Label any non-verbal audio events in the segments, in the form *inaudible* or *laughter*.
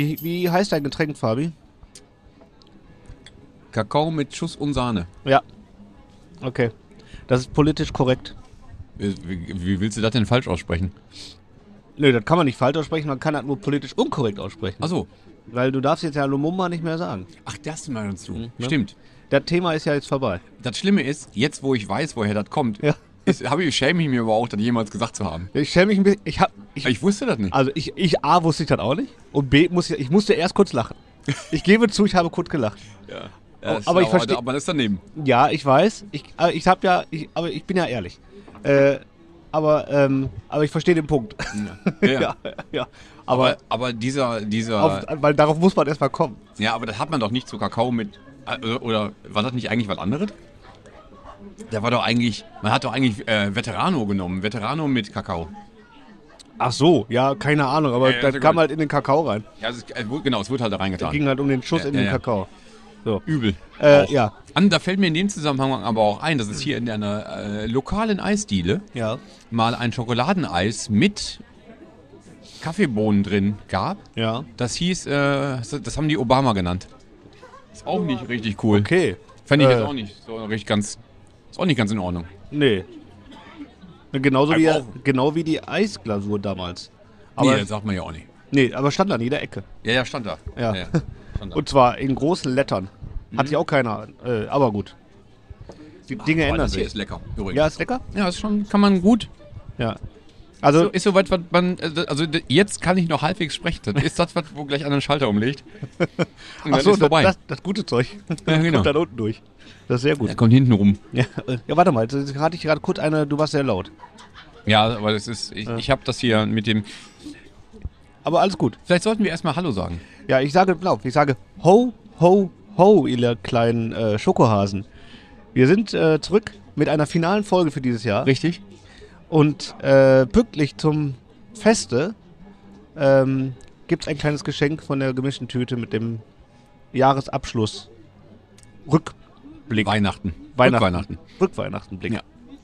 Wie, wie heißt dein Getränk, Fabi? Kakao mit Schuss und Sahne. Ja. Okay. Das ist politisch korrekt. Wie, wie willst du das denn falsch aussprechen? Nö, das kann man nicht falsch aussprechen, man kann das nur politisch unkorrekt aussprechen. Achso. Weil du darfst jetzt ja Lumumba nicht mehr sagen. Ach, das meinst du. ne? Stimmt. Das Thema ist ja jetzt vorbei. Das Schlimme ist, jetzt wo ich weiß, woher das kommt, Ja. Ist, habe ich, schäme ich mir aber auch, das jemals gesagt zu haben. Ich stelle mich ein bisschen. Ich hab. Ich, Ich wusste das nicht. also ich, ich A wusste ich das auch nicht. Und B muss ich, ich musste erst kurz lachen. Ich gebe zu, ich habe kurz gelacht. Ja. aber- aber ich versteh- Aber das ist daneben. Ja, ich weiß. Ich, aber ich habe ja, ich, aber ich bin ja ehrlich. Äh, aber, ähm, aber ich verstehe den Punkt. Ja, ja. *laughs* ja, ja. Aber, Aber, aber dieser, dieser, auf, weil darauf muss man erstmal kommen. ja, aber das hat man doch nicht zu Kakao mit, äh, oder war das nicht eigentlich was anderes? Der war doch eigentlich, man hat doch eigentlich äh, Veterano genommen, Veterano mit Kakao. Ach so, ja, keine Ahnung, aber Ja, ja, das kam halt in den Kakao rein. Ja, es ist, äh, genau, es wurde halt da Es reingetan. ging halt um den Schuss Ja, in den. Kakao. So. Übel. Äh, ja. An, da fällt mir in dem Zusammenhang aber auch ein, dass es hier in einer äh, lokalen Eisdiele Ja. mal ein Schokoladeneis mit Kaffeebohnen drin gab. Ja. Das hieß, äh, das haben die Obama genannt. Ist auch nicht richtig cool. Okay. Fände ich Äh. jetzt auch nicht so richtig ganz. Ist auch nicht ganz in Ordnung. Nee. Genauso wie, genau wie die Eisglasur damals. Aber nee, das sagt man ja auch nicht. nee, aber stand an jeder Ecke. Ja, ja, stand da. Ja. *laughs* stand da. Und zwar in großen Lettern. Hat Mhm. sich auch keiner. Äh, aber gut. Die Dinge Aber ändern das hier sich. ist lecker. Übrigens. Ja, ist lecker? ja, ist schon, kann man gut. Ja. So, Also, ist soweit, was man, äh, also jetzt kann ich noch halbwegs sprechen. Das ist das, was, wo gleich einer einen Schalter umlegt. *laughs* Und achso, ist vorbei. das, das gute Zeug. Ja, genau. *laughs* Kommt dann unten durch. Das ist sehr gut. Er kommt hinten rum. Ja, ja warte mal, jetzt hatte ich gerade kurz eine, du warst sehr laut. Ja, aber das ist, ich, ich habe das hier mit dem. Aber alles gut. Vielleicht sollten wir erstmal Hallo sagen. Ja, ich sage blau. Ich sage ho, ho, ho, ihr kleinen äh, Schokohasen. Wir sind äh, zurück mit einer finalen Folge für dieses Jahr. Richtig? Und äh, pünktlich zum Feste ähm, gibt es ein kleines Geschenk von der gemischten Tüte mit dem Jahresabschluss. Rückblick. Weihnachten. Weihnachten. Weihnachten. Rückweihnachtenblick. Ja.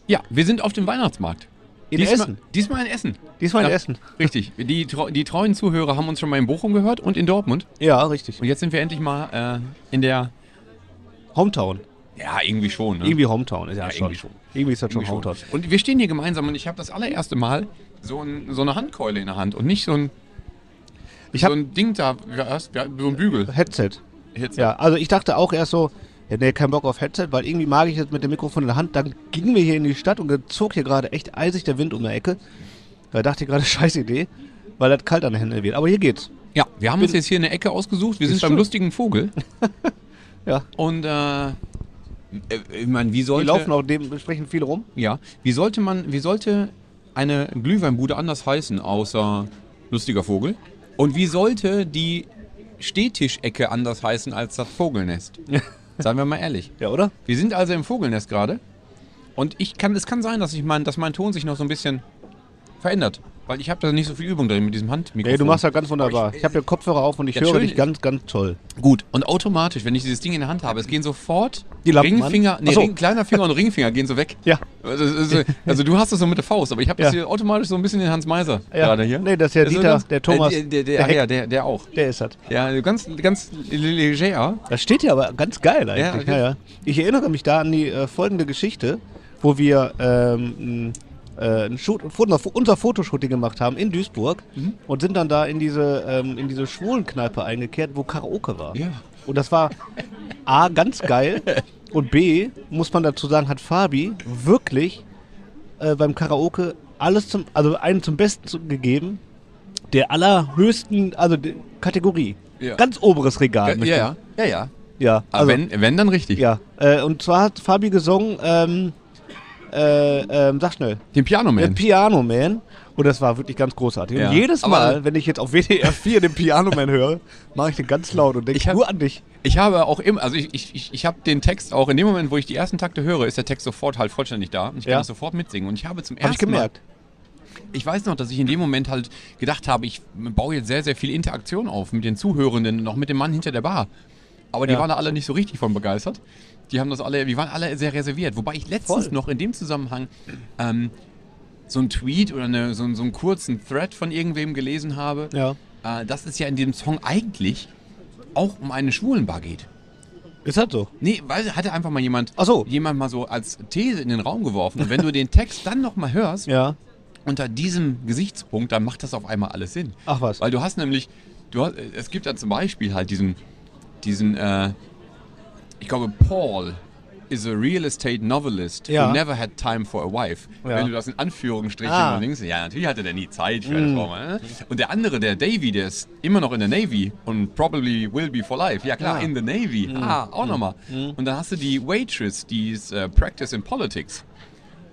Ja, wir sind auf dem Weihnachtsmarkt. In diesmal, Essen. Diesmal in Essen. Diesmal in Ja. Essen. Richtig. Die, die treuen Zuhörer haben uns schon mal in Bochum gehört und in Dortmund. Ja, richtig. Und jetzt sind wir endlich mal äh, in der. Hometown. Ja, irgendwie schon. Ne? Irgendwie Hometown. Ist ja, Ja, schon. irgendwie schon. Irgendwie ist das schon Irgendwie schon. Hometown. Und wir stehen hier gemeinsam und ich habe das allererste Mal so, ein, so eine Handkeule in der Hand und nicht so ein, Ich so ein Ding da, so ein Bügel. Headset. Jetzt, Ja, also ich dachte auch erst so, ja, nee, kein Bock auf Headset, weil irgendwie mag ich es mit dem Mikrofon in der Hand. Dann gingen wir hier in die Stadt und zog hier gerade echt eisig der Wind um die Ecke. Da dachte ich gerade, *laughs* scheiß Idee, weil das kalt an den Händen wird. Aber hier geht's. Ja, wir haben uns jetzt hier eine Ecke ausgesucht. Wir sind beim lustigen Vogel. *laughs* Ja. Und äh, äh, ich meine, wie Die sollte laufen auch dementsprechend viel rum. ja, wie sollte man, wie sollte eine Glühweinbude anders heißen außer lustiger Vogel? Und wie sollte die Stehtischecke anders heißen als das Vogelnest? *laughs* Seien wir mal ehrlich. Ja, oder? Wir sind also im Vogelnest gerade. Und ich kann, es kann sein, dass ich mein, dass mein Ton sich noch so ein bisschen verändert. Weil ich habe da nicht so viel Übung drin mit diesem Handmikrofon. Nee, du machst das ganz wunderbar. Aber Ich, habe hier Kopfhörer auf und ich Ja, höre dich ganz, ganz toll. Gut, und automatisch, wenn ich dieses Ding in der Hand habe, es gehen sofort Die Lampen Ringfinger, nee, so. Ring, kleiner Finger und Ringfinger gehen so weg. Ja. Also, also, du hast das so mit der Faust, aber ich habe das Ja. hier automatisch so ein bisschen in Hans Meiser Ja. gerade hier. Nee, das ist ja Dieter, ganz- der Thomas, Äh, der, der, der ja, der, der auch. Der ist das. Ja, ganz, ganz leger. Das steht ja aber ganz geil eigentlich. Ja, Ja, ja, Ich erinnere mich da an die äh, folgende Geschichte, wo wir ähm, äh, ein Shoot, unser, Fotoshooting gemacht haben in Duisburg Mhm. und sind dann da in diese, ähm, in diese Schwulenkneipe eingekehrt, wo Karaoke war. Ja. Und das war A, ganz geil *laughs* und B, muss man dazu sagen, hat Fabi wirklich äh, beim Karaoke alles zum, also einen zum Besten zu, gegeben, der allerhöchsten, also Kategorie. Ja. Ganz oberes Regal. Ja, ja, ja, ja. ja, Aber also, wenn, wenn, dann richtig. ja. Äh, und zwar hat Fabi gesungen, ähm, äh, ähm, sag schnell, Den Piano Man. Piano Man. Und das war wirklich ganz großartig. Ja. Und jedes Aber- Mal, wenn ich jetzt auf WDR 4 den Piano Man höre, mache ich den ganz laut und denke Ich hab- nur an dich. Ich habe auch immer, also ich, ich, ich, habe den Text auch, in dem Moment, wo ich die ersten Takte höre, ist der Text sofort halt vollständig da. Und ich kann Ja. das sofort mitsingen. Und ich habe zum Habe ersten ich gemerkt. Mal, ich weiß noch, dass ich in dem Moment halt gedacht habe, ich baue jetzt sehr, sehr viel Interaktion auf mit den Zuhörenden und auch mit dem Mann hinter der Bar. Aber die Ja. waren da alle nicht so richtig von begeistert. Die haben das alle, die waren alle sehr reserviert. Wobei ich letztens Voll. noch in dem Zusammenhang ähm, so einen Tweet oder eine, so, einen- so einen kurzen Thread von irgendwem gelesen habe, Ja. äh, dass es ja in diesem Song eigentlich auch um eine Schwulenbar geht. Ist das so? Nee, weil hatte einfach mal jemand, Ach so. jemand mal so als These in den Raum geworfen. Und wenn du den Text dann nochmal hörst, Ja. unter diesem Gesichtspunkt, dann macht das auf einmal alles Sinn. Ach was. Weil du hast nämlich, du hast, es gibt dann zum Beispiel halt diesen, diesen, äh, ich glaube, Paul is a real estate novelist Ja. who never had time for a wife. Ja. Wenn du das in Anführungsstrichen Ah. denkst, ja, natürlich hatte der nie Zeit für eine Frau. Ne? Und der andere, der Davy, der ist immer noch in der Navy und probably will be for life. Ja klar, Ja. in the Navy. Ah, auch nochmal. Und dann hast du die Waitress, die ist äh, Practice in Politics.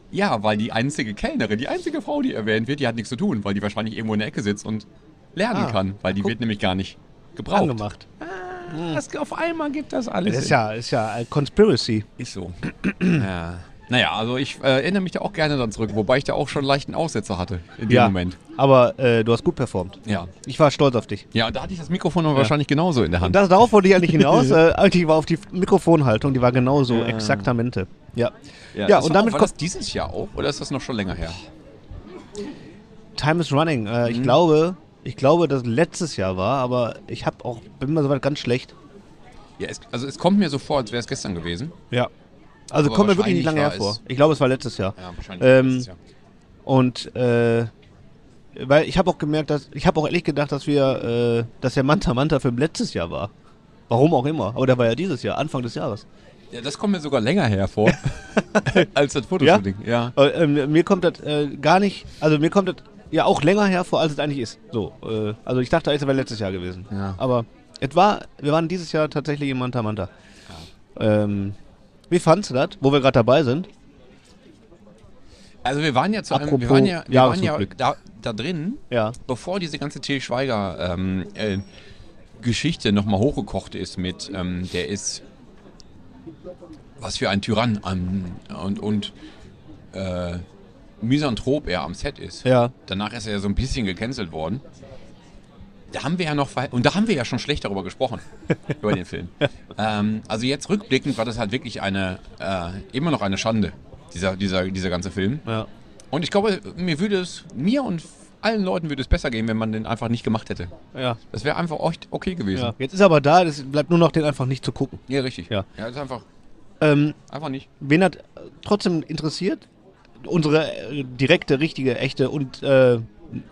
Ja, weil die einzige Kellnerin, die einzige Frau, die erwähnt wird, die hat nichts zu tun, weil die wahrscheinlich irgendwo in der Ecke sitzt und lernen Ah, kann, weil die guck. wird nämlich gar nicht gebraucht. Angemacht. Das, auf einmal gibt das alles. Das ist ja, ist ja ein Conspiracy. Ist so. *clears throat* ja. Naja, also ich äh, erinnere mich da auch gerne dann zurück, wobei ich da auch schon leichten Aussetzer hatte in dem ja. Moment. Aber äh, du hast gut performt. Ja. Ich war stolz auf dich. Ja, und da hatte ich das Mikrofon aber wahrscheinlich genauso in der Hand. Das, darauf wollte ich eigentlich hinaus. *laughs* äh, eigentlich war auf die Mikrofonhaltung, die war genauso exaktamente. Ja. Ja, das und damit auch, war kommt. das dieses Jahr auch oder ist das noch schon länger her? Time is running. Äh, Mhm. ich glaube, ich glaube, dass letztes Jahr war, aber ich habe auch, bin mir soweit ganz schlecht. Ja, es, also es kommt mir so vor, als wäre es gestern gewesen. Ja. Also kommt mir wirklich nicht lange hervor. Ich glaube, es war letztes Jahr. Ja, wahrscheinlich Ähm, letztes Jahr. Und äh, weil ich habe auch gemerkt, dass ich habe auch ehrlich gedacht, dass wir, äh, dass der Manta Manta Film letztes Jahr war. Warum auch immer. Aber der war ja dieses Jahr, Anfang des Jahres. Ja, das kommt mir sogar länger hervor *laughs* *laughs* als das Fotoshooting. Ja. Aber, ähm, mir kommt das äh, gar nicht, also mir kommt das ja auch länger hervor, als es eigentlich ist. So, äh, also ich dachte, es wäre letztes Jahr gewesen. Ja. Aber es war, wir waren dieses Jahr tatsächlich im Manta Manta. Ähm, wie fandst du das, wo wir gerade dabei sind? Also wir waren ja zu einem, wir waren ja, wir waren ja da, da drin, Ja. bevor diese ganze Til Schweiger ähm, äh, Geschichte nochmal hochgekocht ist mit, ähm, der ist was für ein Tyrann an, und, und äh, Misanthrop er am Set ist. Ja. Danach ist er ja so ein bisschen gecancelt worden. Da haben wir ja noch, und da haben wir ja schon schlecht darüber gesprochen, *laughs* über den Film. Ähm, also jetzt rückblickend war das halt wirklich eine, äh, immer noch eine Schande, dieser, dieser, dieser ganze Film. Ja. Und ich glaube, mir würde es, mir und allen Leuten würde es besser gehen, wenn man den einfach nicht gemacht hätte. Ja. Das wäre einfach echt okay gewesen. ja. Jetzt ist er aber da, es bleibt nur noch, den einfach nicht zu gucken. Ja, richtig. Ja. ja, das ist einfach, Ähm, einfach nicht. wen hat trotzdem interessiert? Unsere äh, direkte, richtige, echte und äh,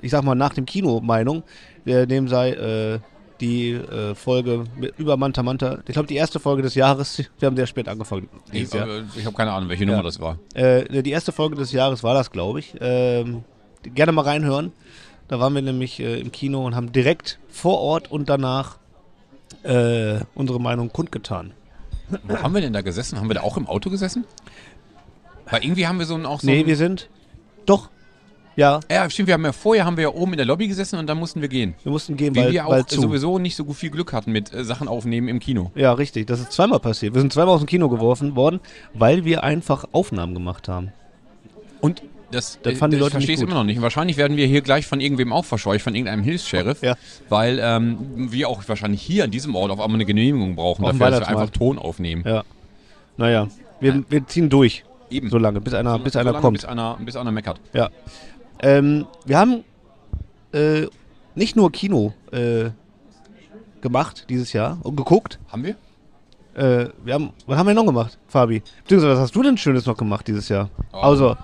ich sag mal nach dem Kino Meinung, äh, dem sei äh, die äh, Folge mit, über Manta Manta. Ich glaube die erste Folge des Jahres. *laughs* Wir haben sehr spät angefangen. Ich, Jahr. ich habe keine Ahnung, welche Nummer das war. Äh, die erste Folge des Jahres war das, glaube ich. Ähm, gerne mal reinhören. Da waren wir nämlich äh, im Kino und haben direkt vor Ort und danach äh, unsere Meinung kundgetan. Wo haben wir denn da gesessen? Haben wir da auch im Auto gesessen? Weil irgendwie haben wir so ein auch so. Nee, ein, wir sind. Doch. Ja, ja, stimmt, wir haben ja vorher haben wir ja oben in der Lobby gesessen und dann mussten wir gehen. wir mussten gehen, Weil weil, wir weil auch zu. sowieso nicht so gut viel Glück hatten mit äh, Sachen aufnehmen im Kino. Ja, richtig. Das ist zweimal passiert. Wir sind zweimal aus dem Kino geworfen worden, weil wir einfach Aufnahmen gemacht haben. Und das, Das äh, fanden die ich Leute verstehe nicht es immer noch nicht. Und wahrscheinlich werden wir hier gleich von irgendwem auch verscheucht, von irgendeinem Hilfs-Sheriff. Ja. Weil ähm, wir auch wahrscheinlich hier an diesem Ort auf einmal eine Genehmigung brauchen, Auf dafür, dass wir einfach Ton aufnehmen. Ja. Naja, wir, wir ziehen durch. Eben. So lange, bis einer, bis So einer lange, kommt. Bis einer, bis einer meckert. Ja. Ähm, wir haben äh, nicht nur Kino äh, gemacht dieses Jahr und geguckt. Haben wir? Äh, wir haben, was haben wir noch gemacht, Fabi? Beziehungsweise, was hast du denn Schönes noch gemacht dieses Jahr? Oh. Also,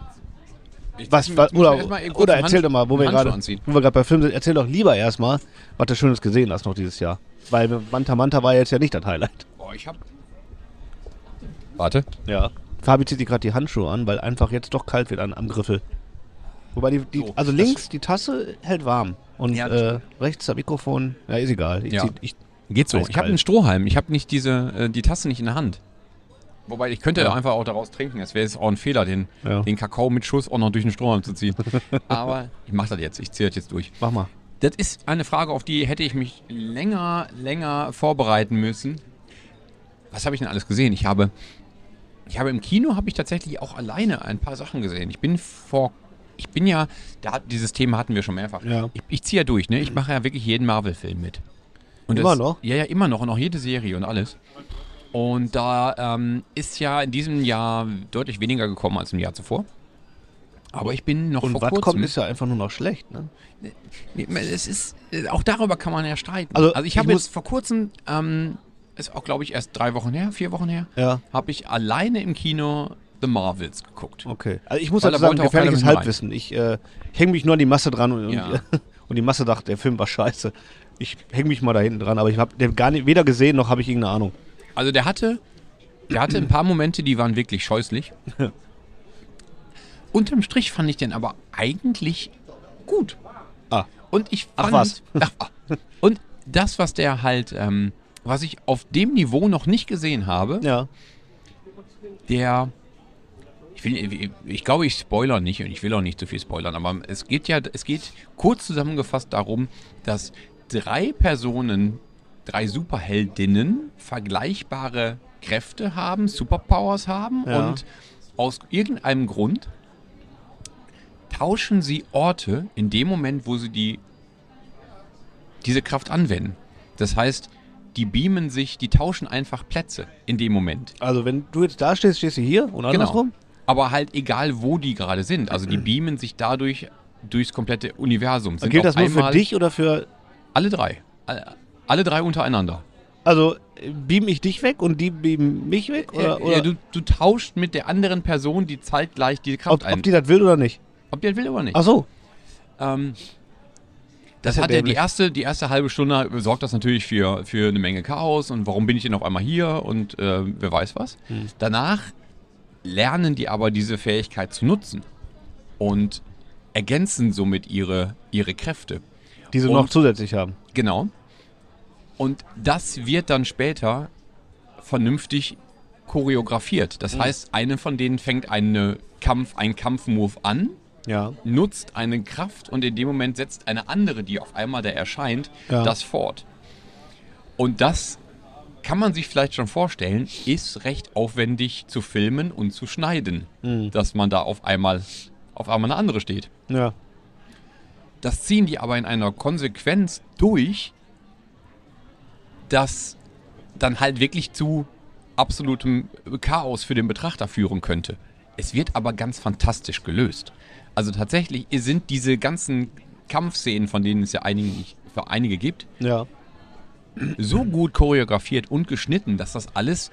Ich was, was oder, oder erzähl Hand- doch mal, wo wir gerade wo wir gerade bei Film sind, erzähl doch lieber erstmal, was du Schönes gesehen hast noch dieses Jahr. Weil Manta Manta war jetzt ja nicht das Highlight. Boah, ich hab. Warte. Ja. Fabi zieht sich gerade die Handschuhe an, weil einfach jetzt doch kalt wird an, am Griffel. Wobei die, die So, also links die Tasse hält warm und Ja, äh, rechts das Mikrofon, ja ist egal. Ich Ja. zieh, ich, Geht so. Ich habe einen Strohhalm. Ich habe nicht diese, äh, die Tasse nicht in der Hand. Wobei ich könnte Ja. einfach auch daraus trinken. Es wäre jetzt auch ein Fehler, den, Ja. den Kakao mit Schuss auch noch durch den Strohhalm zu ziehen. *laughs* Aber ich mache das jetzt. Ich ziehe das jetzt durch. mach mal. Das ist eine Frage, auf die hätte ich mich länger, länger vorbereiten müssen. Was habe ich denn alles gesehen? Ich habe, ich habe im Kino habe ich tatsächlich auch alleine ein paar Sachen gesehen. Ich bin vor, ich bin ja, da dieses Thema hatten wir schon mehrfach. Ja. Ich, ich ziehe ja durch, ne? Ich mache ja wirklich jeden Marvel-Film mit. Und Immer das, noch? Ja, ja, immer noch und auch jede Serie und alles. Und da ähm, ist ja in diesem Jahr deutlich weniger gekommen als im Jahr zuvor. Aber ich bin noch Und vor was kurzem. kommt, ist ja einfach nur noch schlecht, ne? es ist, äh, auch darüber kann man ja streiten. Also, Also, ich ich habe jetzt vor kurzem, ähm, ist auch glaube ich erst drei Wochen her, vier Wochen her, Ja. habe ich alleine im Kino The Marvels geguckt. Okay. Also ich muss da sagen, gefährliches Halbwissen. Ich äh, hänge mich nur an die Masse dran und, Ja. *laughs* und, die Masse dachte, der Film war scheiße. Ich hänge mich mal da hinten dran, aber ich habe den gar nicht, weder gesehen noch habe ich irgendeine Ahnung. Also der hatte, der hatte ein paar Momente, die waren wirklich scheußlich. *laughs* Unterm Strich fand ich den aber eigentlich gut. Ah, Und ich Ach fand, was. *laughs* Ach, und das, was der halt, ähm, was ich auf dem Niveau noch nicht gesehen habe, ja. der, ich, will, ich, glaube, ich spoiler nicht und ich will auch nicht zu viel spoilern, aber es geht ja, es geht kurz zusammengefasst darum, dass drei Personen, drei Superheldinnen vergleichbare Kräfte haben, Superpowers haben Ja. und aus irgendeinem Grund tauschen sie Orte in dem Moment, wo sie die diese Kraft anwenden. Das heißt, die beamen sich, die tauschen einfach Plätze in dem Moment. Also wenn du jetzt da stehst, stehst du hier und andersrum? Aber halt egal, wo die gerade sind. Also die beamen sich dadurch durchs komplette Universum. Sind Gilt das nur für dich oder für... Alle drei. Alle, drei untereinander. Also beam ich dich weg und die beamen mich weg? Oder, Äh, oder du, du tauscht mit der anderen Person, die zeitgleich die Kraft ob, ein. ob die das will oder nicht? ob die das will oder nicht. Ach so. Ähm, das hat ja die erste, die erste halbe Stunde sorgt das natürlich für, für eine Menge Chaos und warum bin ich denn auf einmal hier und äh, wer weiß was. Hm. Danach lernen die aber diese Fähigkeit zu nutzen und ergänzen somit ihre, ihre Kräfte. Die sie Und- noch zusätzlich haben. Genau. Und das wird dann später vernünftig choreografiert. Das heißt, eine von denen fängt eine Kampf, einen Kampfmove an, Ja. nutzt eine Kraft und in dem Moment setzt eine andere, die auf einmal da erscheint, Ja. das fort. Und das kann man sich vielleicht schon vorstellen, ist recht aufwendig zu filmen und zu schneiden, Mhm. dass man da auf einmal auf einmal eine andere steht. Ja. Das ziehen die aber in einer Konsequenz durch, das dann halt wirklich zu absolutem Chaos für den Betrachter führen könnte. Es wird aber ganz fantastisch gelöst. Also tatsächlich sind diese ganzen Kampfszenen, von denen es ja einige, für einige gibt, Ja. so gut choreografiert und geschnitten, dass das alles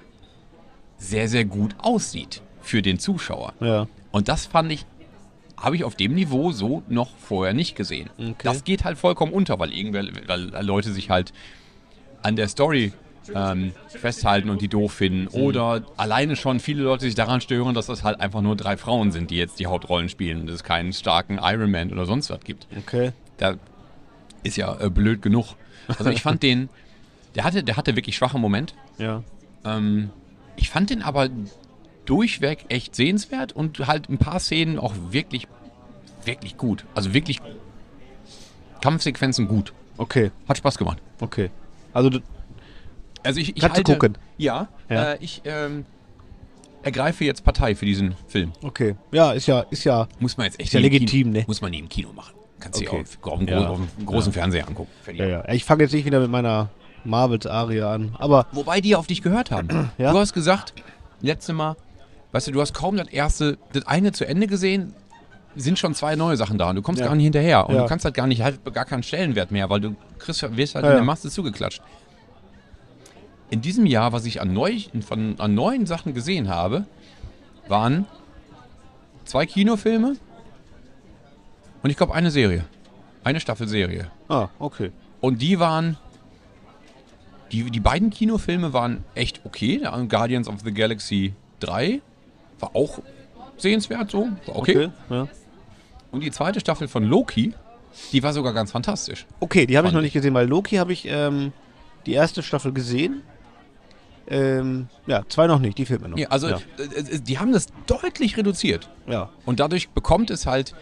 sehr, sehr gut aussieht für den Zuschauer. Ja. Und das fand ich, habe ich auf dem Niveau so noch vorher nicht gesehen. Okay. Das geht halt vollkommen unter, weil irgendwer, weil Leute sich halt an der Story ähm, festhalten und die doof finden. Mhm. Oder alleine schon viele Leute sich daran stören, dass das halt einfach nur drei Frauen sind, die jetzt die Hauptrollen spielen und es keinen starken Iron Man oder sonst was gibt. Okay. Da ist ja äh, blöd genug. Also ich fand *laughs* den, der hatte, der hatte wirklich schwache Moment. Ja. Ähm, ich fand den aber durchweg echt sehenswert und halt ein paar Szenen auch wirklich, wirklich gut. Also wirklich Kampfsequenzen gut. Okay. Hat Spaß gemacht. Okay. Also du, Also ich, ich Kannst du halte, gucken? Ja, Ja. Äh, ich ähm, ergreife jetzt Partei für diesen Film. okay. Ja, ist ja, ist ja. Muss man jetzt echt Ist ja legitim, Kino, ne? Muss man nie im Kino machen. Kannst du Okay. auch auf, dem Ja. großen Fernseher angucken. Ja, ja. Ich fange jetzt nicht wieder mit meiner Marvels-Aria an. Aber Wobei die auf dich gehört haben. *clears throat* Ja? Du hast gesagt, letzte Mal, weißt du, du hast kaum das erste, das eine zu Ende gesehen, sind schon zwei neue Sachen da und du kommst Ja. gar nicht hinterher und Ja. du kannst halt gar nicht, halt gar keinen Stellenwert mehr, weil du kriegst, wirst halt Ja, in ja. der Masse zugeklatscht. In diesem Jahr, was ich an, neu, von, an neuen Sachen gesehen habe, waren zwei Kinofilme und ich glaube eine Serie. Eine Staffelserie. ah, okay. Und die waren. Die, die beiden Kinofilme waren echt okay. Der Guardians of the Galaxy 3 war auch sehenswert so. War okay. Okay. Ja. Und die zweite Staffel von Loki, die war sogar ganz fantastisch. Okay, die habe ich noch ich. nicht gesehen, weil Loki habe ich ähm, die erste Staffel gesehen. Ähm, ja, zwei noch nicht, die fehlt mir noch. Ja, also ja. äh, äh, die haben das deutlich reduziert. ja. Und dadurch bekommt es halt,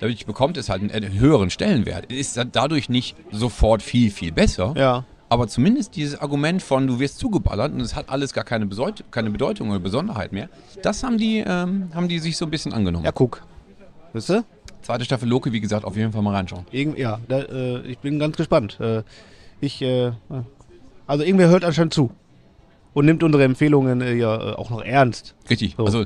dadurch bekommt es halt einen, höheren Stellenwert. Ist da- dadurch nicht sofort viel, viel besser. Ja. Aber zumindest dieses Argument von, du wirst zugeballert und es hat alles gar keine, Beseut keine Bedeutung oder Besonderheit mehr, das haben die, ähm, haben die sich so ein bisschen angenommen. Ja, guck. Wisst ihr? Zweite Staffel Loki, wie gesagt, auf jeden Fall mal reinschauen. Irgend, ja, da, äh, ich bin ganz gespannt. Äh, ich, äh, also irgendwer hört anscheinend zu. Und nimmt unsere Empfehlungen äh, ja äh, auch noch ernst. Richtig. So. Also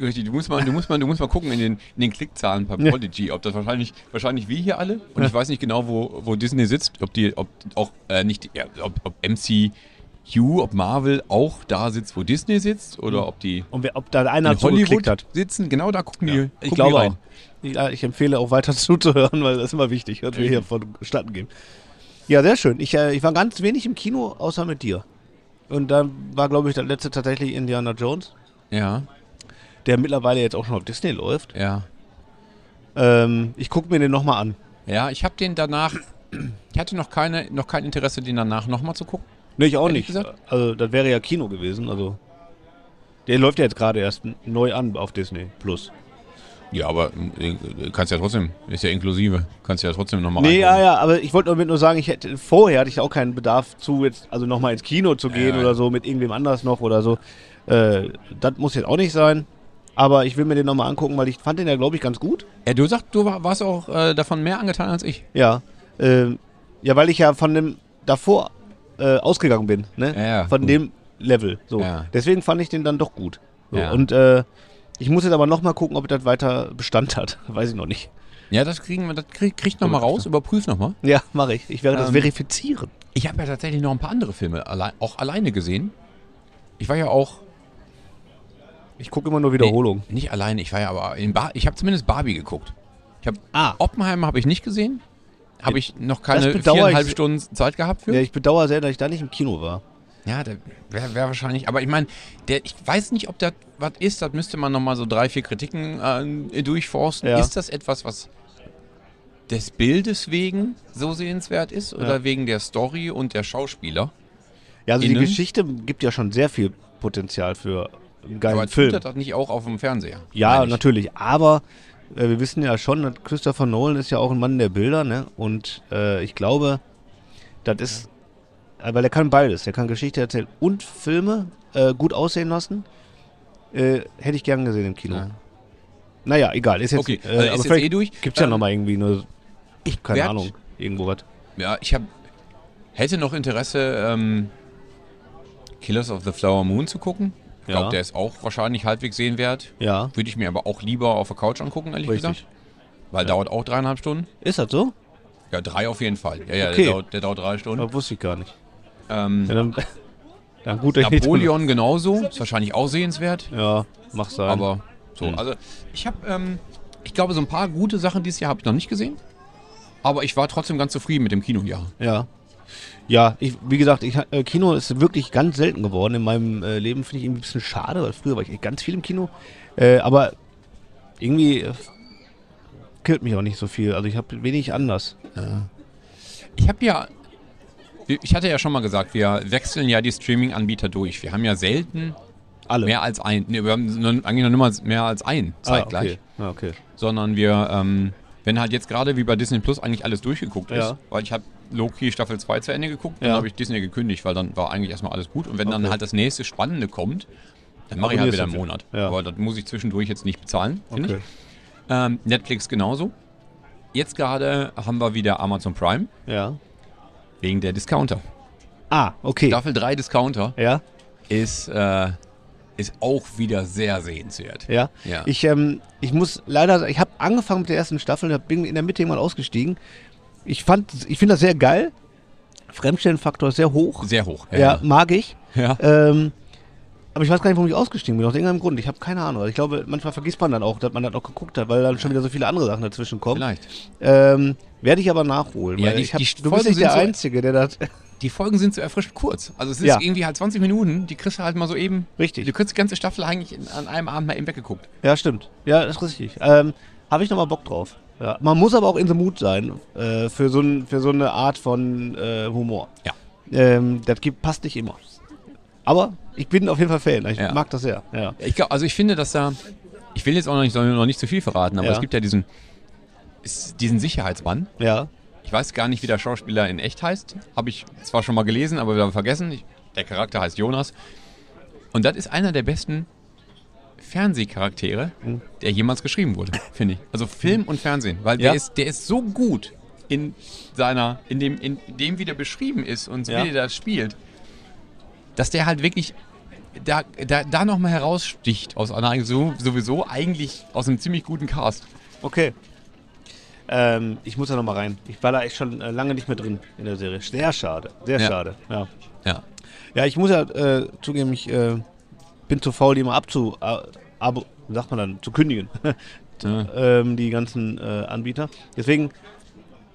Richtig, du musst mal, du musst mal, du musst mal gucken in den, in den Klickzahlen bei Ja. Prodigy, ob das wahrscheinlich, wahrscheinlich wir hier alle und Ja. ich weiß nicht genau, wo, wo Disney sitzt, ob die, ob auch äh, nicht, ja, ob, ob MCU, ob Marvel auch da sitzt, wo Disney sitzt oder ob die Und wer, ob da einer in Hollywood hat. sitzen, genau da gucken die. Ich gucken glaube die rein. auch. Ja, ich empfehle auch weiter *laughs* zuzuhören, weil das ist immer wichtig, was wir hier vonstatten gehen. Ja, sehr schön. Ich, äh, ich war ganz wenig im Kino, außer mit dir. Und dann war, glaube ich, der letzte tatsächlich Indiana Jones, Ja, der mittlerweile jetzt auch schon auf Disney läuft. ja. Ähm, ich gucke mir den nochmal an. Ja, ich habe den danach, *clears throat* ich hatte noch, keine, noch kein Interesse, den danach nochmal zu gucken. Ne, ich auch nicht. gesagt? Also, das wäre ja Kino gewesen. Also, der läuft ja jetzt gerade erst neu an auf Disney Plus. Ja, aber äh, kannst ja trotzdem, ist ja inklusive, kannst ja trotzdem nochmal Nee, ja, ja, aber ich wollte damit nur sagen, ich hätte vorher hatte ich auch keinen Bedarf zu jetzt also nochmal ins Kino zu gehen Ja, oder ja. so mit irgendwem anders noch oder so. Äh, das muss jetzt auch nicht sein. Aber ich will mir den nochmal angucken, weil ich fand den ja, glaube ich, ganz gut. Ja, du sagst, du war- warst auch äh, davon mehr angetan als ich. Ja. Ähm, ja, weil ich ja von dem davor äh, ausgegangen bin, ne? Ja, ja, von gut. dem Level. So. Ja. Deswegen fand ich den dann doch gut. So. Ja. Und äh, ich muss jetzt aber nochmal gucken, ob das weiter Bestand hat. *laughs* Weiß ich noch nicht. Ja, das kriegen wir, das krieg, kriegt nochmal raus, überprüf nochmal. Ja, mache ich. Ich werde das Ähm, verifizieren. Ich habe ja tatsächlich noch ein paar andere Filme allein, auch alleine gesehen. Ich war ja auch. Ich gucke immer nur Wiederholungen. Nee, nicht alleine, ich war ja aber in Bar, ich habe zumindest Barbie geguckt. Ich habe Ah. Oppenheimer habe ich nicht gesehen. Habe ich noch keine viereinhalb ich- Stunden Zeit gehabt für? Ja, ich bedauere sehr, dass ich da nicht im Kino war. Ja, der wäre wär wahrscheinlich. Aber ich meine, der, ich weiß nicht, ob das was ist. Das müsste man nochmal so drei, vier Kritiken äh, durchforsten. Ja. Ist das etwas, was des Bildes wegen so sehenswert ist oder Ja. wegen der Story und der Schauspieler? Ja, also Innen? die Geschichte gibt ja schon sehr viel Potenzial für einen geilen Aber Film. tut das nicht auch auf dem Fernseher? Ja, natürlich. Aber äh, wir wissen ja schon, dass Christopher Nolan ist ja auch ein Mann der Bilder, ne? Und äh, ich glaube, das ist, weil er kann beides. Er kann Geschichte erzählen und Filme äh, gut aussehen lassen. Äh, hätte ich gern gesehen im Kino. Ja. Naja, egal. Ist jetzt, Okay, äh, also ist aber jetzt vielleicht eh durch. Gibt's ja Ähm, nochmal irgendwie eine, Ich keine werd- Ahnung, irgendwo was. Ja, ich hab, hätte noch Interesse, ähm, Killers of the Flower Moon zu gucken. Ich glaube, Ja. der ist auch wahrscheinlich halbwegs sehenswert. Ja, Würde ich mir aber auch lieber auf der Couch angucken, ehrlich richtig. gesagt. Weil dauert auch dreieinhalb Stunden. Ist das so? Ja, drei auf jeden Fall. Ja, ja, Okay. der, dauert, der dauert drei Stunden. Das wusste ich gar nicht. Ähm, Ja, dann, dann gut, Napoleon genauso. Ist wahrscheinlich auch sehenswert. Ja, mach sein. Aber so, Hm. also ich habe, ähm, ich glaube, so ein paar gute Sachen dieses Jahr habe ich noch nicht gesehen. Aber ich war trotzdem ganz zufrieden mit dem Kinojahr. Ja. Ja, ich, wie gesagt, ich, äh, Kino ist wirklich ganz selten geworden in meinem äh, Leben. Finde ich irgendwie ein bisschen schade, weil früher war ich echt ganz viel im Kino. Äh, aber irgendwie äh, killt mich auch nicht so viel. Also ich habe wenig anders. Ich habe ja, ich hatte ja schon mal gesagt, wir wechseln ja die Streaming-Anbieter durch. Wir haben ja selten Alle. mehr als ein, nee, wir haben eigentlich noch niemals mehr als ein zeitgleich. Ah, okay. Ah, okay. Sondern wir, ähm, wenn halt jetzt gerade wie bei Disney Plus eigentlich alles durchgeguckt ist, Ja. weil ich habe Loki Staffel 2 zu Ende geguckt, dann Ja. habe ich Disney gekündigt, weil dann war eigentlich erstmal alles gut. Und wenn dann Okay. halt das nächste Spannende kommt, dann mache ich halt wieder einen Monat. Ja. Aber das muss ich zwischendurch jetzt nicht bezahlen, finde Okay. ich. Ähm, Netflix genauso. Jetzt gerade haben wir wieder Amazon Prime Ja. Wegen der Discounter. Ah, okay. Staffel 3 Discounter Ja. ist, äh, ist auch wieder sehr sehenswert. Ja. Ja. Ich, ähm, ich muss leider, sagen, ich habe angefangen mit der ersten Staffel, da bin in der Mitte irgendwann ausgestiegen. Ich fand, ich finde das sehr geil. Fremdstellenfaktor ist sehr hoch. Sehr hoch. Ja, mag ich. ja. Ähm, aber ich weiß gar nicht, warum ich ausgestiegen bin. Aus irgendeinem Grund. Ich habe keine Ahnung. Ich glaube, manchmal vergisst man dann auch, dass man das auch geguckt hat, weil dann schon wieder so viele andere Sachen dazwischen kommen. Vielleicht. Ähm, Werde ich aber nachholen. Ja, die- ich hab, die du bist Folgen nicht der so- Einzige, der das. *laughs* Die Folgen sind so erfrischt kurz. Also es ist Ja. irgendwie halt 20 Minuten, die kriegst du halt mal so eben. Richtig. Du kriegst die ganze Staffel eigentlich an einem Abend mal eben weggeguckt. Ja, stimmt. Ja, ist richtig. Ähm, habe ich nochmal Bock drauf. Ja. Man muss aber auch in the mood sein äh, für, so ein, für so eine Art von äh, Humor. Ja. Ähm, das gibt, passt nicht immer. Aber ich bin auf jeden Fall Fan. Ich Ja. mag das sehr. Ja. Ich glaub, also ich finde, dass da. Ich will jetzt auch noch nicht, noch nicht zu viel verraten, aber Ja. es gibt ja diesen, diesen Sicherheitsmann. Ja. Ich weiß gar nicht, wie der Schauspieler in echt heißt. Habe ich zwar schon mal gelesen, aber wieder vergessen. Ich, der Charakter heißt Jonas. Und das ist einer der besten Fernsehcharaktere, Hm. der jemals geschrieben wurde, finde ich. Also Film und Fernsehen. Weil der, ist, der ist so gut in seiner, in dem, in dem, wie der beschrieben ist und wie der das spielt, dass der halt wirklich da, da, da nochmal heraussticht aus einer so, sowieso eigentlich aus einem ziemlich guten Cast. Okay. Ähm, ich muss da nochmal rein. Ich war da echt schon äh, lange nicht mehr drin in der Serie. Sehr schade. Sehr Ja. schade. Ja. Ja. Ja, ich muss ja äh, zugeben, ich äh, bin zu faul, die mal abzu, abo, sagt man dann, zu kündigen. *laughs* *laughs* Ja. ähm, die ganzen äh, Anbieter. Deswegen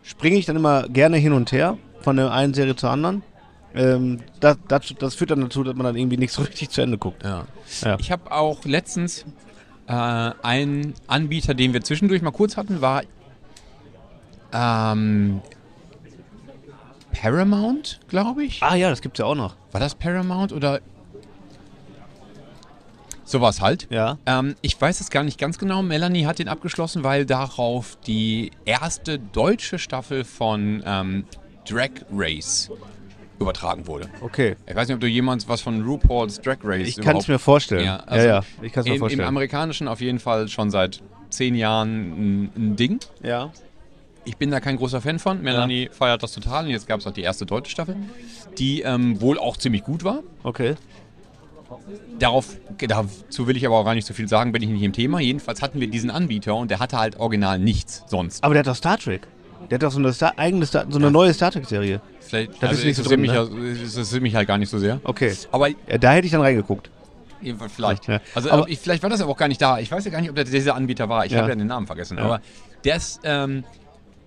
springe ich dann immer gerne hin und her von der einen Serie zur anderen. Ähm, das, dazu, das führt dann dazu, dass man dann irgendwie nicht so *laughs* richtig zu Ende guckt. Ja. Ja. Ich habe auch letztens äh, einen Anbieter, den wir zwischendurch mal kurz hatten, war ähm, Paramount, glaube ich. Ah ja, das gibt's ja auch noch. War das Paramount oder sowas halt? Ja. Ähm, ich weiß es gar nicht ganz genau. Melanie hat den abgeschlossen, weil darauf die erste deutsche Staffel von ähm, Drag Race übertragen wurde. Okay. Ich weiß nicht, ob du jemals was von RuPaul's Drag Race Ich kann es mir vorstellen. Ja, also ja, ja, ich kann es mir im, Im vorstellen. Amerikanischen auf jeden Fall schon seit zehn Jahren ein, ein Ding. ja. Ich bin da kein großer Fan von. Melanie feiert das total. Und jetzt gab es auch die erste deutsche Staffel, die ähm, wohl auch ziemlich gut war. Okay. Darauf, dazu will ich aber auch gar nicht so viel sagen, bin ich nicht im Thema. Jedenfalls hatten wir diesen Anbieter und der hatte halt original nichts sonst. Aber der hat doch Star Trek. Der hat doch so eine Star eigene Star so eine neue Star Trek-Serie. Vielleicht Das ist nicht so drin, ne? mich, ja- es interessiert mich halt gar nicht so sehr. Okay. Aber Ja, da hätte ich dann reingeguckt. jedenfalls vielleicht. Ja. Also Aber- ich, vielleicht war das aber auch gar nicht da. Ich weiß ja gar nicht, ob das dieser Anbieter war. Ich Ja. habe ja den Namen vergessen. Aber der ist ähm,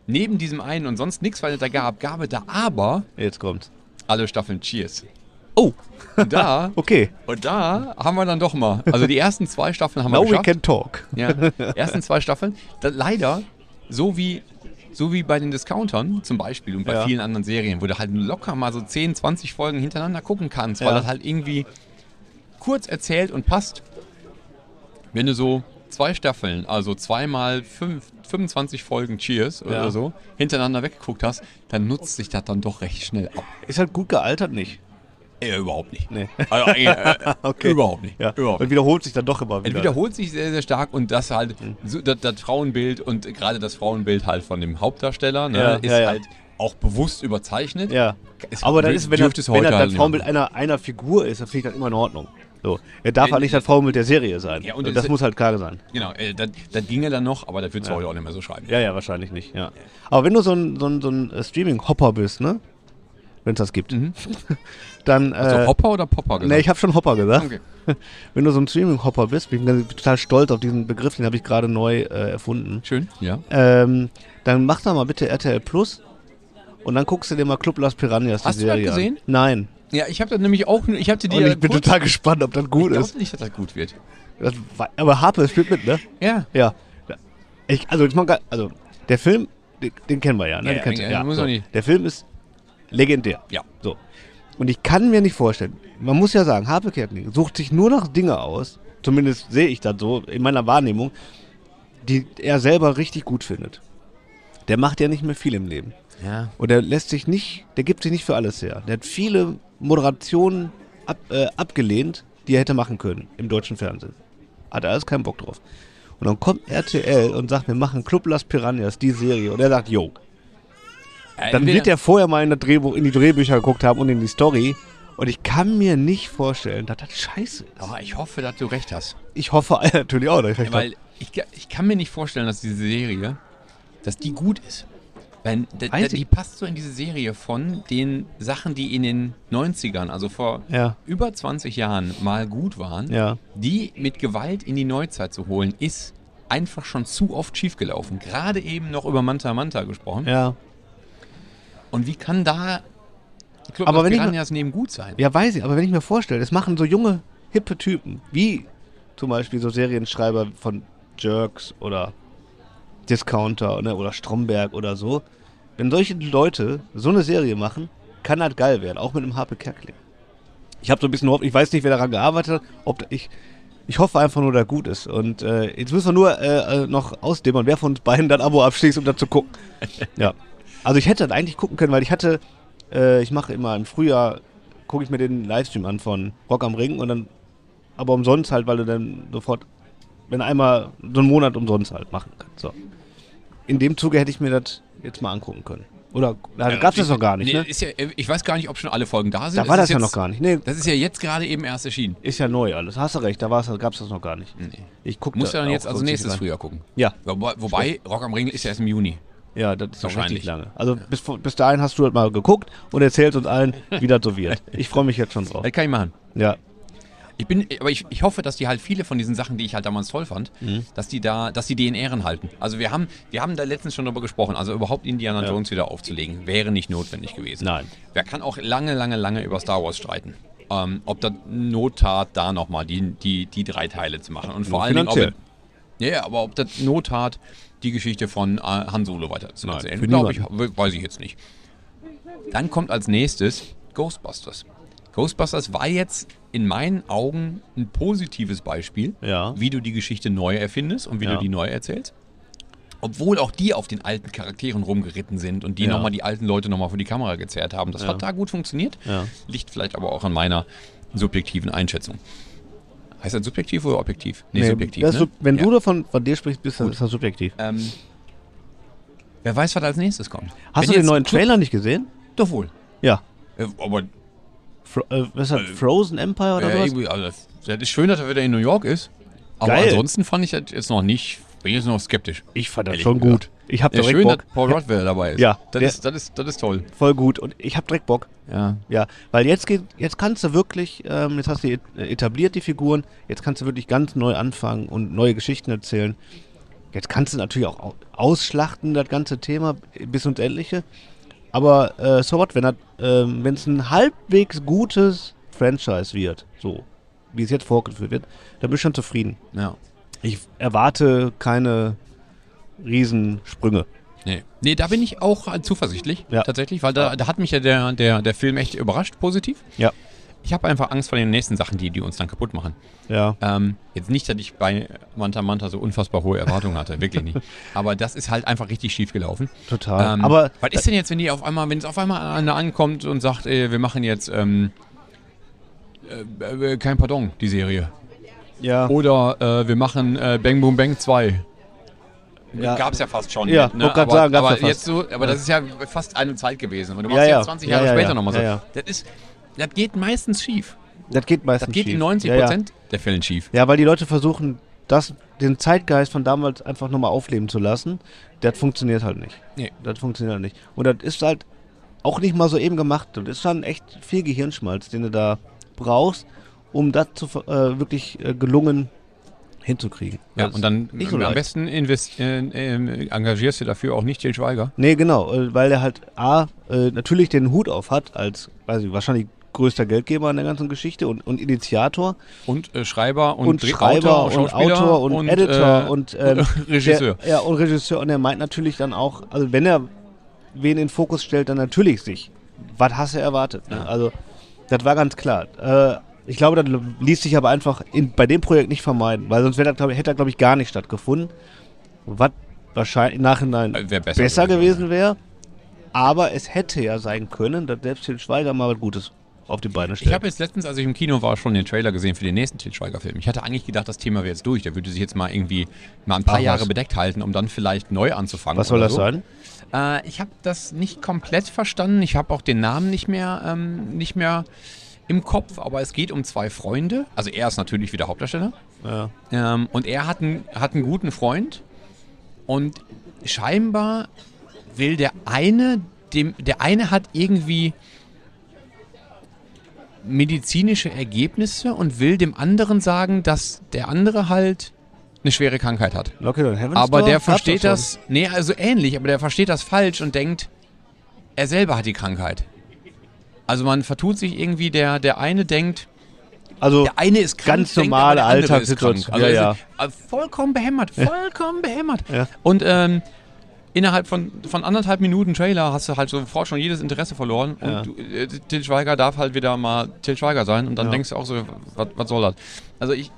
neben diesem einen und sonst nichts weiter gab, gab es da aber Jetzt kommt's. alle Staffeln Cheers. Oh, Und da, *laughs* okay. und da haben wir dann doch mal. Also die ersten zwei Staffeln haben wir Now we geschafft. can talk. Ja, ersten zwei Staffeln. Da, leider, so wie, so wie bei den Discountern zum Beispiel und bei Ja. vielen anderen Serien, wo du halt locker mal so 10, 20 Folgen hintereinander gucken kannst, weil Ja. das halt irgendwie kurz erzählt und passt. Wenn du so zwei Staffeln, also zweimal fünf, 25 Folgen Cheers Ja. oder so, hintereinander weggeguckt hast, dann nutzt sich das dann doch recht schnell ab. Ist halt gut gealtert, nicht? Äh, überhaupt nicht. Nee. *laughs* Also, äh, äh, *laughs* Okay. Überhaupt nicht. Ja. Überhaupt Und wiederholt sich dann doch immer Es wieder. wiederholt sich sehr, sehr stark und das halt, so, das, das Frauenbild und gerade das Frauenbild halt von dem Hauptdarsteller ne, Ja, ist ja, ja. halt auch bewusst überzeichnet. Ja. Es Aber dann ist, wenn es wenn heute das, halt Frauenbild einer, einer Figur ist, dann finde ich das immer in Ordnung. So. Er darf Wenn- halt nicht das Frauenbild der Serie sein. Ja, und und es- das muss halt klar sein. Genau, äh, das, das ginge dann noch, aber das wird es heute auch nicht mehr so schreiben. Ja, ja, wahrscheinlich nicht. Ja. Aber wenn du so ein, so ein, so ein äh, Streaming-Hopper bist, ne? Wenn es das gibt, Mhm. *laughs* dann. Hast du Äh, Hopper oder Popper gesagt? ne, ich habe schon Hopper gesagt. Okay. *laughs* Wenn du so ein Streaming-Hopper bist, bin ich total stolz auf diesen Begriff, den habe ich gerade neu äh, erfunden. Schön, ja. Ähm, dann mach doch mal bitte RTL Plus und dann guckst du dir mal Club Las Piranhas Hast die du das Serie gesehen? an. Nein. Ja, ich habe das nämlich auch, ich hatte Und dir ich bin kurz- total gespannt, ob das gut ich ist. glaub nicht, dass das gut wird. Das, war- aber Harpe spielt mit, ne? Ja. Ja. Ich, also, ich mag, also der Film, den, den kennen wir ja, ne? Ja, Den ja, du, ja, muss so. man nicht. Der Film ist legendär. Ja. So. Und ich kann mir nicht vorstellen, man muss ja sagen, Harpe Kerkeling sucht sich nur noch Dinge aus, zumindest sehe ich das so in meiner Wahrnehmung, die er selber richtig gut findet. Der macht ja nicht mehr viel im Leben. Ja. Und der lässt sich nicht, der gibt sich nicht für alles her. Der hat viele Moderationen ab, äh, abgelehnt, die er hätte machen können im deutschen Fernsehen. Hat er alles keinen Bock drauf. Und dann kommt RTL und sagt, wir machen Club Las Piranhas, die Serie. Und er sagt, yo. Dann wird er vorher mal in, das Drehbuch, in die Drehbücher geguckt haben und in die Story. Und ich kann mir nicht vorstellen, dass das scheiße ist. Aber ich hoffe, dass du recht hast. Ich hoffe *laughs* natürlich auch, dass ich recht Weil habe. ich, ich kann mir nicht vorstellen, dass diese Serie, dass die gut ist. Weil da, da, die passt so in diese Serie von den Sachen, die in den 90ern, also vor Ja, über 20 Jahren mal gut waren, ja. die mit Gewalt in die Neuzeit zu holen, ist einfach schon zu oft schiefgelaufen. Gerade eben noch über Manta Manta gesprochen. Ja. Und wie kann da Club Aber wenn ich- Piranhas neben gut sein? Ja, weiß ich, aber wenn ich mir vorstelle, das machen so junge, hippe Typen, wie zum Beispiel so Serienschreiber von Jerks oder Discounter ne, oder Stromberg oder so, wenn solche Leute so eine Serie machen, kann das geil werden, auch mit einem Harpe Kerkeling. Ich habe so ein bisschen Hoffnung, ich weiß nicht, wer daran gearbeitet hat, ob da- ich, ich hoffe einfach nur, dass gut ist. Und äh, jetzt müssen wir nur äh, äh, noch ausdämmern, wer von uns beiden dann Abo abschließt, um das zu gucken. *laughs* ja. Also ich hätte das eigentlich gucken können, weil ich hatte, äh, ich mache immer im Frühjahr, gucke ich mir den Livestream an von Rock am Ring und dann, aber umsonst halt, weil du dann sofort, wenn einmal so einen Monat umsonst halt machen kannst. So. In dem Zuge hätte ich mir das jetzt mal angucken können. Oder da gab es das noch gar nicht, Nee, ne? Ist ja, ich weiß gar nicht, ob schon alle Folgen da sind. Da war ist das ja jetzt- noch gar nicht. Nee, Das ist ja jetzt gerade eben erst erschienen. ist ja neu alles. Hast du recht, da gab es das noch gar nicht. Nee. Ich gucke Muss ja dann jetzt als nächstes früher gucken. Ja, Wobei, wobei Rock am Ring ist ja erst im Juni. Ja, das ist Wahrscheinlich. richtig lange. Also bis, bis dahin hast du halt mal geguckt und erzählst uns allen, *laughs* wie das so wird. Ich freue mich jetzt schon drauf. Das kann ich machen. Ja, Ich bin, aber ich, ich hoffe, dass die halt viele von diesen Sachen, die ich halt damals toll fand, Mhm. dass die da, dass die die in Ehren halten. Also wir haben, wir haben da letztens schon darüber gesprochen. Also überhaupt Indiana Ja. Jones wieder aufzulegen, wäre nicht notwendig gewesen. Nein. Wer kann auch lange, lange, lange über Star Wars streiten? Ähm, ob das Not tat, da nochmal die, die, die drei Teile zu machen. Und vor Dingen, ob, ja, aber ob das Not tat, die Geschichte von äh, Han Solo weiter zu Nein, erzählen, glaube ich, weiß ich jetzt nicht. Dann kommt als nächstes Ghostbusters. Ghostbusters war jetzt in meinen Augen ein positives Beispiel, Ja. wie du die Geschichte neu erfindest und wie Ja. du die neu erzählst. Obwohl auch die auf den alten Charakteren rumgeritten sind und die Ja. nochmal die alten Leute nochmal vor die Kamera gezerrt haben. Das Ja. hat da gut funktioniert. Liegt vielleicht aber auch an meiner subjektiven Einschätzung. Heißt das subjektiv oder objektiv? Nee, Nee, subjektiv. das ne? sub- wenn ja. du davon von dir sprichst, bist das, ist das subjektiv. Ähm, wer weiß, was als nächstes kommt. Hast Wenn du den neuen Trailer nicht gesehen? Doch wohl. Ja. Äh, aber Fro äh, was ist das? Frozen Empire oder äh, irgendwie, also, das ist schön, dass er wieder in New York ist. Aber Geil. ansonsten fand ich das jetzt noch nicht, bin jetzt noch skeptisch. Ich fand das Ehrlich schon gesagt. gut. Ich habe Ja, direkt schön, Bock. dass Paul Rudd wieder dabei ist. Ja, Das ist, das, ist, das ist toll. Voll gut. Und ich habe direkt Bock. Ja. Ja, weil jetzt geht, jetzt kannst du wirklich, ähm, jetzt hast du et- etabliert die Figuren, jetzt kannst du wirklich ganz neu anfangen und neue Geschichten erzählen. Jetzt kannst du natürlich auch au- ausschlachten, das ganze Thema bis ins Endliche. Aber äh, so what, wenn das, wenn es ein halbwegs gutes Franchise wird, so wie es jetzt vorgeführt wird, dann bin ich schon zufrieden. ja. Ich erwarte keine Riesensprünge. Nee. nee, da bin ich auch zuversichtlich, Ja. tatsächlich, weil da, da hat mich ja der, der, der Film echt überrascht, positiv. Ja, Ich habe einfach Angst vor den nächsten Sachen, die, die uns dann kaputt machen. ja. Ähm, jetzt nicht, dass ich bei Manta Manta so unfassbar hohe Erwartungen hatte, wirklich nicht. *laughs* Aber das ist halt einfach richtig schief gelaufen. Total. Ähm, Aber was ist denn jetzt, wenn die auf einmal, wenn es auf einmal einer ankommt und sagt, ey, wir machen jetzt ähm, äh, äh, kein Pardon, die Serie. ja, Oder äh, wir machen äh, Bang Boom Bang 2. Ja. Gab es ja fast schon. Ja, ne? aber, sagen, aber ja fast. jetzt so, aber das ist ja fast eine Zeit gewesen. Und du Ja, machst ja. jetzt 20 Ja, Jahre ja, später ja. nochmal so. Ja, ja. Das ist, das geht meistens schief. das geht meistens Das geht schief. in 90 Ja, ja. Prozent der Fällen schief. Ja, weil die Leute versuchen, das, den Zeitgeist von damals einfach nochmal aufleben zu lassen. Das funktioniert halt nicht. Nee. Das funktioniert halt nicht. Und das ist halt auch nicht mal so eben gemacht. Das ist schon echt viel Gehirnschmalz, den du da brauchst, um das zu, äh, wirklich äh, gelungen hinzukriegen. Ja, und dann nicht so am besten invest, äh, äh, engagierst du dafür auch nicht Til Schweiger. Nee, genau, äh, weil er halt A, äh, natürlich den Hut auf hat, als, weiß ich, wahrscheinlich größter Geldgeber an der ganzen Geschichte und, und Initiator Und äh, Schreiber und, und, Schreiber Autor, und Autor und, Editor äh, und ähm, *laughs* Regisseur. Der, ja, und Regisseur. Und er meint natürlich dann auch, also wenn er wen in den Fokus stellt, dann natürlich sich. Was hast du erwartet? Ne? Ja. Also, das war ganz klar. Äh, ich glaube, das ließ sich aber einfach in, bei dem Projekt nicht vermeiden, weil sonst das, glaub hätte das, glaube ich, gar nicht stattgefunden. Was wahrscheinlich im Nachhinein Äh, wär besser besser, gewesen, wäre. Aber es hätte ja sein können, dass selbst Til Schweiger mal was Gutes auf die Beine stellt. Ich habe jetzt letztens, als ich im Kino war, schon den Trailer gesehen für den nächsten Til Schweiger-Film. Ich hatte eigentlich gedacht, das Thema wäre jetzt durch. Der würde sich jetzt mal irgendwie mal ein paar Ach, Jahre bedeckt halten, um dann vielleicht neu anzufangen. was soll das so. sein? Äh, ich habe das nicht komplett verstanden. Ich habe auch den Namen nicht mehr, ähm, nicht mehr im Kopf, aber es geht um zwei Freunde. Also er ist natürlich wieder Hauptdarsteller. Ja. Ähm, und er hat einen, hat einen guten Freund. Und scheinbar will der eine, dem, der eine hat irgendwie medizinische Ergebnisse und will dem anderen sagen, dass der andere halt eine schwere Krankheit hat. Lockheed und Heaven Aber der versteht das, nee, also ähnlich, aber der versteht das falsch und denkt, er selber hat die Krankheit. Also man vertut sich irgendwie, der, der eine denkt. Also, der eine ist krank, Ganz normale Alltagssituation. Also Ja, er ja. äh, vollkommen behämmert, vollkommen behämmert. Ja. Und ähm, innerhalb von, von anderthalb Minuten Trailer hast du halt sofort schon jedes Interesse verloren. Und Ja. du, äh, Til Schweiger darf halt wieder mal Til Schweiger sein. Und dann denkst du auch so, was, soll das? Also ich,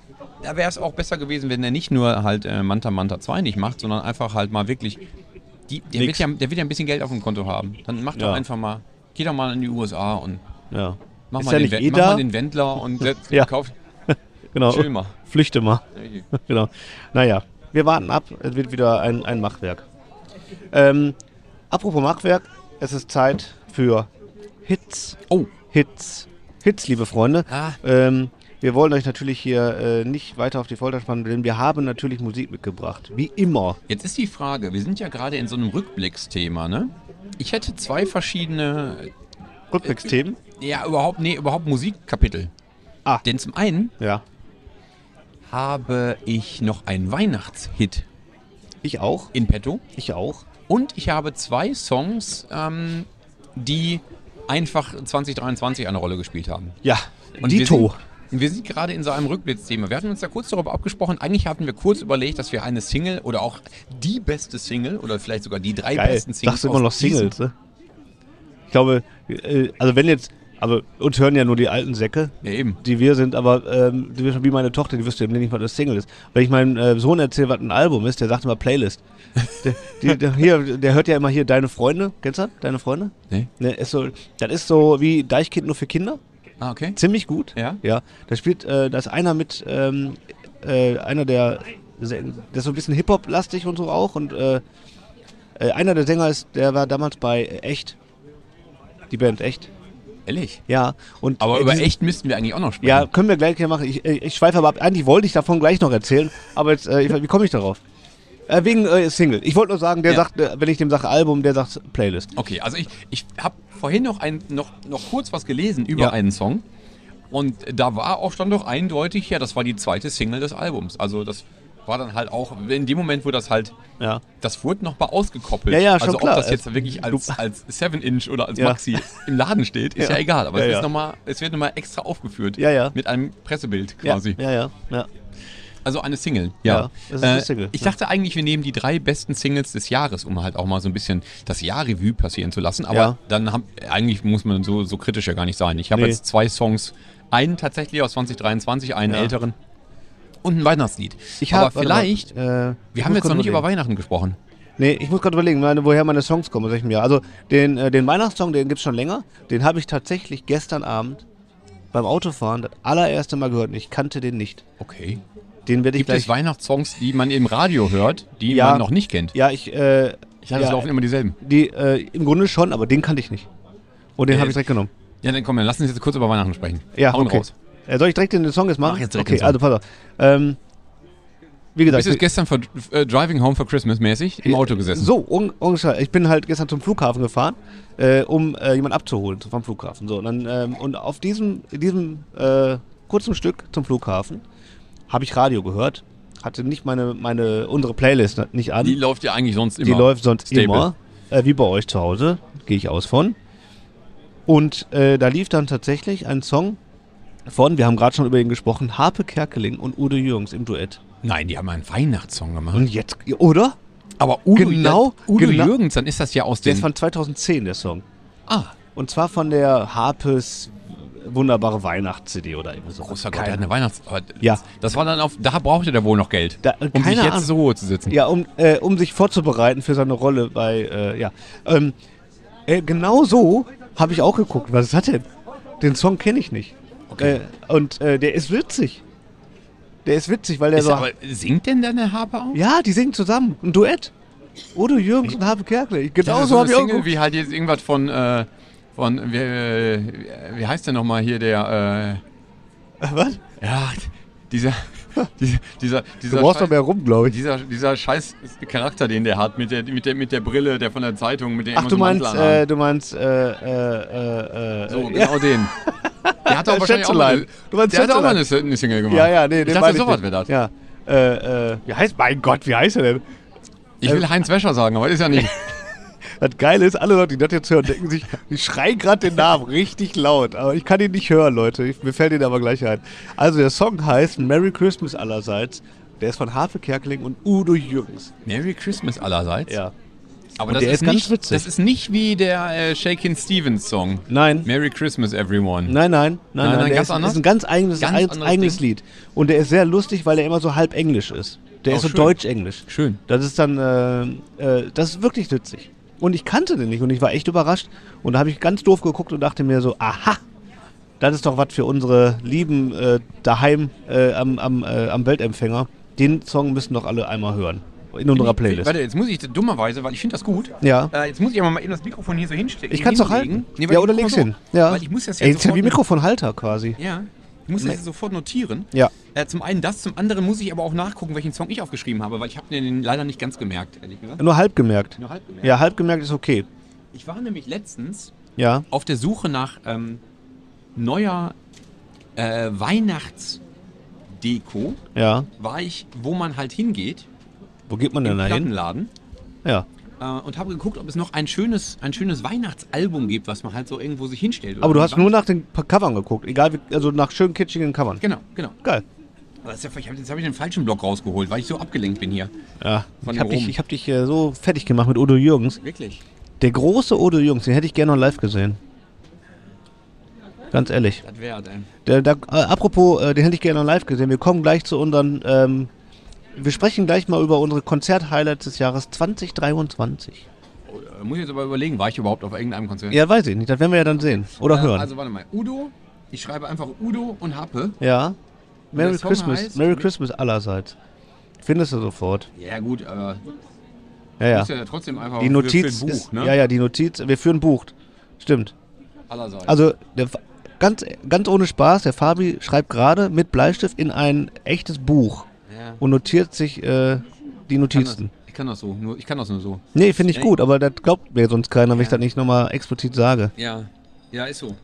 da wäre es auch besser gewesen, wenn er nicht nur halt äh, Manta Manta 2 nicht macht, sondern einfach halt mal wirklich, die, der, wird Nix. ja, der wird ja ein bisschen Geld auf dem Konto haben. Dann mach doch einfach mal, geh doch mal in die USA und ja. mach, mal, ja den, eh mach mal den Wendler und *laughs* Ja. kauf, *laughs* Genau. chill mal. Flüchte mal. *laughs* genau. Naja, wir warten ab. Es wird wieder ein, ein Machwerk. Ähm, apropos Machwerk, Es ist Zeit für Hits. Oh. Hits. Hits, liebe Freunde. Ah. Ähm, wir wollen euch natürlich hier äh, nicht weiter auf die Folter spannen, denn wir haben natürlich Musik mitgebracht. Wie immer. Jetzt ist die Frage, wir sind ja gerade in so einem Rückblicksthema, ne? Ich hätte zwei verschiedene, Rückblicksthemen. ja, überhaupt, nee, überhaupt Musikkapitel. Ah. Denn zum einen Ja. habe ich noch einen Weihnachtshit Ich auch. in petto Ich auch. und ich habe zwei Songs, ähm, die einfach 2023 eine Rolle gespielt haben. Ja. Und Dito. Wir sind, gerade in so einem Rückblicksthema. Wir hatten uns da kurz darüber abgesprochen. Eigentlich hatten wir kurz überlegt, dass wir eine Single oder auch die beste Single oder vielleicht sogar die drei Geil. besten Singles Sagst du immer noch Singles, ne? Ich glaube, äh, also wenn jetzt, also uns hören ja nur die alten Säcke, Ja, eben. die wir sind, aber ähm, die wie meine Tochter, die wüsste eben nicht, was das Single ist. Wenn ich meinem äh, Sohn erzähle, was ein Album ist, der sagt immer Playlist. *laughs* der, die, der, hier, der hört ja immer hier Deine Freunde. Kennst du das? Deine Freunde? Nee. Ne, ist so, das ist so wie Deichkind nur für Kinder. Ah, okay. Ziemlich gut. Ja? Ja. Da spielt, äh, da ist einer mit, ähm, äh, einer der, der ist so ein bisschen Hip-Hop-lastig und so auch. Und äh, äh, einer der Sänger ist, der war damals bei Echt. Die Band Echt. Ehrlich. Ja. Und Aber über echt müssten wir eigentlich auch noch sprechen. Ja, können wir gleich hier machen. Ich, ich schweife aber ab. Eigentlich wollte ich davon gleich noch erzählen, aber jetzt, äh, wie komme ich darauf? Äh, wegen äh, Single. Ich wollte nur sagen, der Ja. sagt, äh, wenn ich dem sage Album, der sagt Playlist. Okay, also ich, ich habe vorhin noch, ein, noch, noch kurz was gelesen über Ja. einen Song. Und da war auch stand doch eindeutig, ja, das war die zweite Single des Albums. Also das war dann halt auch, in dem Moment, wo das halt, Ja. das wurde noch mal ausgekoppelt. Ja, ja, schon also klar. ob das jetzt wirklich als, als 7-Inch oder als Ja. Maxi im Laden steht, ist ja, Ja. egal. Aber es, ist noch mal, es wird nochmal extra aufgeführt. Ja, ja. Mit einem Pressebild quasi. Ja, ja, ja. Also eine Single, Ja, ja. das ist eine Single, Ich ja. dachte eigentlich, wir nehmen die drei besten Singles des Jahres, um halt auch mal so ein bisschen das Jahrrevue passieren zu lassen. Aber Ja. dann haben, eigentlich muss man so, so kritisch ja gar nicht sein. Ich habe Nee. jetzt zwei Songs, einen tatsächlich aus 2023, einen älteren und ein Weihnachtslied. Ich Aber hab- vielleicht, mal, äh, wir haben jetzt noch nicht über überlegen. Weihnachten gesprochen. Nee, ich muss gerade überlegen, meine, woher meine Songs kommen aus welchem Jahr. Also den, äh, den Weihnachtssong, den gibt's schon länger. Den habe ich tatsächlich gestern Abend beim Autofahren das allererste Mal gehört und ich kannte den nicht. Okay. Den werde ich Gibt es gleich. Weihnachtssongs, die man im Radio hört, die Ja. man noch nicht kennt? Ja, ich. Äh, Ich dachte, ja, es laufen immer dieselben. die, äh, Im Grunde schon, aber den kannte ich nicht. Und den Äh, habe ich direkt genommen. Ja, dann komm, dann lass uns jetzt kurz über Weihnachten sprechen. Ja, Hauen okay. raus. Äh, soll ich direkt den Song jetzt machen? Mach jetzt direkt okay, also pass auf. Ähm, wie gesagt, Bist du gestern für, äh, Driving Home for Christmas mäßig im Auto gesessen? So, un ungefähr. Ich bin halt gestern zum Flughafen gefahren, äh, um äh, jemanden abzuholen vom Flughafen. So, und, dann, ähm, und auf diesem, diesem äh, kurzen Stück zum Flughafen habe ich Radio gehört. Hatte nicht meine, meine unsere Playlist nicht an. Die läuft ja eigentlich sonst immer. Die läuft sonst Stable. immer, äh, wie bei euch zu Hause, gehe ich aus von. Und äh, da lief dann tatsächlich ein Song von, wir haben gerade schon über ihn gesprochen, Harpe Kerkeling und Udo Jürgens im Duett. Nein, die haben einen Weihnachtssong gemacht. Und jetzt, oder? Aber Udo, Genau, Udo genau. Jürgens, dann ist das ja aus Der den... ist von 2010, der Song. ah, Und zwar von der Harpes wunderbare Weihnachts-CD oder irgendwie so. großer Gott, der hat eine Weihnachts... Ja. Das war dann auf... Da brauchte der wohl noch Geld, Da, äh, um sich jetzt Ahnung. so zu sitzen. Ja, um, äh, um sich vorzubereiten für seine Rolle bei, äh, ja. Ähm, äh, genau so habe ich auch geguckt. Was ist das denn? Den Song kenne ich nicht. Okay. Äh, und äh, der ist witzig. Der ist witzig, weil der Ist, so. aber singt denn dann der Harpe auch? ja, die singen zusammen. Ein Duett. Udo Jürgens und Harpe Kerkle. Genau Ja, so habe eine ich auch geguckt. wie halt jetzt irgendwas von... Äh, von wie, äh, wie heißt der nochmal hier, der... Was? Äh, ja, dieser... dieser, dieser, Du dieser brauchst Scheiß- doch mehr rum, glaube ich. Dieser, dieser scheiß Charakter, den der hat, mit der, mit der, mit der Brille, der von der Zeitung, mit der Ach, du so meinst, äh, du meinst, äh, äh, äh, So, äh, ja. genau den. Der hat *laughs* auch wahrscheinlich auch mal. Du meinst der hat auch mal eine, Single gemacht. Ja, ja, nee, ich den dachte, ich sowas nicht. wäre das. Ja. Äh, äh, wie heißt, mein Gott, wie heißt er denn? Ich will Heinz Wäscher sagen, aber ist ja nicht. *laughs* Das Geile ist, alle Leute, die das jetzt hören, denken sich, die schreien gerade den Namen richtig laut. Aber ich kann ihn nicht hören, Leute. Ich, mir fällt ihn aber gleich ein. Also der Song heißt Merry Christmas allerseits. Der ist von Harpe Kerkeling und Udo Jürgens. Merry Christmas allerseits. Ja. Aber Und das der ist, ist ganz nicht, witzig. das ist nicht wie der äh, Shakin' Stevens Song. Nein. Merry Christmas everyone. Nein, nein, nein, Nein, nein. nein, der ganz ist, anders? ist ein ganz eigenes, Ganz ein, eigenes Ding. Lied. Und der ist sehr lustig, weil er immer so halb Englisch ist. Der Oh, ist so deutsch-englisch. Schön. Das ist dann, äh, äh, das ist wirklich witzig. Und ich kannte den nicht und ich war echt überrascht. Und da habe ich ganz doof geguckt und dachte mir so, aha, das ist doch was für unsere Lieben äh, daheim äh, am, am, äh, am Weltempfänger. Den Song müssen doch alle einmal hören. in unserer Playlist. Warte, jetzt muss ich dummerweise, weil ich finde das gut. Ja. Äh, jetzt muss ich aber mal eben das Mikrofon hier so hinstecken. Ich kann es doch halten. Nee, ja, oder leg's so. hin. Ja. Weil ich muss das Ey, ja jetzt ist ja wie Mikrofonhalter quasi. Ja. Ich muss das jetzt sofort notieren. Ja. Äh, zum einen das, zum anderen muss ich aber auch nachgucken, welchen Song ich aufgeschrieben habe, weil ich habe den leider nicht ganz gemerkt, ehrlich gesagt. Nur halb gemerkt. Nur halb gemerkt. Ja, halb gemerkt ist okay. Ich war nämlich letztens Ja. auf der Suche nach ähm, neuer äh, Weihnachtsdeko. Ja. War ich, wo man halt hingeht, Wo geht man denn da hin? Plattenladen. Ja. Äh, und habe geguckt, ob es noch ein schönes, ein schönes Weihnachtsalbum gibt, was man halt so irgendwo sich hinstellt. Aber du hast nur nach den Covern geguckt. Egal, wie, also nach schön kitschigen Covern. Genau, genau. Geil. Aber das ist ja, ich hab, jetzt habe ich den falschen Block rausgeholt, weil ich so abgelenkt bin hier. Ja. Von Ich hab dem dich, ich hab dich äh, so fertig gemacht mit Udo Jürgens. Wirklich? Der große Udo Jürgens, den hätte ich gerne noch live gesehen. Ganz ehrlich. Das wäre. Der, der, äh, apropos, äh, den hätte ich gerne noch live gesehen. Wir kommen gleich zu unseren. Ähm, wir sprechen gleich mal über unsere Konzert-Highlights des Jahres 2023. Oh, äh, Muss ich jetzt aber überlegen, war ich überhaupt auf irgendeinem Konzert? Ja, weiß ich nicht. Das werden wir ja dann sehen. Oder hören. Also warte mal, Udo, ich schreibe einfach Udo und Happe. ja. Merry Christmas. heißt- Merry Christmas allerseits. Findest du sofort. Ja gut, aber Ja, ja. ja. ist ja trotzdem einfach Die Notiz Buch, ist, ne? Ja, ja, die Notiz. Wir führen Buch. Stimmt. Allerseits. Also, der, ganz, ganz ohne Spaß, der Fabi schreibt gerade mit Bleistift in ein echtes Buch ja. und notiert sich äh, die Ich kann, das, Notizen. ich kann das so, nur, ich kann das nur so. Nee, finde ich Ja, gut, aber das glaubt mir sonst keiner, wenn ich das nicht nochmal explizit sage. Ja, ja, ist so.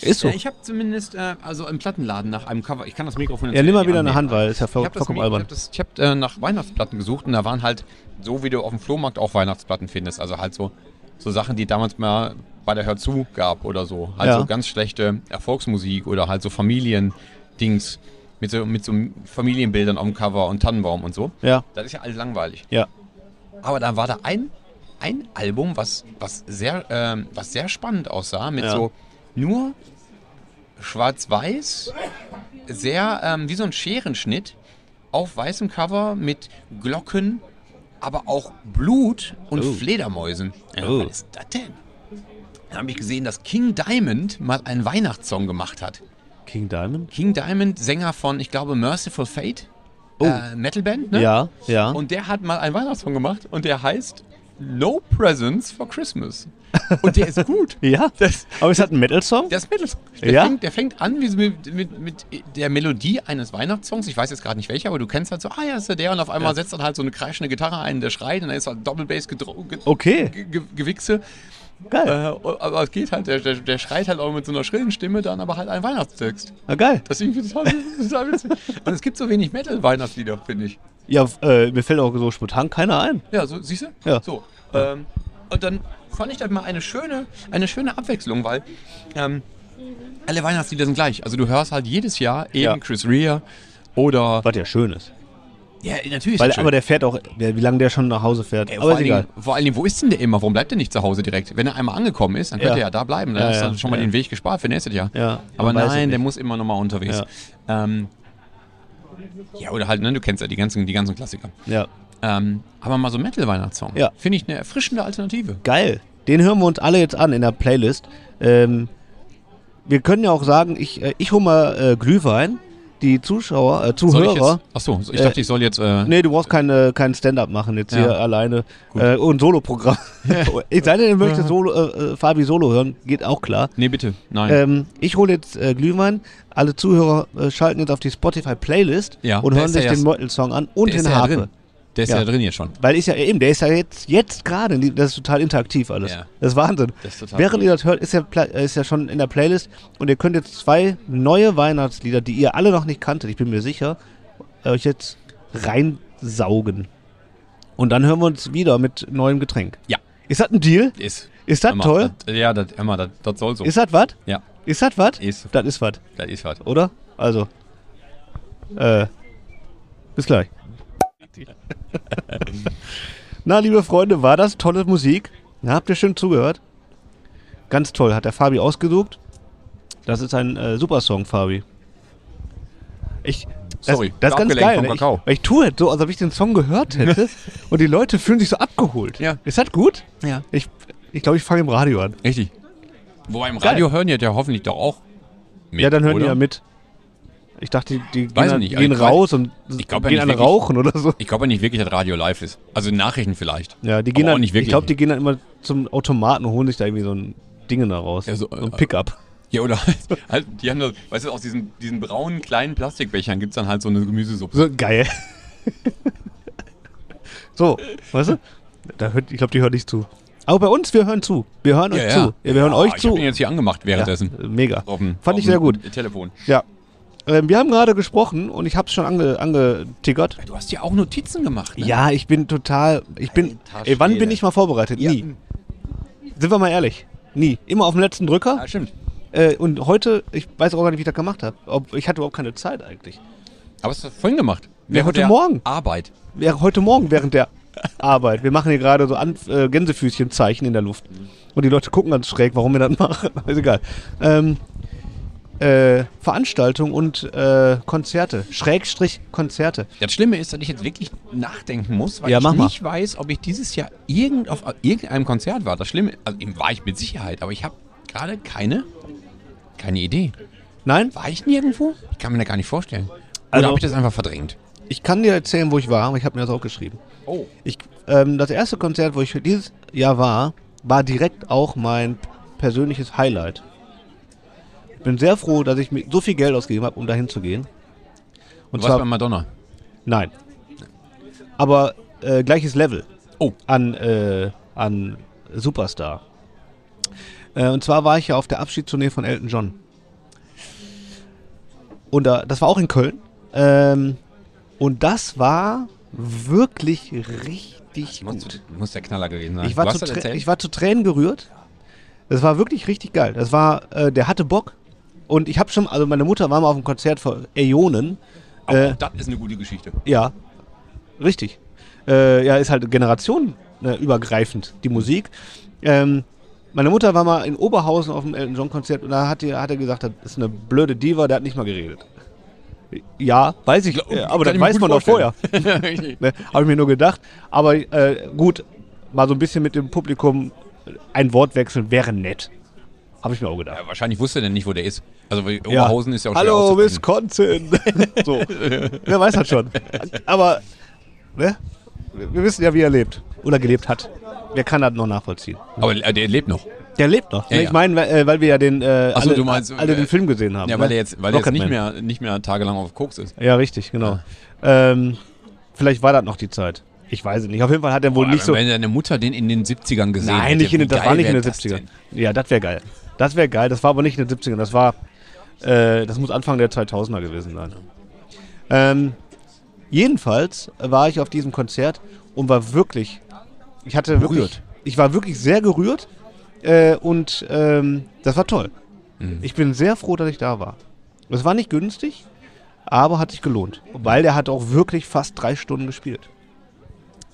Ist so. Ja, ich habe zumindest, äh, also im Plattenladen nach einem Cover, ich kann das Mikrofon jetzt Ja, nimm mal wieder eine annehmen. Hand, weil ist ja voll, habe vollkommen albern. ich hab, äh, nach Weihnachtsplatten gesucht und da waren halt, so wie du auf dem Flohmarkt auch Weihnachtsplatten findest, also halt so, so Sachen, die damals mal bei der Hör zu gab oder so. Halt Ja. so ganz schlechte Erfolgsmusik oder halt so Familiendings mit so, mit so Familienbildern auf dem Cover und Tannenbaum und so. Ja, Das ist ja alles langweilig. ja. Aber da war da ein, ein Album, was, was, sehr, ähm, was sehr spannend aussah, mit Ja. so nur schwarz-weiß, sehr ähm, wie so ein Scherenschnitt auf weißem Cover mit Glocken, aber auch Blut und Oh. Fledermäusen. Ja, Oh. Was ist das denn? Dann habe ich gesehen, dass King Diamond mal einen Weihnachtssong gemacht hat. King Diamond? King Diamond, Sänger von, ich glaube, Merciful Fate, Oh. äh, Metalband, ne? Ja, ja. Und der hat mal einen Weihnachtssong gemacht und der heißt No Presents for Christmas. Und der ist gut. *laughs* ja. Das, Aber ist das ein Metal-Song? der ist Metal. Der, Ja? fängt, der fängt an wie so mit, mit, mit der Melodie eines Weihnachtssongs. Ich weiß jetzt gerade nicht welcher, aber du kennst halt so, ah ja, ist ja der. Und auf einmal Ja. setzt dann halt so eine kreischende Gitarre ein, der schreit und dann ist halt gedro- ge Okay, ge ge Gewichse. geil. Äh, aber es geht halt, der, der, der schreit halt auch mit so einer schrillen Stimme dann aber halt einen Weihnachtstext. Na, geil. Das ist irgendwie total, total witzig. Und es gibt so wenig Metal-Weihnachtslieder, finde ich. Ja, äh, mir fällt auch so spontan keiner ein. Ja, so, siehst du? Ja. So. Ähm, und dann fand ich das mal eine schöne, eine schöne Abwechslung, weil ähm, alle Weihnachtslieder sind gleich. Also du hörst halt jedes Jahr eben Ja. Chris Rea oder. Was ja schön ist. Ja, natürlich. Weil, ist aber der fährt auch, wie lange der schon nach Hause fährt. Ey, aber vor, ist allen egal. Dingen, vor allen Dingen, wo ist denn der immer? Warum bleibt der nicht zu Hause direkt? Wenn er einmal angekommen ist, dann könnte Ja. er ja da bleiben. Dann Ja, du ja, schon mal den Weg gespart für nächstes Jahr. Ja, Aber nein, der muss immer noch mal unterwegs. Ähm, ja, oder halt, ne, du kennst ja die ganzen, die ganzen Klassiker. Ja. Ähm, aber mal so Metal-Weihnachtssong. Ja. Finde ich eine erfrischende Alternative. Geil. Den hören wir uns alle jetzt an in der Playlist. Ähm, wir können ja auch sagen, ich, äh, ich hole mal äh, Glühwein. Die Zuschauer, äh, ich Zuhörer. achso, ich dachte, ich soll jetzt. Äh, Nee, du brauchst keine, kein Stand-up machen jetzt Ja. hier alleine. Äh, und Solo-Programm. *laughs* *laughs* ich sei denn, ihr möchtet Solo, äh, äh, Fabi Solo hören, geht auch klar. nee, bitte. Nein. Ähm, ich hole jetzt äh, Glühwein. Alle Zuhörer schalten jetzt auf die Spotify-Playlist Ja, und hören sich den Meutel-Song an und der den Harpe. Der ist Ja. ja. drin jetzt schon. Weil ist ja eben, der ist ja jetzt, jetzt gerade, das ist total interaktiv alles. Ja. Das ist Wahnsinn. Das ist Während cool. ihr das hört, ist ja, Pla- ist ja schon in der Playlist und ihr könnt jetzt zwei neue Weihnachtslieder, die ihr alle noch nicht kanntet, ich bin mir sicher, euch jetzt reinsaugen. Und dann hören wir uns wieder mit neuem Getränk. Ja. Ist das ein Deal? Ist. Ist das toll? Das, ja, das soll so. Ist das was? ja, Ist das was? ist. Das ist was, Das ist was. oder? Also, äh, bis gleich. *laughs* Na, liebe Freunde, war das tolle Musik? Na, habt ihr schön zugehört? Ganz toll, hat der Fabi ausgesucht. Das ist ein äh, super Song, Fabi. Ich, das, Sorry, das ist ganz geil. vom ne? Ich, weil ich tue es so, als ob ich den Song gehört hätte *laughs* und die Leute fühlen sich so abgeholt. Ja. Ist das gut? Ja. Ich ich, glaube, ich fange im Radio an. Richtig. Wobei im Geil. Radio hören die ja hoffentlich doch auch mit, ja, dann hören oder? die ja mit. Ich dachte, die, die gehen, Weiß ich nicht, gehen ich raus und ich glaub ja gehen alle wirklich. rauchen oder so. Ich glaube ja nicht wirklich, dass Radio live ist. Also Nachrichten vielleicht. Ja, die gehen dann, nicht ich wirklich. glaube, die gehen dann immer zum Automaten und holen sich da irgendwie so ein Ding da raus. Ja, so, ein äh, Pickup. Ja, oder halt, halt die haben da, weißt du, aus diesen, diesen braunen kleinen Plastikbechern gibt es dann halt so eine Gemüsesuppe. So geil. so, weißt du? Da hört, ich glaube, die hören nicht zu. Aber bei uns, wir hören zu. Wir hören euch zu. Ja, wir hören euch ich zu. hab den jetzt hier angemacht währenddessen. Ja, mega. Auf dem- Fand auf ich sehr gut. Telefon. Ja. Ähm, wir haben gerade gesprochen und ich habe es schon ange, angetickert. Du hast ja auch Notizen gemacht, ne? Ja, ich bin total. Ich bin. Ey, wann bin ich mal vorbereitet? Ja. Nie. Sind wir mal ehrlich. Nie. Immer auf dem letzten Drücker. Ah, stimmt. Äh, und heute, ich weiß auch gar nicht, wie ich das gemacht habe. Ich hatte überhaupt keine Zeit eigentlich. Aber hast du vorhin gemacht? Ja, heute Morgen. Arbeit. Wäre heute Morgen während der *laughs* Arbeit. Wir machen hier gerade so An äh, Gänsefüßchenzeichen in der Luft. Und die Leute gucken ganz schräg, warum wir das *laughs* machen. Ist egal. Ähm, äh, Veranstaltungen und äh, Konzerte. Schrägstrich Konzerte. Das Schlimme ist, dass ich jetzt wirklich nachdenken muss, weil Ja, ich mach mal. nicht weiß, ob ich dieses Jahr irgend auf irgendeinem Konzert war. Das Schlimme, also eben war ich mit Sicherheit, aber ich habe gerade keine, keine Idee. Nein? War ich nirgendwo? Ich kann mir das gar nicht vorstellen. Oder Also- habe ich das einfach verdrängt? Ich kann dir erzählen, wo ich war, aber ich habe mir das auch geschrieben. Oh. Ich, ähm, das erste Konzert, wo ich dieses Jahr war, war direkt auch mein persönliches Highlight. Ich bin sehr froh, dass ich mir so viel Geld ausgegeben habe, um dahin zu gehen. Und Du warst bei zwar, Madonna. nein. Aber äh, gleiches Level Oh. an, äh, an Superstar. Äh, und zwar war ich ja auf der Abschiedstournee von Elton John. Und da, das war auch in Köln. Ähm, und das war wirklich richtig Muss, gut. muss der Knaller gewesen sein. Ich war, zu das ich war zu Tränen gerührt. Das war wirklich richtig geil. Das war, äh, der hatte Bock. Und ich habe schon, also meine Mutter war mal auf einem Konzert vor Äonen. Aber äh, auch das ist eine gute Geschichte. Ja, richtig. Äh, ja, ist halt generationenübergreifend, die Musik. Ähm, meine Mutter war mal in Oberhausen auf dem Elton John Konzert und da hat, die, hat er gesagt, das ist eine blöde Diva, der hat nicht mal geredet. Ja, weiß ich, äh, aber das weiß man doch vorher. *laughs* *laughs* ne, Habe ich mir nur gedacht. Aber äh, gut, mal so ein bisschen mit dem Publikum ein Wort wechseln wäre nett. Habe ich mir auch gedacht. Ja, wahrscheinlich wusste er denn nicht, wo der ist. Also weil Ja. Oberhausen ist ja auch Hallo. Wisconsin. *laughs* so. Wer weiß das schon. Aber, ne? Wir wissen ja, wie er lebt. Oder gelebt hat. Wer kann das noch nachvollziehen? Aber der lebt noch. Der lebt noch. Ja, Ne, ja. ich meine, weil, äh, weil wir ja den, äh, so, alle, du meinst, alle äh, den Film gesehen haben. Ja, weil ne? er jetzt, weil er jetzt nicht mehr, nicht mehr tagelang auf Koks ist. Ja, richtig, genau. Ähm, vielleicht war das noch die Zeit. Ich weiß es nicht. Auf jeden Fall hat er wohl Boah, nicht so. Wenn deine Mutter den in den 70ern gesehen Nein, hätte, nicht in das war nicht in den das 70ern. denn? Ja, das wäre geil. Das wäre geil. Das war aber nicht in den 70ern. Das war, äh, das muss Anfang der 2000er gewesen sein. Ähm, jedenfalls war ich auf diesem Konzert und war wirklich, ich hatte wirklich, Gerührt. ich war wirklich sehr gerührt äh, und ähm, das war toll. Mhm. Ich bin sehr froh, dass ich da war. Es war nicht günstig, aber hat sich gelohnt, weil der hat auch wirklich fast drei Stunden gespielt.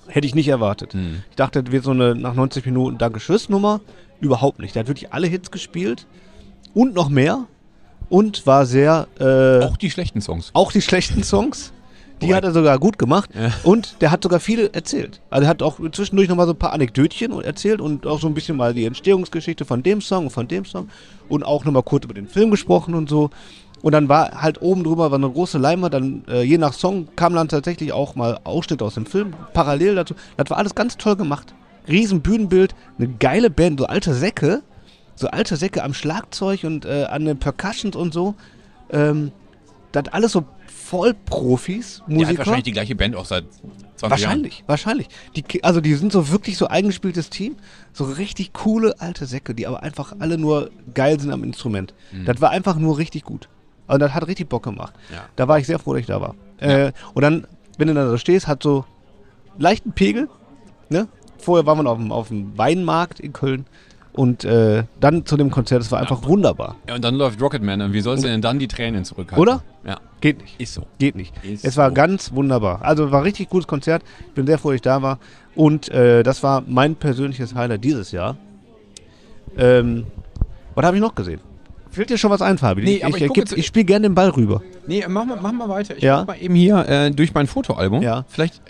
Hätte ich nicht erwartet. Mhm. Ich dachte, das wird so eine nach 90 Minuten Danke-Tschüss-Nummer. Überhaupt nicht. Der hat wirklich alle Hits gespielt und noch mehr und war sehr. Äh, Auch die schlechten Songs. auch die schlechten Songs. Die hat er sogar gut gemacht. Ja. Und der hat sogar viele erzählt. Also er hat auch zwischendurch nochmal so ein paar Anekdötchen erzählt und auch so ein bisschen mal die Entstehungsgeschichte von dem Song und von dem Song. Und auch nochmal kurz über den Film gesprochen und so. Und dann war halt oben drüber war eine große Leinwand. Dann äh, je nach Song kam dann tatsächlich auch mal Ausschnitte aus dem Film parallel dazu. Das war alles ganz toll gemacht. Riesen Bühnenbild, eine geile Band, so alte Säcke. So alte Säcke am Schlagzeug und äh, an den Percussions und so. Ähm, das alles so Vollprofis, Der hat Musiker. wahrscheinlich die gleiche Band auch seit 20 Wahrscheinlich, wahrscheinlich. Die, ki- also die sind so wirklich so eingespieltes Team, so richtig coole alte Säcke, die aber einfach alle nur geil sind am Instrument. Das war einfach nur richtig gut. Also das hat richtig Bock gemacht. Ja. Da war ich sehr froh, dass ich da war. Äh, und dann, wenn du da so stehst, hat so leichten Pegel. Ne? Vorher waren wir auf dem, auf dem Weinmarkt in Köln. Und äh, dann zu dem Konzert, das war einfach wunderbar. Jahren. Ja, und dann läuft Rocketman. Und wie sollst du denn dann die Tränen zurückhalten? Oder? Ja, Geht nicht. ist so. Geht nicht. Ist es war so. ganz wunderbar. Also war ein richtig gutes Konzert. Ich bin sehr froh, dass ich da war. Und äh, das war mein persönliches Highlight dieses Jahr. Ähm, was habe ich noch gesehen? Fällt dir schon was ein, Fabi? Nee, ich aber ich ich, ich spiele gerne den Ball rüber. Nee, mach mal, mach mal weiter. Ich Ja. guck mal eben hier äh, durch mein Fotoalbum. Ja. Vielleicht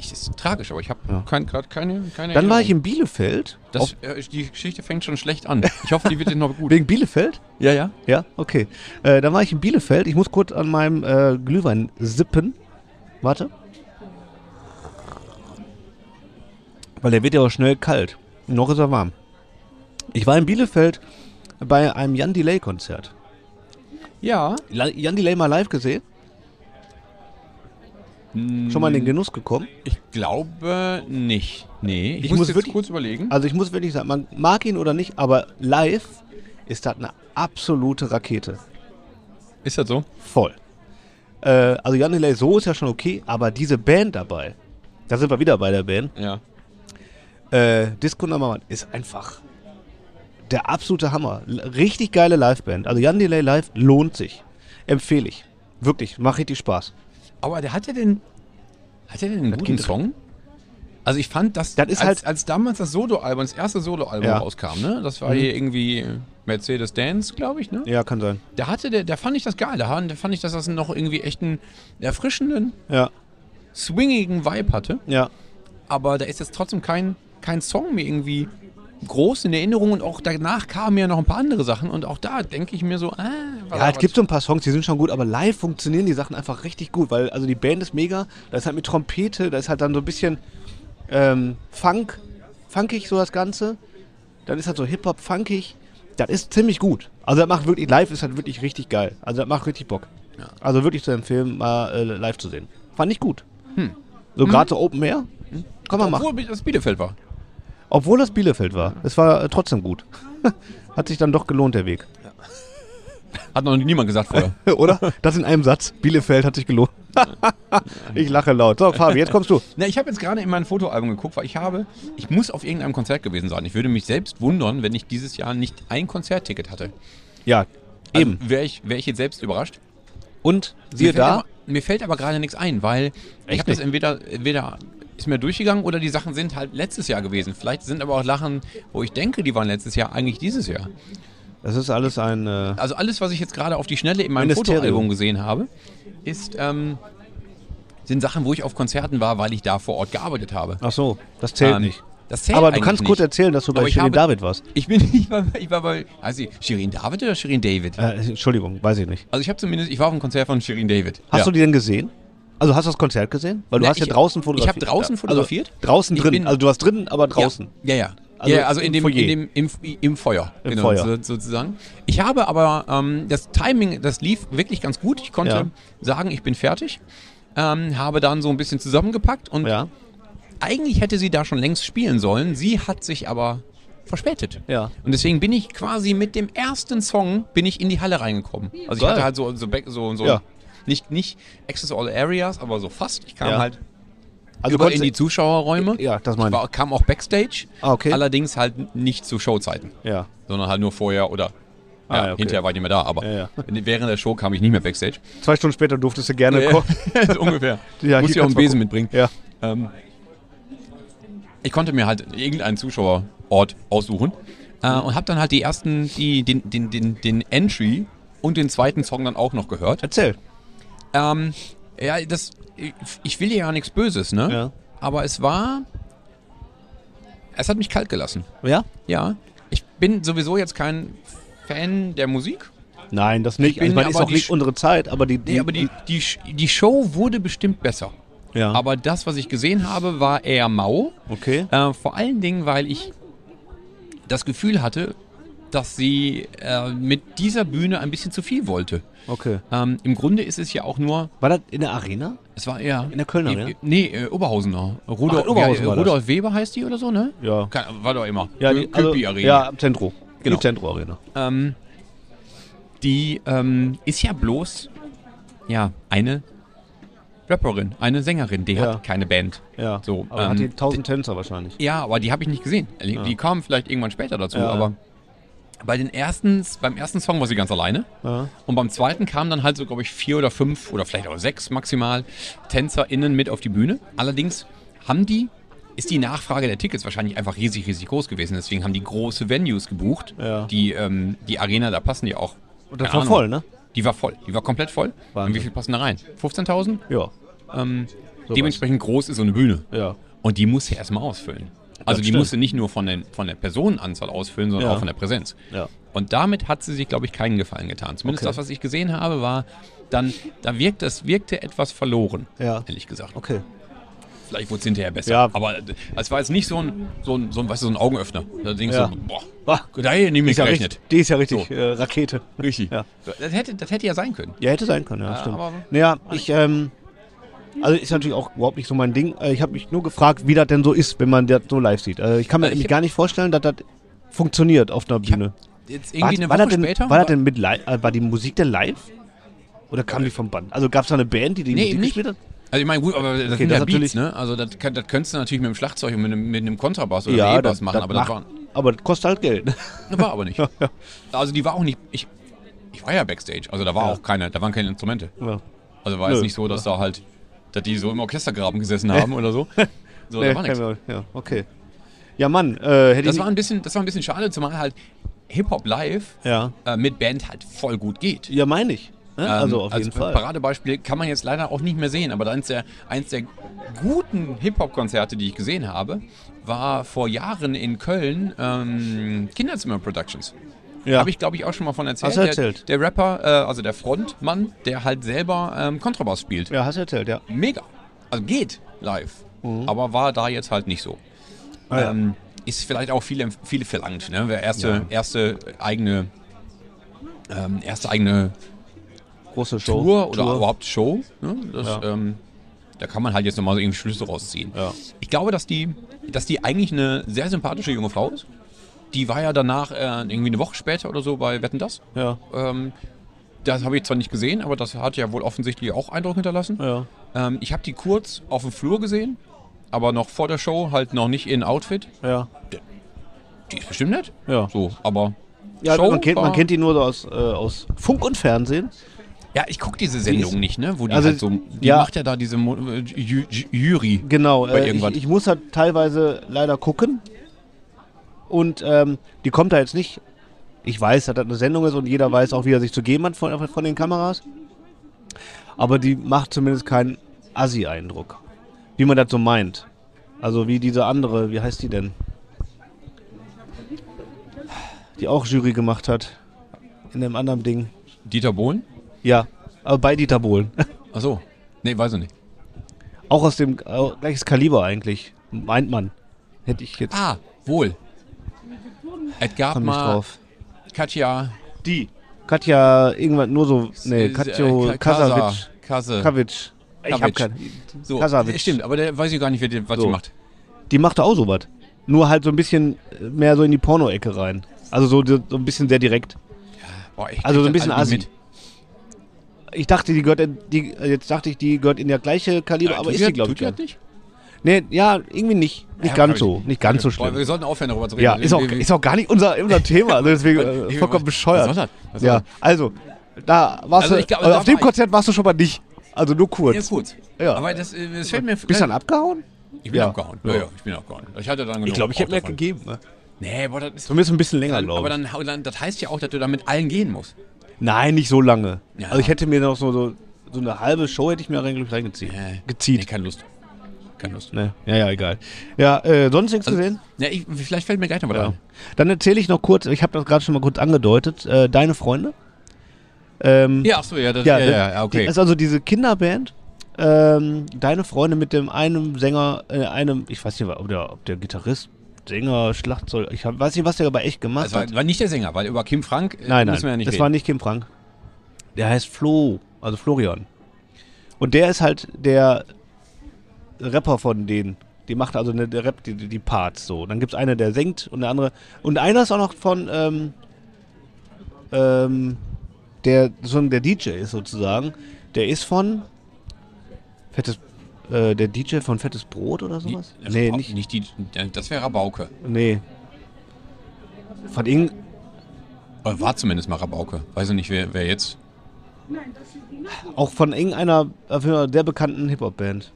Ich, das ist tragisch, aber ich habe Ja. kein, gerade keine, keine Dann war ich in Bielefeld. Das, äh, die Geschichte fängt schon schlecht an. Ich hoffe, die wird jetzt noch gut. *laughs* wegen Bielefeld? Ja, ja. Ja, okay. Äh, dann war ich in Bielefeld. Ich muss kurz an meinem äh, Glühwein sippen. Warte. Weil der wird ja auch schnell kalt. Noch ist er warm. Ich war in Bielefeld bei einem Jan Delay Konzert. Ja. Jan Delay mal live gesehen? Schon mal in den Genuss gekommen? Ich glaube nicht. Nee, ich, Ich muss, muss jetzt wirklich- kurz überlegen. Also ich muss wirklich sagen, man mag ihn oder nicht, aber live ist das eine absolute Rakete. Ist das so? Voll. Äh, also Jan Delay so ist ja schon okay, aber diese Band dabei, da sind wir wieder bei der Band, Ja. äh, Disco Number One ist einfach der absolute Hammer. Richtig geile Liveband. Also Jan Delay live lohnt sich. Empfehle ich. Wirklich, macht richtig Spaß. Aber der hatte den. Hat er denn einen guten geht- Song? Also ich fand, dass Das ist als, halt- als damals das Soloalbum, das erste Soloalbum Ja. rauskam, ne? Das war Mhm. hier irgendwie Mercedes Dance, glaube ich, ne? Ja, kann sein. Da hatte der, da fand ich das geil. Da fand ich, dass das noch irgendwie echt einen erfrischenden, Ja, swingigen Vibe hatte. ja. Aber da ist jetzt trotzdem kein, kein Song mir irgendwie groß in Erinnerung und auch danach kamen ja noch ein paar andere Sachen und auch da denke ich mir so, ah, war Ja, es gibt so ein paar Songs, die sind schon gut, aber live funktionieren die Sachen einfach richtig gut, weil also die Band ist mega, da ist halt mit Trompete, da ist halt dann so ein bisschen ähm, Funk, funkig so das Ganze, dann ist halt so Hip-Hop funkig, das ist ziemlich gut. Also das macht wirklich, live ist halt wirklich richtig geil, also das macht richtig Bock. Ja. Also wirklich zu empfehlen, mal äh, live zu sehen. Fand ich gut. Hm. So gerade so Open Air, kann man machen. Obwohl das Bielefeld war. Obwohl das Bielefeld war, es war äh, trotzdem gut. *laughs* Hat sich dann doch gelohnt, der Weg. Hat noch niemand gesagt vorher. *laughs* Oder? Das in einem Satz. Bielefeld hat sich gelohnt. *laughs* ich lache laut. So, Fabi, jetzt kommst du. Na, ich habe jetzt gerade in mein Fotoalbum geguckt, weil ich habe, ich muss auf irgendeinem Konzert gewesen sein. Ich würde mich selbst wundern, wenn ich dieses Jahr nicht ein Konzertticket hatte. Ja, Also eben. Wäre ich, wär ich jetzt selbst überrascht. Und siehe mir fällt da, Aber, mir fällt aber gerade nichts ein, weil ich Echt habe das entweder, entweder ist mir durchgegangen oder die Sachen sind halt letztes Jahr gewesen. Vielleicht sind aber auch Lachen, wo ich denke, die waren letztes Jahr, eigentlich dieses Jahr. das ist alles ein. Äh, Also alles, was ich jetzt gerade auf die Schnelle in meinem Ministerium. Fotoalbum gesehen habe, ist, ähm, sind Sachen, wo ich auf Konzerten war, weil ich da vor Ort gearbeitet habe. ach so, das zählt Ähm, nicht. Das zählt Aber du kannst nicht. kurz erzählen, dass du bei Shirin habe- David warst. Ich bin, *laughs* ich war, ich war bei, also Shirin David oder Shirin David? Äh, Entschuldigung, weiß ich nicht. Also ich habe zumindest, ich war auf einem Konzert von Shirin David. Hast ja. du die denn gesehen? Also hast du das Konzert gesehen? Weil du Na, hast ja ich- draußen ich fotografiert. hab draußen Ja. fotografiert. Also draußen Ich drin. bin- also du warst drin, aber draußen. Ja, ja. ja. Also ja, also in im dem, Foyer. in dem im, im Feuer. Im genau, Feuer. So, sozusagen. Ich habe aber ähm, das Timing, das lief wirklich ganz gut. Ich konnte Ja. sagen, ich bin fertig. Ähm, habe dann so ein bisschen zusammengepackt und Ja. eigentlich hätte sie da schon längst spielen sollen. Sie hat sich aber verspätet. Ja. Und deswegen bin ich quasi mit dem ersten Song bin ich in die Halle reingekommen. Also ich Geil. hatte halt so so, so, so Ja. Nicht nicht Access All Areas, aber so fast. Ich kam Ja. halt Also über in die Zuschauerräume. Ja, das ich meine ich. war, kam auch Backstage. Ah, okay. Allerdings halt nicht zu Showzeiten, Ja. sondern halt nur vorher oder Ah, ja, okay. hinterher war ich nicht mehr da. Aber Ja, *laughs* während der Show kam ich nicht mehr Backstage. Zwei Stunden später durftest du gerne Ja, kommen. *laughs* so ungefähr. *laughs* Ja, Muss hier ja auch einen Besen mitbringen. Ja. Ähm, ich konnte mir halt irgendeinen Zuschauerort aussuchen äh, und habe dann halt die ersten, die, den, den, den, den Entry und den zweiten Song dann auch noch gehört. Erzähl. Ähm, ja, das, ich, ich will ja nichts Böses, ne? Ja. Aber es war, es hat mich kalt gelassen. Ja? Ja, ich bin sowieso jetzt kein Fan der Musik. Nein, das nicht. Ich bin also, man ist aber auch nicht unsere Zeit, aber die. die Nee, aber die, die, die Show wurde bestimmt besser. ja. Aber das, was ich gesehen habe, war eher mau. okay. Äh, vor allen Dingen, weil ich das Gefühl hatte, dass sie äh, mit dieser Bühne ein bisschen zu viel wollte. Okay. Ähm, Im Grunde ist es ja auch nur, War das in der Arena? es war eher... In der Kölner, äh, ja? Nee, äh, Oberhausener. Rudolf, Ach, Oberhausen ja, das. Rudolf Weber heißt die oder so, ne? Ja. Keine, war doch immer. Ja, die, also, Arena. ja, am Zentro. Genau. Die Zentro Arena. Ähm, die ähm, ist ja bloß ja eine Rapperin, eine Sängerin, die Ja. hat keine Band. Ja. So, aber ähm, hat die 1000 Tänzer wahrscheinlich. Ja, aber die habe ich nicht gesehen. Die, die kamen vielleicht irgendwann später dazu, Ja. aber bei den ersten, beim ersten Song war sie ganz alleine. Ja. Und beim zweiten kamen dann halt so, glaube ich, vier oder fünf oder vielleicht auch sechs maximal TänzerInnen mit auf die Bühne. Allerdings haben die, ist die Nachfrage der Tickets wahrscheinlich einfach riesig, riesig groß gewesen. Deswegen haben die große Venues gebucht. Ja. Die, ähm, die Arena, da passen die auch. Und das war Ahnung. voll, ne? Die war voll. Die war komplett voll. Wahnsinn. Und wie viel passen da rein? 15.000? Ja. Ähm, dementsprechend groß ist so eine Bühne. Ja. Und die muss ja erstmal ausfüllen. Also die stimmt. musste nicht nur von, den, von der Personenanzahl ausfüllen, sondern Ja. auch von der Präsenz. Ja. Und damit hat sie sich, glaube ich, keinen Gefallen getan. Zumindest Okay. das, was ich gesehen habe, war dann, da wirkt, das wirkte etwas verloren, Ja. ehrlich gesagt. Okay. Vielleicht wurde es hinterher besser. Ja. Aber es war jetzt nicht so ein, so ein, so ein, weißt du, so ein Augenöffner. Da denkst Ja. du, boah, Ah, da hätte ich nicht mit ja gerechnet. richtig, die ist ja richtig So. äh, Rakete. Richtig. Ja. Das, hätte, das hätte ja sein können. Ja, hätte sein können, ja, Ja, stimmt. aber- naja, ich, ähm, also ist natürlich auch überhaupt nicht so mein Ding. Äh, Ich habe mich nur gefragt, wie das denn so ist, wenn man das so live sieht. Äh, Ich kann mir Äh, ich nämlich gar nicht vorstellen, dass das funktioniert auf einer Bühne. Jetzt War, irgendwie eine war, Woche das denn, später. war das denn mit live, war die Musik denn live? Oder kam die vom Band? Also gab es da eine Band, die die Nee, Musik gespielt hat? Also ich meine, gut, aber das Okay, sind das ja Beats, natürlich- ne? Also das, kann, das könntest du natürlich mit dem Schlagzeug und mit einem, mit einem Kontrabass oder Ja, E-Bass machen, das aber macht, das war, aber das kostet halt Geld. war aber nicht. *laughs* Also die war auch nicht, ich, ich war ja Backstage, also da war Ja. auch keine, da waren keine Instrumente. ja. Also war Nö. jetzt nicht so, dass da halt, dass die so im Orchestergraben gesessen haben oder so. *laughs* So, Nee, da war nichts. ja, okay. Ja, Mann, äh, hätte Das ich war ein bisschen, das war ein bisschen schade, zumal halt Hip-Hop live Ja, äh, mit Band halt voll gut geht. ja meine ich. Ne? Ähm, also auf jeden Fall. Paradebeispiel kann man jetzt leider auch nicht mehr sehen, aber eins der, eins der guten Hip-Hop-Konzerte, die ich gesehen habe, war vor Jahren in Köln ähm, Kinderzimmer Productions. Ja. Habe ich, glaube ich, auch schon mal von erzählt. Hast du erzählt. Der, der Rapper, äh, also der Frontmann, der halt selber ähm, Kontrabass spielt. ja, hast du erzählt, ja. Mega. Also geht live. Aber war da jetzt halt nicht so. Mhm. Ah, ja. ähm, ist vielleicht auch viele, viele verlangt. Ne? Wer erste, erste eigene ähm, erste eigene Große Show. Tour oder überhaupt Show. Ne? Das, Ja. ähm, da kann man halt jetzt nochmal so irgendwie Schlüsse rausziehen. Ja. Ich glaube, dass die, dass die eigentlich eine sehr sympathische junge Frau ist. Die war ja danach äh, irgendwie eine Woche später oder so bei Wetten das. Ja, Ähm, das habe ich zwar nicht gesehen, aber das hat ja wohl offensichtlich auch Eindruck hinterlassen. ja. Ähm, ich habe die kurz auf dem Flur gesehen, aber noch vor der Show, halt noch nicht in Outfit. Ja. Die ist bestimmt nett. Ja. So, aber Ja, Show man, kennt, man kennt die nur so aus, äh, aus Funk und Fernsehen. Ja, ich gucke diese Sendung ist- nicht, ne? Wo die also, halt so. Die ja. macht ja da diese Mo äh, Ju Ju Jury. Genau, Bei äh, irgendwas. ich, ich muss halt teilweise leider gucken. Und ähm, die kommt da jetzt nicht. Ich weiß, dass das eine Sendung ist und jeder weiß auch, wie er sich zu geben hat von, von den Kameras. Aber die macht zumindest keinen Assi-Eindruck. Wie man das so meint. Also wie diese andere, wie heißt die denn? Die auch Jury gemacht hat. In einem anderen Ding. Dieter Bohlen? Ja, aber bei Dieter Bohlen. *laughs* Achso. Nee, weiß ich nicht. auch aus dem äh, gleiches Kaliber eigentlich. Meint man. Hätte ich jetzt. Ah, wohl. Es gab komm mal drauf. Katja. Die. Katja, irgendwann nur so. Nee, äh, Katjo äh, Kasa- Kasawitsch. Kase. Kavic. Ich hab keinen. So, Kasawitsch. Stimmt, aber der weiß ich gar nicht, wer die, was So. die macht. Die machte auch sowas. Nur halt so ein bisschen mehr so in die Porno-Ecke rein. Also so, so ein bisschen sehr direkt. Boah, Also so ein bisschen Assi. Ich dachte, die gehört in, die, jetzt dachte ich, die gehört in der gleiche Kaliber, mit. aber ist die glaube ich. nicht? Nee, ja, irgendwie nicht. Nicht Ja, ganz so. ich- Nicht ganz so Boah, wir schlimm. sollten aufhören, darüber zu reden. Ja, ist auch, ist auch gar nicht unser, unser Thema. Also deswegen *laughs* äh, Ich- vollkommen was bescheuert. soll das? Was soll Ja, also, da warst Also du, glaub, also auf dem Konzert warst du schon mal nicht. Also nur kurz. Ja, kurz. Ja. Aber das, äh, das fällt mir. Bist du dann abgehauen? Ich bin Ja. abgehauen. Ja. Ja. ich bin abgehauen. Ich hatte dann genug Ich glaube, ich hätte mehr gegeben. Ne? Nee, boah, das ist. Zumindest ein bisschen länger, glaube aber ich. dann, dann, das heißt ja auch, dass du da mit allen gehen musst. Nein, nicht so lange. Ja. Also ich hätte mir noch so, so, so eine halbe Show hätte ich mir eigentlich reingezogen. Nee, nee, keine Lust. Keine Lust. Ne? Ja, ja, egal. Ja, äh, sonst nichts gesehen? Ja, ich, vielleicht fällt mir gleich noch was Ja. ein. Dann erzähle ich noch kurz, ich habe das gerade schon mal kurz angedeutet, äh, Deine Freunde. Ähm, Ja, achso, ja, das, Ja, ja, ja, ja, okay. Das ist also diese Kinderband. Ähm, deine Freunde mit dem einen Sänger, äh, einem, ich weiß nicht, ob der, ob der Gitarrist, Sänger, Schlagzeug, ich hab, weiß nicht, was der aber echt gemacht das war, hat. war nicht der Sänger, weil über Kim Frank äh, Nein, nein, müssen wir ja nicht das reden. war nicht Kim Frank. Der heißt Flo, also Florian. Und der ist halt der Rapper von denen. Die macht also eine, der Rap die, die die Parts so. Dann gibt es eine, der singt und der andere. Und einer ist auch noch von, ähm, ähm, der so der DJ ist sozusagen. Der ist von Fettes, äh, der DJ von Fettes Brot oder Die- sowas? also nee, nicht, nicht die, das wäre Rabauke. nee. Von irgend, Oder war zumindest mal Rabauke. Weiß ich nicht, wer, wer jetzt. Auch von irgendeiner von einer sehr bekannten Hip-Hop-Band.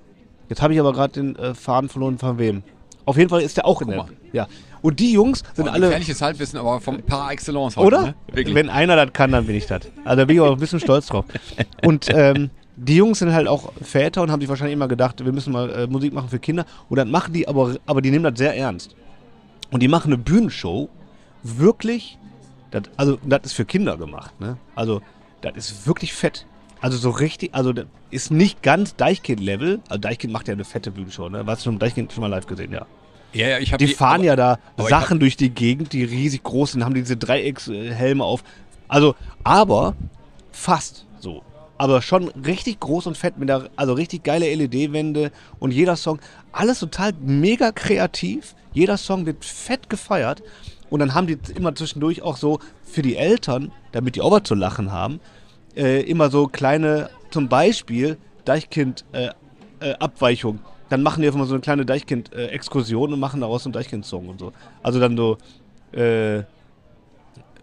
Jetzt habe ich aber gerade den äh, Faden verloren von wem. Auf jeden Fall ist der auch in der. mal. Ja. Und die Jungs sind Boah, alle. Gefährliches Halbwissen, aber vom par excellence heute, Oder? Ne? Wenn einer das kann, dann bin ich das. Also da bin ich auch ein bisschen stolz drauf. *laughs* Und ähm, die Jungs sind halt auch Väter und haben sich wahrscheinlich immer gedacht, wir müssen mal äh, Musik machen für Kinder. Und dann machen die aber, aber die nehmen das sehr ernst. Und die machen eine Bühnenshow, wirklich, das, also das ist für Kinder gemacht, ne? Also, das ist wirklich fett. Also so richtig, also ist nicht ganz Deichkind-Level. Also Deichkind macht ja eine fette Bühnenshow, ne? Warst du schon Deichkind schon mal live gesehen, ja. Ja, ja, ich habe Die fahren ja da aber Sachen durch die Gegend, die riesig groß sind, haben diese Dreieckshelme auf. Also, aber fast so. Aber schon richtig groß und fett mit der, also richtig geile LED-Wände und jeder Song, alles total mega kreativ. Jeder Song wird fett gefeiert. Und dann haben die immer zwischendurch auch so für die Eltern, damit die auch was zu lachen haben, äh, immer so kleine, zum Beispiel Deichkind-Abweichung. Äh, Abweichung. Dann machen die einfach mal so eine kleine Deichkind-Exkursion und machen daraus einen Deichkind-Song und so. Also dann so, äh,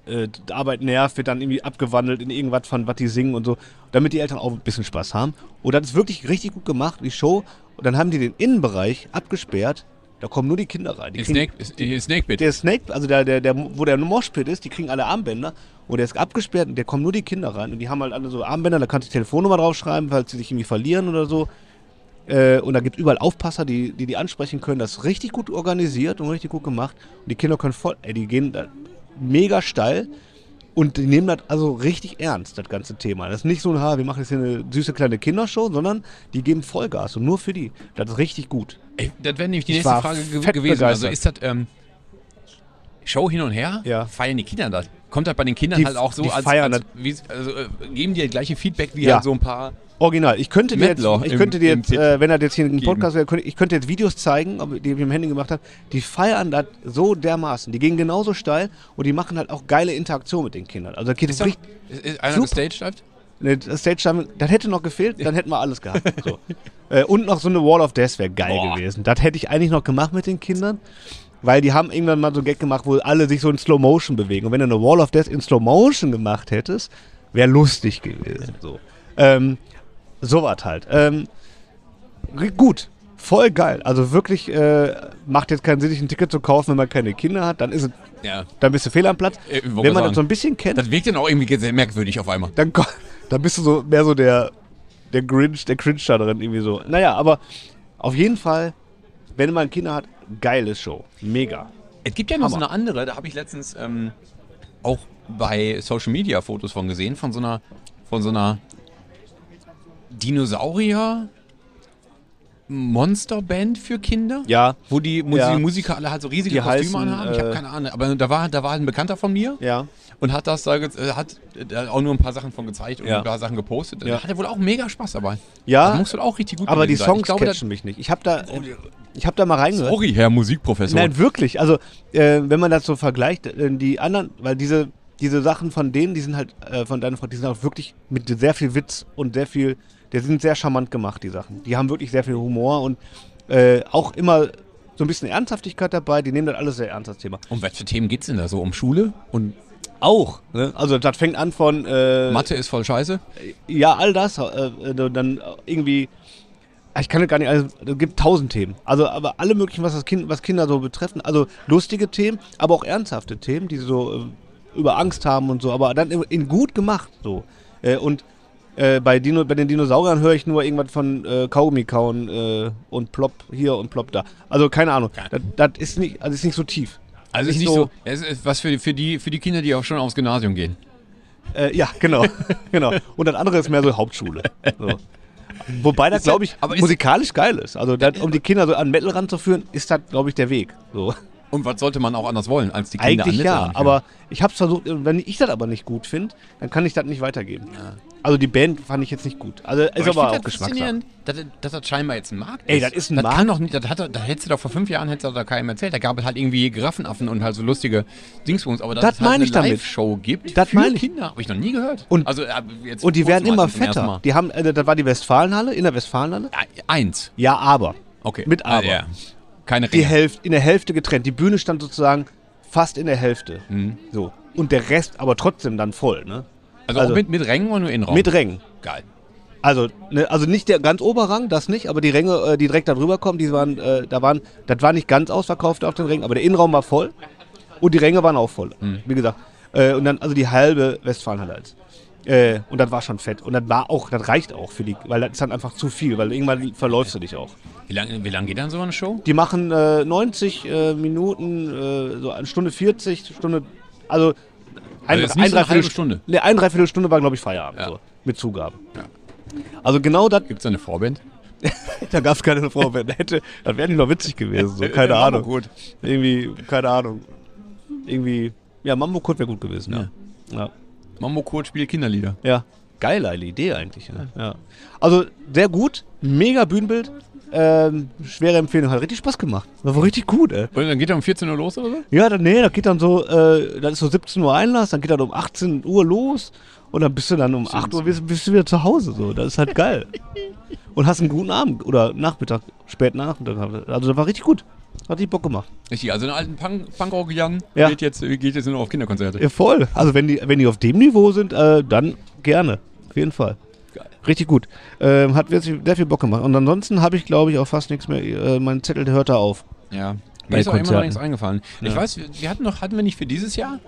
äh, Arbeit nervt, wird dann irgendwie abgewandelt in irgendwas von, was die singen und so, damit die Eltern auch ein bisschen Spaß haben. Und das ist wirklich richtig gut gemacht, die Show. Und dann haben die den Innenbereich abgesperrt. Da kommen nur die Kinder rein. Die kriegen- Snake, Snake Pit. der Snake, also der, der, der, wo der Moshpit ist, die kriegen alle Armbänder und der ist abgesperrt und der kommen nur die Kinder rein und die haben halt alle so Armbänder, da kannst du die Telefonnummer draufschreiben, falls sie sich irgendwie verlieren oder so. Äh, und da gibt es überall Aufpasser, die, die die ansprechen können. Das ist richtig gut organisiert und richtig gut gemacht. Und die Kinder können voll, ey, die gehen da mega steil und die nehmen das also richtig ernst, das ganze Thema. Das ist nicht so ein, ha, wir machen jetzt hier eine süße kleine Kindershow, sondern die geben Vollgas und nur für die. Das ist richtig gut. Ey, das wäre nämlich die nächste Frage ge gewesen. Also begeistert. ist das ähm, Show hin und her? Ja. Feiern die Kinder das? Kommt das bei den Kindern Die- halt auch so als, feiern als wie, also, äh, geben die das gleiche Feedback wie Ja. halt so ein paar Original. Ich könnte dir jetzt, ich könnte dir jetzt äh, wenn er jetzt hier einen. Podcast wäre, könnte, ich könnte jetzt Videos zeigen, ob, die ich mit dem Handy gemacht habe. Die feiern das so dermaßen. Die gehen genauso steil und die machen halt auch geile Interaktion mit den Kindern. Also geht es Ist, das, richtig. ist, einer gestaged Stage Time, das hätte noch gefehlt, dann hätten wir alles gehabt. So. äh, und noch so eine Wall of Death wäre geil Boah. gewesen. Das hätte ich eigentlich noch gemacht mit den Kindern. Weil die haben irgendwann mal so einen Gag gemacht, wo alle sich so in Slow Motion bewegen. Und wenn du eine Wall of Death in Slow Motion gemacht hättest, wäre lustig gewesen. So, ähm, so was halt. Ähm, gut, voll geil. Also wirklich äh, macht jetzt keinen Sinn, sich ein Ticket zu kaufen, wenn man keine Kinder hat. Dann ist es, Ja. dann bist du fehl am Platz. Äh, wenn man sagen. das so ein bisschen kennt, Das wirkt dann auch irgendwie sehr merkwürdig auf einmal. dann, *laughs* dann bist du so mehr so der, der Grinch, der Cringe da drin, irgendwie so. Naja, aber auf jeden Fall, wenn man Kinder hat, geile Show. Mega. Es gibt ja noch so Hammer. eine andere, da habe ich letztens ähm, auch bei Social Media Fotos von gesehen, von so einer, von so einer Dinosaurier Monsterband für Kinder. Ja. Wo die, Mus Ja. die Musiker alle halt so riesige Die Kostüme heißen, anhaben. Ich habe äh, keine Ahnung. Aber da war, da war halt ein Bekannter von mir Ja. und hat das da äh, hat auch nur ein paar Sachen von gezeigt und Ja. ein paar Sachen gepostet. Ja. Da hat er wohl auch mega Spaß dabei. Ja, Das muss wohl auch richtig gut aber die. Songs ich glaube, catchen mich nicht. Ich habe da, ich hab da mal reingehört. Sorry, Herr Musikprofessor. Nein, wirklich. Also, äh, wenn man das so vergleicht, äh, die anderen, weil diese, diese Sachen von denen, die sind halt, äh, von deiner Frau, die sind auch wirklich mit sehr viel Witz und sehr viel, die sind sehr charmant gemacht, die Sachen. Die haben wirklich sehr viel Humor und äh, auch immer so ein bisschen Ernsthaftigkeit dabei. Die nehmen das alles sehr ernst, das Thema. um was für Themen geht's denn da so? Um Schule? Und Auch. Ne? Also, das fängt an von. Äh, Mathe ist voll scheiße? Ja, all das. Äh, äh, dann irgendwie. Ich kann das gar nicht alles. Es gibt tausend Themen. Also, aber alle möglichen, was das Kind, was Kinder so betreffen. Also lustige Themen, aber auch ernsthafte Themen, die so äh, über Angst haben und so. Aber dann in, in gut gemacht so. Äh, und äh, bei, Dino, bei den Dinosauriern höre ich nur irgendwas von äh, Kaugummi kauen äh, und plopp hier und plopp da. Also keine Ahnung. Das, das ist nicht, also ist nicht so tief. Also ist nicht so, es ist was für, für, die, für die Kinder, die auch schon aufs Gymnasium gehen. Äh, ja, genau. *laughs* genau. Und das andere ist mehr so Hauptschule. So. Wobei das, glaube ich, musikalisch geil ist. Also, das, um die Kinder so an Metal ranzuführen, ist das, glaube ich, der Weg. So. Und was sollte man auch anders wollen, als die Kinder Eigentlich ja, ranführen? aber ich habe es versucht, wenn ich das aber nicht gut finde, dann kann ich das nicht weitergeben. Also, die Band fand ich jetzt nicht gut. Also, ist aber, find auch das Geschmackssache. dass, dass das scheinbar jetzt ein Markt Ey, ist. das ist ein das Markt. Kann doch nicht, das hat, da hättest du doch vor fünf Jahren hättest du da keinem erzählt. Da gab es halt irgendwie Giraffenaffen und halt so lustige Dingsbums. Aber dass Das es halt meine eine. Live-Show gibt Das für meine ich. Kinder, habe ich noch nie gehört. Und- also, äh, Und die werden immer fetter. Die haben, äh, das war die Westfalenhalle, in der Westfalenhalle. Ja, Eins. Ja, aber. Okay. Mit Ah, aber. ja. Keine Die Ringe. Hälfte, in der Hälfte getrennt. Die Bühne stand sozusagen fast in der Hälfte. Mhm. So. Und der Rest aber trotzdem dann voll, ne? Also, also- auch mit, mit Rängen und nur Innenraum. Mit Rängen. Geil. Also, ne, also nicht der ganz Oberrang, das nicht, aber die Ränge, äh, die direkt da drüber kommen, die waren, äh, da waren, das war nicht ganz ausverkauft auf den Rängen, aber der Innenraum war voll und die Ränge waren auch voll. Mhm. Wie gesagt. Äh, und dann, also die halbe Westfalenhalle als. Äh, und das war schon fett. Und das war auch, das reicht auch für die, weil das ist dann einfach zu viel, weil irgendwann verläufst du dich auch. Wie lange wie lang geht dann so eine Show? Die machen äh, 90 äh, Minuten, äh, so eine Stunde 40, Stunde, also ein, Also jetzt nicht so eine Dreiviertel- Stunde. Ne, ein Dreiviertelstunde war, glaube ich, Feierabend, Ja. so, mit Zugaben. Ja. Also genau das, Gibt es eine Vorband? *laughs* da gab es keine Vorband. Hätte, das wäre nicht noch witzig gewesen, so, *laughs* keine Ja, Ahnung. gut. Irgendwie, keine Ahnung. Irgendwie, ja, Mambo Kurt wäre gut gewesen, ja. Ja. Mambo Kurt spielt Kinderlieder. ja. Geile Idee eigentlich, ne? ja. Also sehr gut, mega Bühnenbild, ähm, schwere Empfehlung, hat richtig Spaß gemacht. Das war richtig gut, ey. Und dann geht er um 14 Uhr los oder so? Ja, dann, nee, da geht dann so, äh, das ist so 17 Uhr Einlass, dann geht dann um 18 Uhr los und dann bist du dann um 8 Uhr bist, bist du wieder zu Hause. So. Das ist halt geil. *laughs* und hast einen guten Abend oder Nachmittag, spät Nachmittag. Also das war richtig gut. Hat richtig Bock gemacht. Richtig, also einen alten Punk Punkrock-Jan Ja. geht, jetzt, geht jetzt nur auf Kinderkonzerte. Ja, voll. Also wenn die, wenn die auf dem Niveau sind, äh, dann gerne. Auf jeden Fall. Geil. Richtig gut. Ähm, hat wirklich sehr viel Bock gemacht. Und ansonsten habe ich, glaube ich, auch fast nichts mehr. Äh, mein Zettel, hört da auf. Ja. Mir ist auch immer noch nichts eingefallen. Ich Ja. weiß, wir- hatten noch, hatten wir nicht für dieses Jahr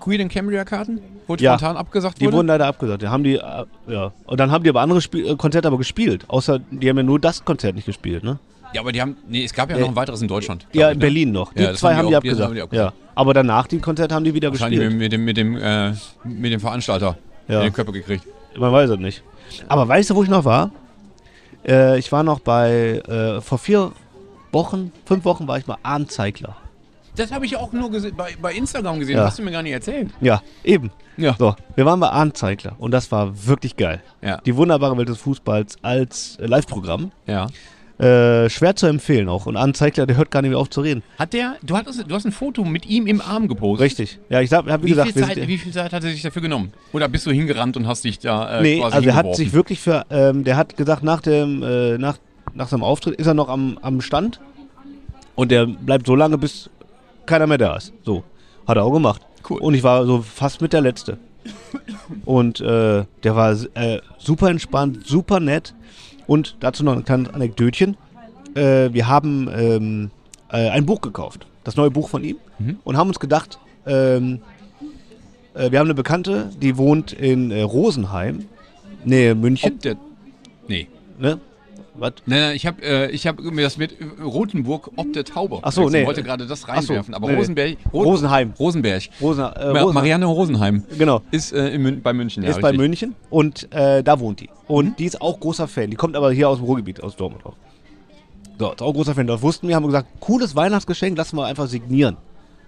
Queen and Cambria Karten? Wo Ja. spontan abgesagt Die wurde? wurden leider abgesagt. Die haben die, äh, ja. Und dann haben die aber andere Spiel äh, Konzerte aber gespielt. Außer, die haben ja nur das Konzert nicht gespielt, ne? Ja, aber die haben, nee, es gab ja Äh, noch ein weiteres in Deutschland. Ja, ich, in ne? Berlin noch. Die Ja, das zwei haben die die, auch- das abgesagt. haben die abgesagt. Ja. Aber danach die Konzerte haben die wieder Wahrscheinlich gespielt. mit, mit dem, mit dem, äh, mit dem Veranstalter Ja. in den Körper gekriegt. Man weiß es nicht. Aber weißt du, wo ich noch war? Äh, ich war noch bei, äh, vor vier Wochen, fünf Wochen war ich mal Arnzeigler. Das habe ich auch nur bei, bei Instagram gesehen. Ja. Hast du mir gar nicht erzählt. Ja, eben. Ja. So, wir waren bei Arnzeigler und das war wirklich geil. Ja. Die wunderbare Welt des Fußballs als äh, Live-Programm. ja. Äh, schwer zu empfehlen auch. Und Arnzeigler, der hört gar nicht mehr auf zu reden. Hat der, du, hattest, du hast ein Foto mit ihm im Arm gepostet. Richtig. Ja, ich habe wie Wie, gesagt, viel Zeit, sind- wie viel Zeit hat er sich dafür genommen? Oder bist du hingerannt und hast dich da äh, Nee, quasi also er hat sich wirklich für, ähm, der hat gesagt, nach dem, äh, nach, nach seinem Auftritt ist er noch am, am Stand und der bleibt so lange, bis keiner mehr da ist. So, hat er auch gemacht. Cool. Und ich war so fast mit der Letzte. Und äh, der war äh, super entspannt, super nett. Und dazu noch ein kleines Anekdötchen. Äh, wir haben ähm, äh, ein Buch gekauft, das neue Buch von ihm, Mhm. und haben uns gedacht, ähm, äh, wir haben eine Bekannte, die wohnt in äh, Rosenheim, Nähe München. Ob der, nee. Ne? Was? Nein, nein, ich habe äh, ich hab mir das mit Rotenburg ob der Taube. Ach so, Ich nee. wollte gerade das so, reinwerfen, aber nee, nee. Rosenberg, Ro Rosenheim. Rosenberg. Rosen, äh, Ma Rosen, Marianne Rosenheim genau. ist äh, Mün bei München. Ja, ist bei richtig. München und äh, da wohnt die. Und Mhm. die ist auch großer Fan. Die kommt aber hier aus dem Ruhrgebiet, aus Dortmund auch. So, ist auch großer Fan. Das wussten wir, haben gesagt, cooles Weihnachtsgeschenk, lassen wir einfach signieren.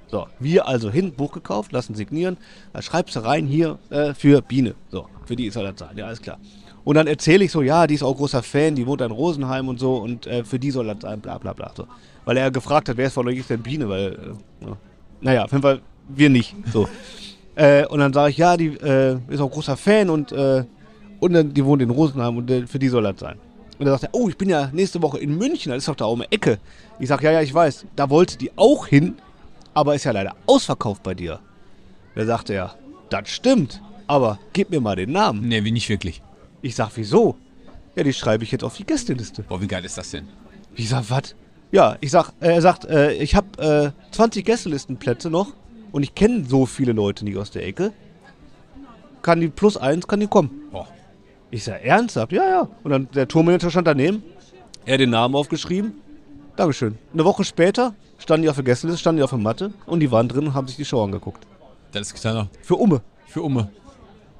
So, wir also hin, Buch gekauft, lassen signieren. Da schreibst du rein hier äh, für Biene. So, für die soll das sein. Ja, alles klar. Und dann erzähle ich so, ja, die ist auch großer Fan, die wohnt in Rosenheim und so und äh, für die soll das sein, bla bla bla. So. Weil er gefragt hat, wer ist von euch denn Biene, weil, äh, ja. naja, auf jeden Fall wir nicht. So. *laughs* Äh, und dann sage ich, ja, die äh, ist auch großer Fan und, äh, und dann, die wohnt in Rosenheim und äh, für die soll das sein. Und dann sagt er, oh, ich bin ja nächste Woche in München, das ist doch da um die Ecke. Ich sage, ja, ja, ich weiß, da wollte die auch hin, aber ist ja leider ausverkauft bei dir. Da sagte er, das stimmt, aber gib mir mal den Namen. Nee, wie nicht wirklich. Ich sag, wieso? Ja, die schreibe ich jetzt auf die Gästeliste. Boah, wie geil ist das denn? Ich sag, was? Ja, ich sag, äh, er sagt, äh, ich habe äh, 20 Gästelistenplätze noch und ich kenne so viele Leute nicht aus der Ecke. Kann die plus eins, kann die kommen. Boah. Ich sag, ernsthaft? Ja, ja. Und dann der Tourmanager stand daneben, er hat den Namen aufgeschrieben. Dankeschön. Eine Woche später standen die auf der Gästeliste, standen die auf der Matte und die waren drin und haben sich die Show angeguckt. Das ist kleiner. Für Umme. Für Umme.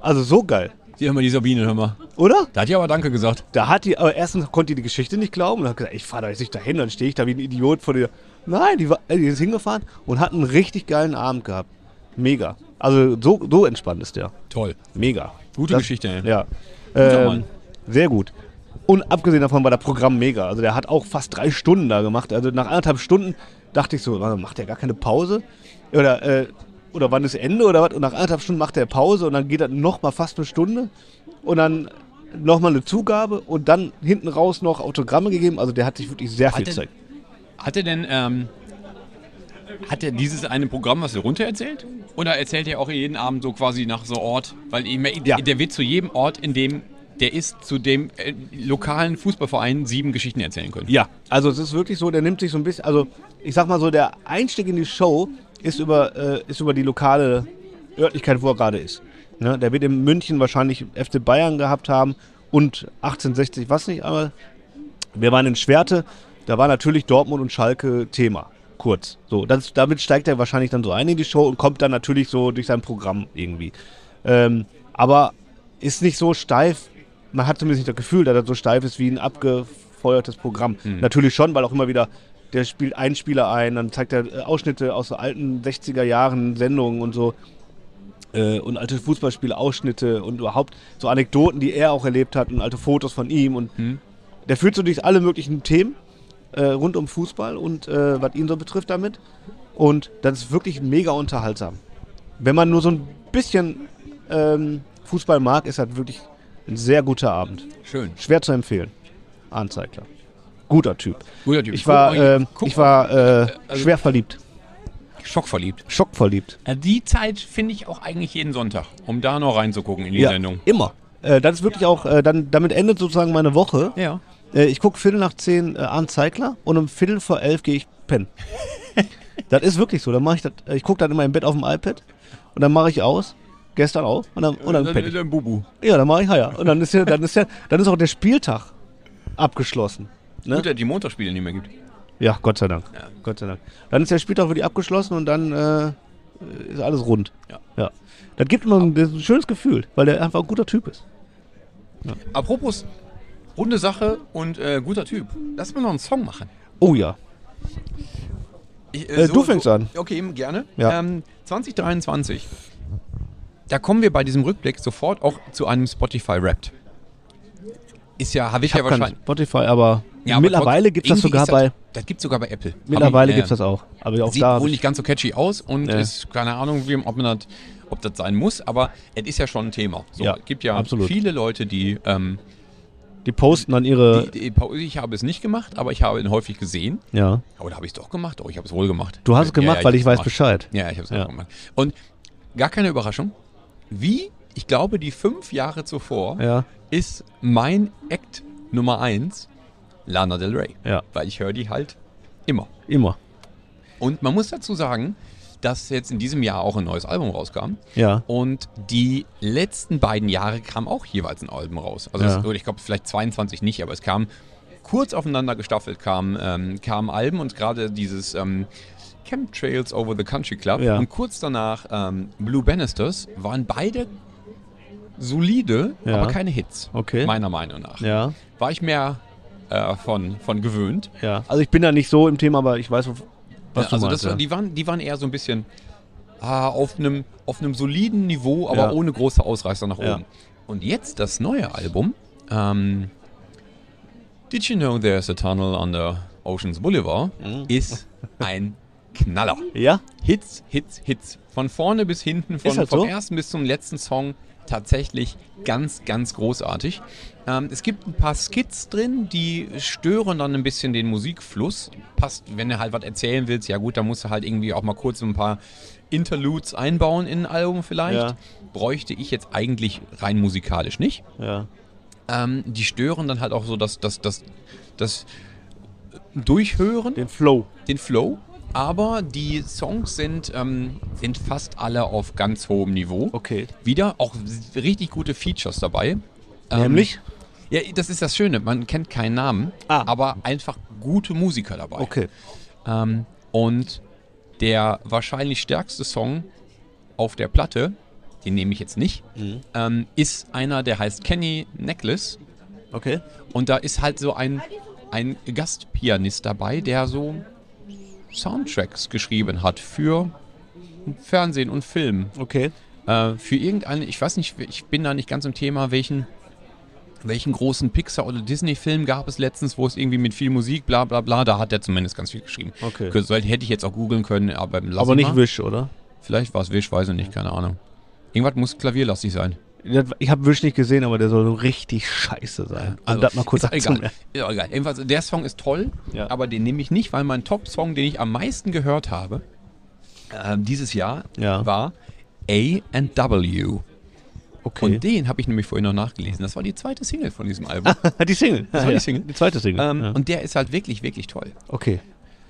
Also so geil. Die haben wir die Sabine, hör mal. Oder? Da hat die aber Danke gesagt. Da hat die, aber erstens konnte die die Geschichte nicht glauben und hat gesagt, ich fahre da jetzt nicht dahin, dann stehe ich da wie ein Idiot vor dir. Nein, die, war, äh, die ist hingefahren und hat einen richtig geilen Abend gehabt. Mega. Also so, so entspannt ist der. Toll. Mega. Gute Geschichte, ey. Ja. Ähm, sehr gut. Und abgesehen davon war das Programm mega. Also der hat auch fast drei Stunden da gemacht. Also nach anderthalb Stunden dachte ich so, macht der gar keine Pause? Oder, äh, oder wann ist Ende oder was? Und nach anderthalb Stunden macht er Pause und dann geht er nochmal fast eine Stunde. Und dann nochmal eine Zugabe und dann hinten raus noch Autogramme gegeben. Also der hat sich wirklich sehr viel Hat Zeit. Hat er denn, ähm, hat er dieses eine Programm, was er runter erzählt? Oder erzählt er auch jeden Abend so quasi nach so Ort? Weil Ja. der wird zu jedem Ort, in dem der ist, zu dem äh, lokalen Fußballverein sieben Geschichten erzählen können. Ja, also es ist wirklich so, der nimmt sich so ein bisschen, also ich sag mal so, der Einstieg in die Show ist über, äh, ist über die lokale Örtlichkeit, wo er gerade ist. Ne? Der wird in München wahrscheinlich FC Bayern gehabt haben und 1860, was nicht, aber wir waren in Schwerte, da war natürlich Dortmund und Schalke Thema. Kurz. So, das, damit steigt er wahrscheinlich dann so ein in die Show und kommt dann natürlich so durch sein Programm irgendwie. Ähm, aber ist nicht so steif, man hat zumindest nicht das Gefühl, dass er so steif ist wie ein abgefeuertes Programm. Natürlich schon, weil auch immer wieder, der spielt einen Spieler ein, dann zeigt er äh, Ausschnitte aus so alten 60er Jahren Sendungen und so äh, und alte Fußballspiele, Ausschnitte und überhaupt so Anekdoten, die er auch erlebt hat und alte Fotos von ihm und der führt so durch alle möglichen Themen äh, rund um Fußball und äh, was ihn so betrifft damit. Und das ist wirklich mega unterhaltsam. Wenn man nur so ein bisschen ähm, Fußball mag, ist das wirklich ein sehr guter Abend. Schön. Schwer zu empfehlen. Arnzeigler. Guter Typ. Guter Typ. Ich war, guck ich war äh, also- schwer verliebt. Schockverliebt. Schockverliebt. Äh, Die Zeit finde ich auch eigentlich jeden Sonntag, um da noch reinzugucken in die Sendung. immer. Äh, das ist wirklich auch, äh, dann, damit endet sozusagen meine Woche. Ja. Äh, ich gucke Viertel nach zehn äh, Arndt Zeigler und um Viertel vor elf gehe ich pennen. *laughs* das ist wirklich so. Dann mache ich das. äh, Ich gucke dann immer im Bett auf dem iPad und dann mache ich aus. Gestern auch. Und dann, und dann ich. Dann Bubu. Ja, dann mache ich Heier. Und dann ist ja, dann ist ja, dann ist auch der Spieltag abgeschlossen. Ne? Gut, dass die Montagsspiele nicht mehr gibt. Ja, Gott sei Dank. Ja. Gott sei Dank. Dann ist der Spieltag wirklich abgeschlossen und dann äh, ist alles rund. Ja. ja. Das gibt immer ein, ein schönes Gefühl, weil der einfach ein guter Typ ist. Apropos runde Sache und äh, guter Typ. Lass mal noch einen Song machen. Oh ja. Ich, Äh, du fängst an. Okay, gerne. Ja. Ähm, 2023. Da kommen wir bei diesem Rückblick sofort auch zu einem Spotify Wrapped. Ist ja, habe ich, Ich ja habe kein wahrscheinlich. Spotify, aber Ja, mittlerweile gibt es das sogar ist bei. Das, das gibt sogar bei Apple. Mittlerweile ich, gibt es das auch. Aber auch Sieht da. wohl ich- nicht ganz so catchy aus und Ja. ist keine Ahnung, wie, ob, man das, ob das sein muss, aber es ist ja schon ein Thema. So, Ja, es gibt ja absolut. viele Leute, die, ähm, Die posten dann ihre. die, die, ich habe es nicht gemacht, aber ich habe ihn häufig gesehen. ja. Oder habe ich es doch gemacht? Oh, ich habe es wohl gemacht. Du hast es Ja, gemacht, ja, weil hab's ich weiß gemacht. Bescheid. Ja, ich habe es Ja. auch gemacht. Und gar keine Überraschung. Wie, ich glaube, die fünf Jahre zuvor Ja. ist mein Act Nummer eins Lana Del Rey. Ja. Weil ich höre die halt immer. Immer. Und man muss dazu sagen, dass jetzt in diesem Jahr auch ein neues Album rauskam. Ja. Und die letzten beiden Jahre kam auch jeweils ein Album raus. Also Ja. es, ich glaube vielleicht 22 nicht, aber es kam kurz aufeinander gestaffelt, kamen ähm, kamen Alben und gerade dieses ähm, Chemtrails Over the Country Club Ja. und kurz danach ähm, Blue Bannisters waren beide solide, Ja. aber keine Hits. Okay. Meiner Meinung nach. Ja. War ich mehr äh, von, von gewöhnt. Ja. Also ich bin da nicht so im Thema, aber ich weiß, was Ja, du also meinst. das, war- ja. die, waren, die waren eher so ein bisschen ah, auf einem auf einem soliden Niveau, aber Ja. ohne große Ausreißer nach Ja. oben. Und jetzt das neue Album. Ähm, Did you know there's a tunnel under Oceans Boulevard? Mhm. Ist ein Knaller. ja? Hits, Hits, Hits. Von vorne bis hinten, von, das vom so? ersten bis zum letzten Song tatsächlich ganz, ganz großartig. Ähm, es gibt ein paar Skits drin, die stören dann ein bisschen den Musikfluss. Passt, wenn du halt was erzählen willst, ja gut, dann musst du halt irgendwie auch mal kurz ein paar Interludes einbauen in ein Album vielleicht. Ja. Bräuchte ich jetzt eigentlich rein musikalisch nicht. Ja. Ähm, die stören dann halt auch so das, das, das, das Durchhören Den Flow. den Flow, aber die Songs sind, ähm, sind fast alle auf ganz hohem Niveau. Okay. Wieder auch richtig gute Features dabei. Ähm, Nämlich? Ja, das ist das Schöne, man kennt keinen Namen, Ah. aber einfach gute Musiker dabei. Okay. Ähm, und der wahrscheinlich stärkste Song auf der Platte, den nehme ich jetzt nicht, Mhm. ähm, ist einer, der heißt Kenny Necklace. Okay. Und da ist halt so ein, ein Gastpianist dabei, der so Soundtracks geschrieben hat für Fernsehen und Film. Okay. Äh, für irgendeine, ich weiß nicht, ich bin da nicht ganz im Thema, welchen, welchen großen Pixar- oder Disney-Film gab es letztens, wo es irgendwie mit viel Musik, bla bla bla, da hat er zumindest ganz viel geschrieben. Okay. Könnte- Hätte ich jetzt auch googeln können, aber lass Aber ich nicht mal. Wish, oder? Vielleicht war es Wish, weiß ich nicht, keine Ahnung. Irgendwas muss klavierlastig sein. Ich habe Wish nicht gesehen, aber der soll so richtig scheiße sein. Um das mal kurz Also, ist egal. Ist auch egal. Jedenfalls, der Song ist toll, Ja. aber den nehme ich nicht, weil mein Top-Song, den ich am meisten gehört habe, ähm, dieses Jahr Ja. war A and W. Okay. Und den habe ich nämlich vorhin noch nachgelesen. Das war die zweite Single von diesem Album. *laughs* die Single. Das war die Single. Die zweite Single. ähm, ja. Und der ist halt wirklich, wirklich toll. okay.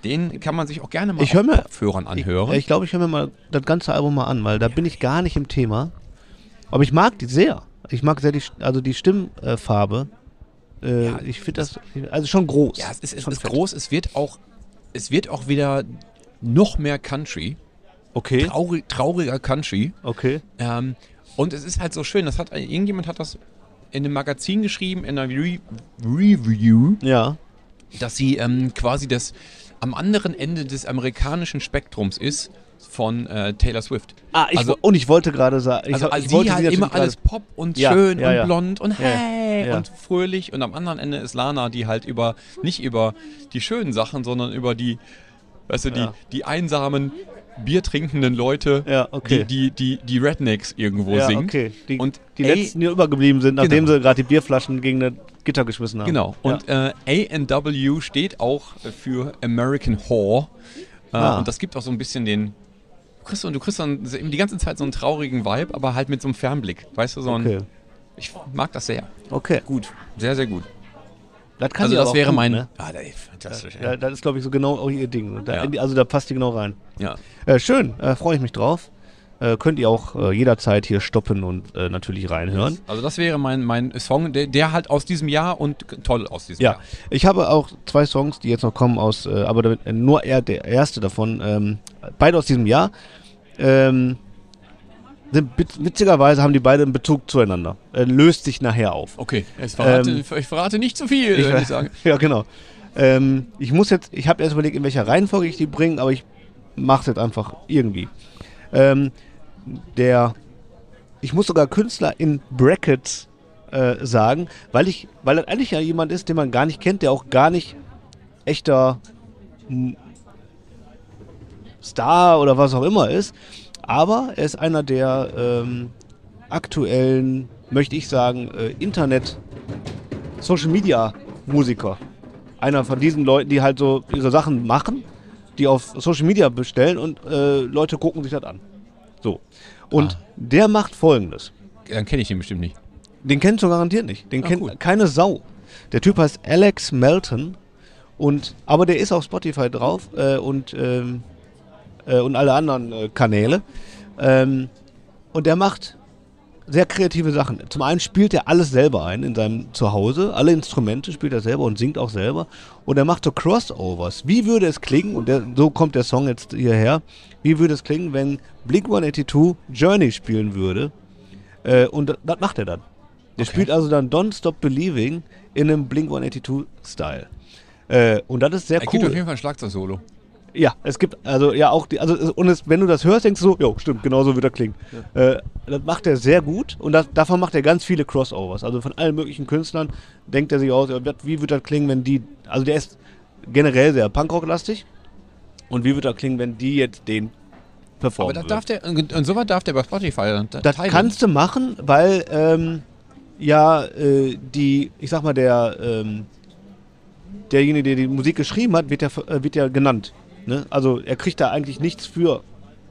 Den kann man sich auch gerne mal Ich hör mir- Kopfhörern anhören. Ich, ich glaube, ich höre mir mal das ganze Album mal an, weil da bin ich gar nicht im Thema. Aber ich mag die sehr. Ich mag sehr die, also die Stimmfarbe. Äh, Ja, ich finde das, also schon groß. Ja, es ist, es ist groß. Es wird auch, es wird auch wieder noch mehr Country. Okay, Traurig, trauriger Country. okay. Ähm, und es ist halt so schön. Das hat irgendjemand hat das in einem Magazin geschrieben, in einer Re Review, Ja, dass sie ähm, quasi das am anderen Ende des amerikanischen Spektrums ist von äh, Taylor Swift. Ah, ich, Also- und ich wollte gerade sagen, ich, Also, ich also wollte sie halt natürlich immer alles Pop und Ja, schön ja, und ja. blond und hey und fröhlich und am anderen Ende ist Lana, die halt über nicht über die schönen Sachen, sondern über die, weißt du, die, die einsamen biertrinkenden Leute, Ja, okay. die, die, die, die Rednecks irgendwo ja, singt. okay. Die, Und die A- letzten, die übergeblieben sind, nachdem Genau. sie gerade die Bierflaschen gegen das Gitter geschmissen haben. Genau. Und äh, A&W steht auch für American Whore. Äh, Ah. Und das gibt auch so ein bisschen den. Du kriegst, du kriegst dann die ganze Zeit so einen traurigen Vibe, aber halt mit so einem Fernblick. Weißt du, so ein. okay. Ich mag das sehr. Okay. Gut. Sehr, sehr gut. Das kann also, das wäre gut, mein. Ne? Ah, das ist fantastisch. Ja, das ist, glaube ich, so genau auch ihr Ding. Da, Ja. Also da passt die genau rein. ja. Äh, schön, äh, freue ich mich drauf. Äh, könnt ihr auch äh, jederzeit hier stoppen und äh, natürlich reinhören. Also, das wäre mein, mein Song, der, der halt aus diesem Jahr und toll aus diesem Ja, Jahr. ich habe auch zwei Songs, die jetzt noch kommen aus, äh, aber damit, nur eher der erste davon, ähm, beide aus diesem Jahr. Ähm, witzigerweise haben die beide einen Bezug zueinander. Äh, löst sich nachher auf. Okay, jetzt verrate, Ähm, ich verrate nicht zu viel, Ich, würde ich sagen. *laughs* ja, genau. Ähm, ich muss jetzt, ich habe erst überlegt, in welcher Reihenfolge ich die bringe, aber ich mache es jetzt einfach irgendwie. Ähm, der, ich muss sogar Künstler in Brackets äh, sagen, weil ich, weil das eigentlich ja jemand ist, den man gar nicht kennt, der auch gar nicht echter Star oder was auch immer ist. Aber er ist einer der ähm, aktuellen, möchte ich sagen, äh, Internet- Social Media Musiker. Einer von diesen Leuten, die halt so ihre Sachen machen, die auf Social Media bestellen und äh, Leute gucken sich das an. So. Und Ah. der macht folgendes. Dann kenne ich den bestimmt nicht. Den kennst du garantiert nicht. Den Ah, kennt cool. keine Sau. Der Typ heißt Alex Melton. Und, aber der ist auf Spotify drauf äh, und, ähm, äh, und alle anderen äh, Kanäle. Ähm, und der macht sehr kreative Sachen. Zum einen spielt er alles selber ein in seinem Zuhause. Alle Instrumente spielt er selber und singt auch selber. Und er macht so Crossovers. Wie würde es klingen, und der, so kommt der Song jetzt hierher, wie würde es klingen, wenn Blink 182 Journey spielen würde? Äh, und das, macht er dann. Der Okay. spielt also dann Don't Stop Believing in einem Blink 182-Style. Äh, und das ist sehr Er gibt auf cool. jeden Fall ein Schlagzeug-Solo. Ja, es gibt also ja auch die, also und es, wenn du das hörst, denkst du so, jo, stimmt, genau so wird er klingen. Äh, das macht er sehr gut und das, davon macht er ganz viele Crossovers. Also von allen möglichen Künstlern denkt er sich aus, ja, wie wird das klingen, wenn die, also der ist generell sehr Punkrock-lastig und wie wird das klingen, wenn die jetzt den Aber performen das würden. darf der, und und sowas darf der bei Spotify Das teilen. kannst du machen, weil ähm, ja äh, die, ich sag mal, der ähm, derjenige, der die Musik geschrieben hat, wird ja, äh, wird ja genannt. Ne? Also er kriegt da eigentlich nichts für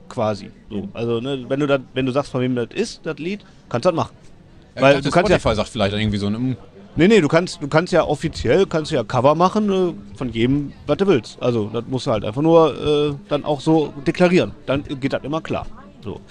quasi. So. Also ne, wenn du das, wenn du sagst, von wem das ist, das Lied, kannst du das machen. Ja, weil du kannst ja- Spotify sagt vielleicht irgendwie so, mm, Nee, nee, du kannst, du kannst ja offiziell, kannst ja Cover machen äh, von jedem, was du willst. Also das musst du halt einfach nur äh, dann auch so deklarieren. Dann geht das immer klar. So.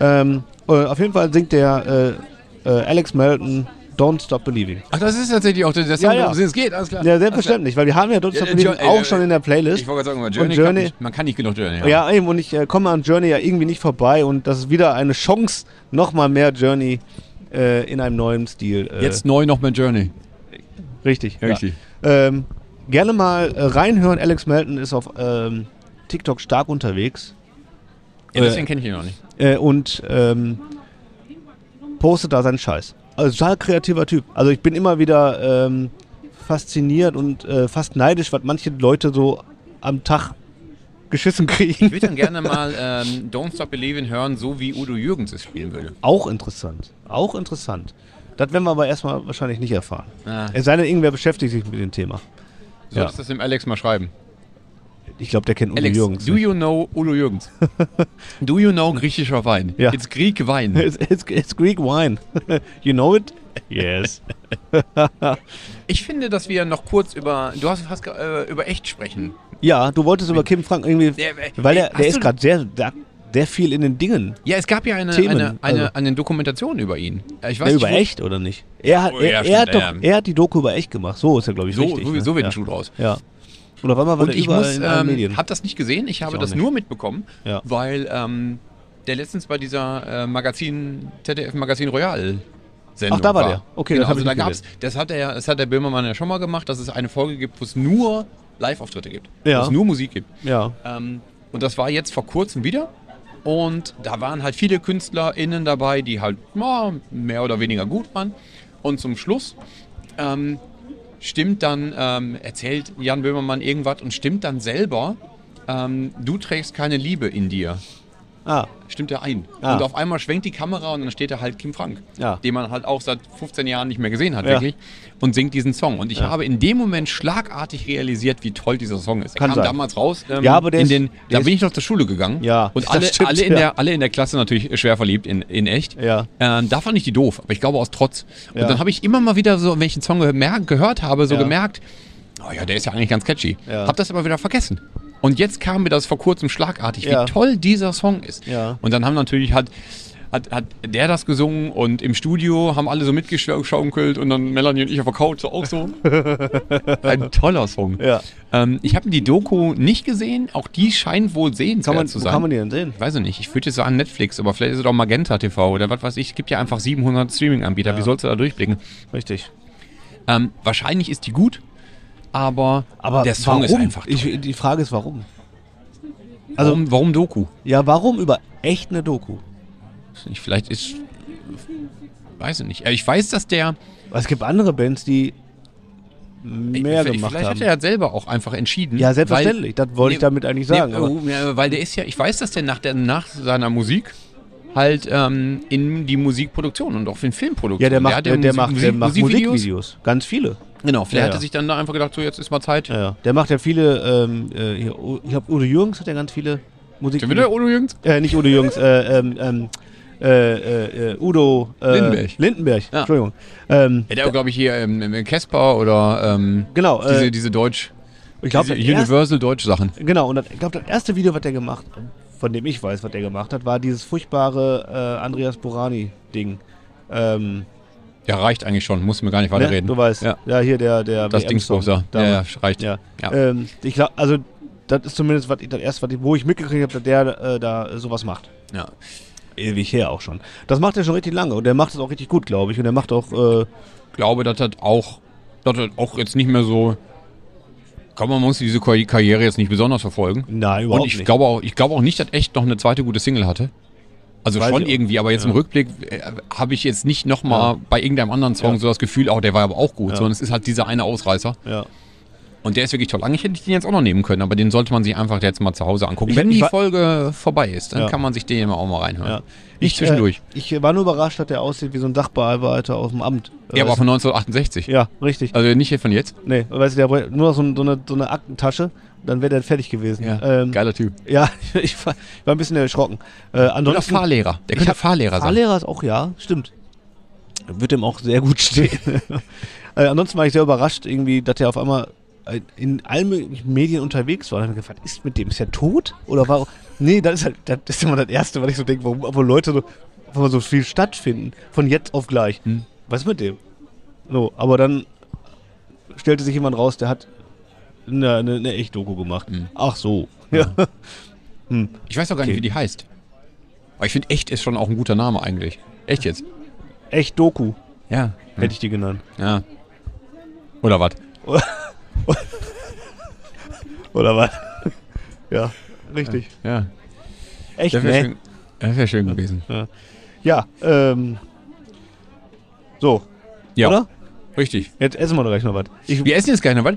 Ähm, äh, auf jeden Fall singt der äh, äh, Alex Melton Don't Stop Believing. Ach, das ist tatsächlich auch der, Song, Ja, ja. es geht, alles klar. Ja, selbstverständlich, weil wir haben ja Don't Stop Ja, Believing Jo- äh, auch äh, schon in der Playlist. Ich wollte gerade sagen, Journey, Journey- nicht, man kann nicht genug Journey haben. Ja, eben, und ich äh, komme an Journey ja irgendwie nicht vorbei und das ist wieder eine Chance, nochmal mehr Journey äh, in einem neuen Stil. Äh, Jetzt neu noch mit Journey. Richtig. Richtig. Ähm, gerne mal äh, reinhören. Alex Melton ist auf ähm, TikTok stark unterwegs Ja, Äh, deswegen kenne ich ihn noch nicht. und ähm, postet da seinen Scheiß. Also total kreativer Typ. Also ich bin immer wieder ähm, fasziniert und äh, fast neidisch, was manche Leute so am Tag geschissen kriegen. Ich würde dann gerne mal *laughs* ähm, Don't Stop Believing hören, so wie Udo Jürgens es spielen würde. Auch interessant. Auch interessant. Das werden wir aber erstmal wahrscheinlich nicht erfahren. Ah, Es sei denn, irgendwer beschäftigt sich mit dem Thema. solltest du das dem Alex mal schreiben. Ich glaube, der kennt Udo Alex, Jürgens. do you know Udo Jürgens? *laughs* do you know griechischer Wein? Ja. It's Greek Wein. *laughs* It's, it's, it's Greek wine. *laughs* you know it? Yes. Ich finde, dass wir noch kurz über, du hast fast äh, über echt sprechen. Ja, du wolltest über Kim Frank irgendwie, Der- äh, weil ey, der, hast der ist gerade sehr, der, sehr viel in den Dingen. Ja, es gab ja eine, Themen, eine, eine, also- eine Dokumentation über ihn. Äh, Ich weiß Ja, nicht, über wo- echt oder nicht? Er hat, Oh, er, ja, er, stimmt, hat doch, ja. er hat die Doku über echt gemacht. So ist ja, glaube ich, So, richtig. so, ne? so wird ja. ein Schuh draus. Ja. Und auf einmal war Und ich muss, in ähm, Medien. hab das nicht gesehen, ich habe auch das nicht. nur mitbekommen, Ja. weil ähm, der letztens bei dieser äh, Magazin, ZDF Magazin Royal Sendung Ach, da war der. Okay, genau, das also ich da gab's, das hat der, das hat der Böhmermann ja schon mal gemacht, dass es eine Folge gibt, wo es nur Live-Auftritte gibt, Ja. wo es nur Musik gibt. ja. Ähm, und das war jetzt vor kurzem wieder. Und da waren halt viele KünstlerInnen dabei, die halt na, mehr oder weniger gut waren. Und zum Schluss ähm, stimmt dann, ähm, erzählt Jan Böhmermann irgendwas und stimmt dann selber, ähm, du trägst keine Liebe in dir. Ah, Stimmt er ein. Ah. Und auf einmal schwenkt die Kamera und dann steht da halt Kim Frank, Ja. den man halt auch seit 15 Jahren nicht mehr gesehen hat, Ja. wirklich, und singt diesen Song. Und ich Ja. habe in dem Moment schlagartig realisiert, wie toll dieser Song ist. Er Kann kam sein. damals raus. ähm, Ja, aber der in ist- den, der Da bin ich noch zur Schule gegangen. Ja, Und *laughs* alle, stimmt, alle, in der, alle in der Klasse natürlich schwer verliebt, in, in echt. Ja. Äh, da fand ich die doof, aber ich glaube aus Trotz. Und dann habe ich immer mal wieder so, wenn ich einen Song gehört habe, so gemerkt, oh ja, der ist ja eigentlich ganz catchy. Hab das aber wieder vergessen. Und jetzt kam mir das vor kurzem schlagartig, Ja. wie toll dieser Song ist. Ja. Und dann haben natürlich hat, hat, hat der das gesungen und im Studio haben alle so mitgeschaukelt und dann Melanie und ich auf der Couch auch so. *laughs* Ein toller Song. Ja. Ähm, ich habe die Doku nicht gesehen, auch die scheint wohl sehenswert zu wo sein. kann man die denn sehen? Ich weiß es nicht. Ich würde jetzt sagen Netflix, aber vielleicht ist es auch Magenta TV oder was weiß ich. Es gibt ja einfach 700 Streaming-Anbieter. Wie sollst du da durchblicken? Richtig. Ähm, wahrscheinlich ist die gut, aber, Aber der Song warum? ist einfach toll. Ich, die Frage ist, warum? Also, warum, warum Doku? ja, warum über echt eine Doku? Ich, vielleicht ist... Weiß ich nicht. Ich weiß, dass der... Es gibt andere Bands, die mehr vielleicht gemacht vielleicht haben. hat er ja selber auch einfach entschieden. Ja, selbstverständlich. Das wollte ich damit eigentlich sagen, Nee, oh, weil der ist ja... Ich weiß, dass der nach, der, nach seiner Musik halt ähm, in die Musikproduktion und auch in Filmproduktion. ja, der macht, der, ja der Musik- macht, der macht Musikvideos. Ganz viele. Genau, vielleicht Ja, hat er sich dann da einfach gedacht, so jetzt ist mal Zeit. Ja, ja. Der macht ja viele, ähm, äh, ich glaube, Udo Jürgens hat ja ganz viele Schon wieder. Udo Jürgens? Äh, nicht Udo Jürgens, äh, ähm, ähm, äh, äh, äh, Udo äh, Lindenberg. Lindenberg, Ja. Entschuldigung. Ähm, Ja, der glaube ich hier ähm, Casper oder ähm, genau, diese, äh, diese Deutsch, ich glaube, diese Universal Deutsch Sachen. genau, und das, ich glaube, das erste Video, was der gemacht von dem ich weiß, was der gemacht hat, war dieses furchtbare äh, Andreas Borani-Ding. Ähm, Ja, reicht eigentlich schon, muss mir gar nicht ne? weiterreden. Du weißt, ja. Ja. hier der, der Das Dingsbums da. Ja, reicht. Ja. Ja. Ähm, ich glaube, also das ist zumindest was ich, das erste, was ich, wo ich mitgekriegt habe, dass der äh, da sowas macht. Ja. Ewig her auch schon. Das macht er schon richtig lange und der macht es auch richtig gut, glaube ich. Und der macht auch, äh, glaube, dass das auch, dass das auch jetzt nicht mehr so. Kann man muss diese Karri- Karriere jetzt nicht besonders verfolgen. nein, überhaupt Und ich nicht. glaube auch, ich glaube auch nicht, dass echt noch eine zweite gute Single hatte. Also Weiß schon ich auch. irgendwie, aber jetzt im Ja. Rückblick äh, habe ich jetzt nicht nochmal Ja. bei irgendeinem anderen Song Ja. so das Gefühl, oh, der war aber auch gut, sondern es ist halt dieser eine Ausreißer. ja. Und der ist wirklich toll. Eigentlich hätte ich den jetzt auch noch nehmen können, aber den sollte man sich einfach jetzt mal zu Hause angucken. Ich- Wenn ich die Folge vorbei ist, dann kann man sich den auch mal reinhören. Nicht zwischendurch. Äh, ich war nur überrascht, dass der aussieht wie so ein Sachbearbeiter aus dem Amt. ja, aber Äh, von 1968. ja, richtig. Also nicht hier von jetzt. Nee, weißt du, der braucht nur noch so, so, eine, so eine Aktentasche, dann wäre der fertig gewesen. Ähm, Geiler Typ. Ja, *laughs* ich war, ich war ein bisschen erschrocken. Äh, Oder Fahrlehrer. Der könnte hab- Fahrlehrer sein. Fahrlehrer ist auch, ja, stimmt. Wird dem auch sehr gut stehen. *laughs* äh, ansonsten war ich sehr überrascht, irgendwie, dass der auf einmal äh, in allen möglichen Medien unterwegs war. Und hab mir gefragt, ist mit dem? Ist der tot? Oder war. Nee, das ist halt, das ist immer das Erste, was ich so denke, warum, obwohl Leute so, warum so viel stattfinden. Von jetzt auf gleich. Hm. Was ist mit dem? So, aber dann stellte sich jemand raus, der hat eine, eine, eine Echt-Doku gemacht. Hm. Ach so. Ja. *laughs* Hm. Ich weiß auch gar nicht, Okay. wie die heißt. Aber ich finde, echt ist schon auch ein guter Name eigentlich. Echt jetzt? Echt-Doku, Ja. hätte ich die genannt. Ja. Oder was? *laughs* Oder was? ja, richtig. Ja. Echt, Das wäre ne? schön, das wär schön gewesen. Ja, ähm. So, Ja. oder? Richtig. Jetzt essen wir doch gleich noch was. Wir essen jetzt gleich noch was.